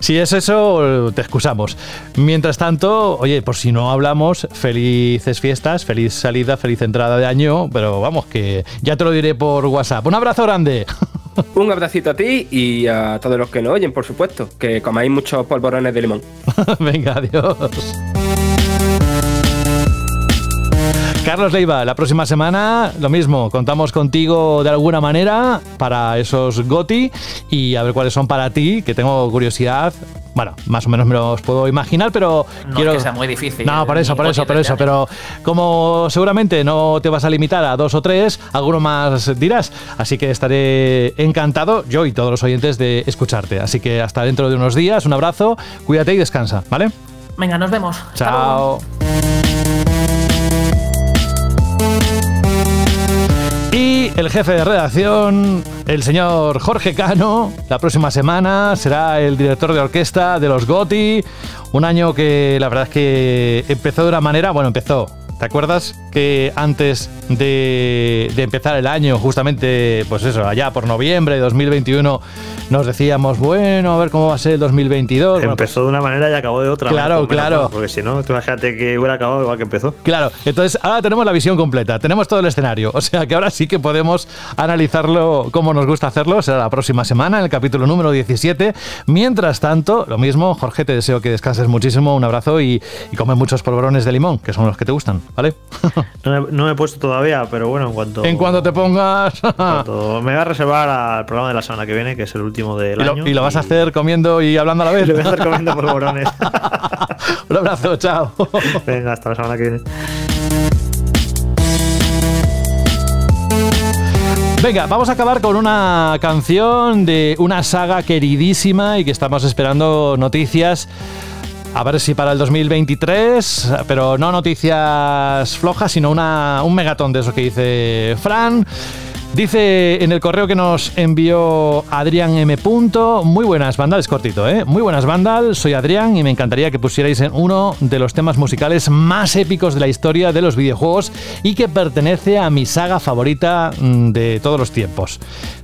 Si es eso, te excusamos. Mientras tanto, oye, por si no hablamos, felices fiestas, feliz salida, feliz entrada de año, pero vamos, que ya te lo diré por WhatsApp. Un abrazo grande. Un abracito a ti y a todos los que nos oyen, por supuesto. Que comáis muchos polvorones de limón. Venga, adiós. Carlos Leiva, la próxima semana lo mismo, contamos contigo de alguna manera para esos GOTI y a ver cuáles son para ti, que tengo curiosidad. Bueno, más o menos me los puedo imaginar, pero No quiero... es que sea muy difícil. No, por eso, por eso, por eso. Pero como seguramente no te vas a limitar a dos o tres, alguno más dirás. Así que estaré encantado, yo y todos los oyentes, de escucharte. Así que hasta dentro de unos días, un abrazo, cuídate y descansa, ¿vale? Venga, nos vemos. Chao. El jefe de redacción, el señor Jorge Cano, la próxima semana será el director de orquesta de los GOTI. Un año que la verdad es que empezó de una manera, bueno, empezó. ¿Te acuerdas que antes de, de empezar el año, justamente, pues eso, allá por noviembre de 2021, nos decíamos, bueno, a ver cómo va a ser el 2022? Bueno, pues- Empezó de una manera y acabó de otra. Claro, claro. Porque si no, tú imagínate que hubiera acabado igual que empezó. Claro, entonces ahora tenemos la visión completa, tenemos todo el escenario, o sea que ahora sí que podemos analizarlo como nos gusta hacerlo, será la próxima semana, en el capítulo número 17. Mientras tanto, lo mismo, Jorge, te deseo que descanses muchísimo, un abrazo y, y come muchos polvorones de limón, que son los que te gustan, ¿vale? No me, no me he puesto todavía, pero bueno, en cuanto. En cuanto te pongas... cuanto- me voy a reservar al programa de la semana que viene, que es el último del y, lo, año. y lo vas a hacer comiendo y hablando a la vez. Lo voy a hacer comiendo polvorones. un abrazo, chao. Venga, hasta la semana que viene. Venga, vamos a acabar con una canción de una saga queridísima y que estamos esperando noticias. A ver si para el 2023, pero no noticias flojas, sino un megatón de eso que dice Fran. Dice en el correo que nos envió Adrián M. Muy buenas, Vandal, es cortito, ¿eh? Muy buenas, Vandal, soy Adrián y me encantaría que pusierais en uno de los temas musicales más épicos de la historia de los videojuegos y que pertenece a mi saga favorita mm, de todos los tiempos.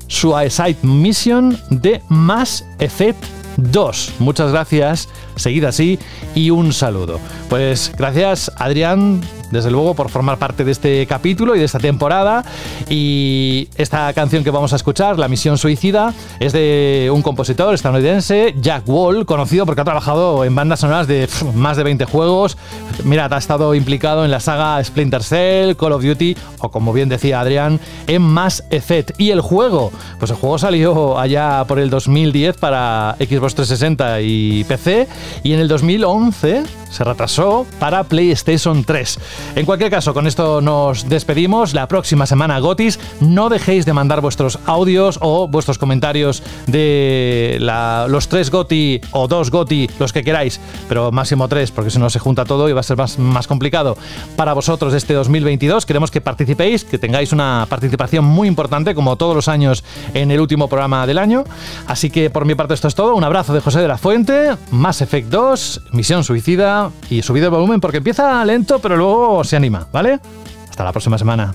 Suicide Mission de Mass Effect 2. Muchas gracias, seguid así y un saludo. Pues gracias Adrián, desde luego, por formar parte de este capítulo y de esta temporada. Y esta canción que vamos a escuchar, La Misión Suicida, es de un compositor estadounidense, Jack Wall, conocido porque ha trabajado en bandas sonoras de más de 20 juegos. Mira, ha estado implicado en la saga Splinter Cell, Call of Duty o, como bien decía Adrián, en Mass Effect. Y el juego, pues el juego salió allá por el 2010 para Xbox 360 y PC y en el 2011 se retrasó para PlayStation 3. En cualquier caso, con esto nos despedimos. La próxima semana, Gotis, no dejéis de mandar vuestros audios o vuestros comentarios de los tres Goti o dos Goti, los que queráis, pero máximo tres, porque si no se junta todo y va a ser más, más complicado para vosotros este 2022. Queremos que participéis, que tengáis una participación muy importante, como todos los años en el último programa del año. Así que por mi parte esto es todo. Un abrazo de José de la Fuente, Mass Effect 2, Misión Suicida y subido el volumen porque empieza lento, pero luego se anima, ¿vale? Hasta la próxima semana.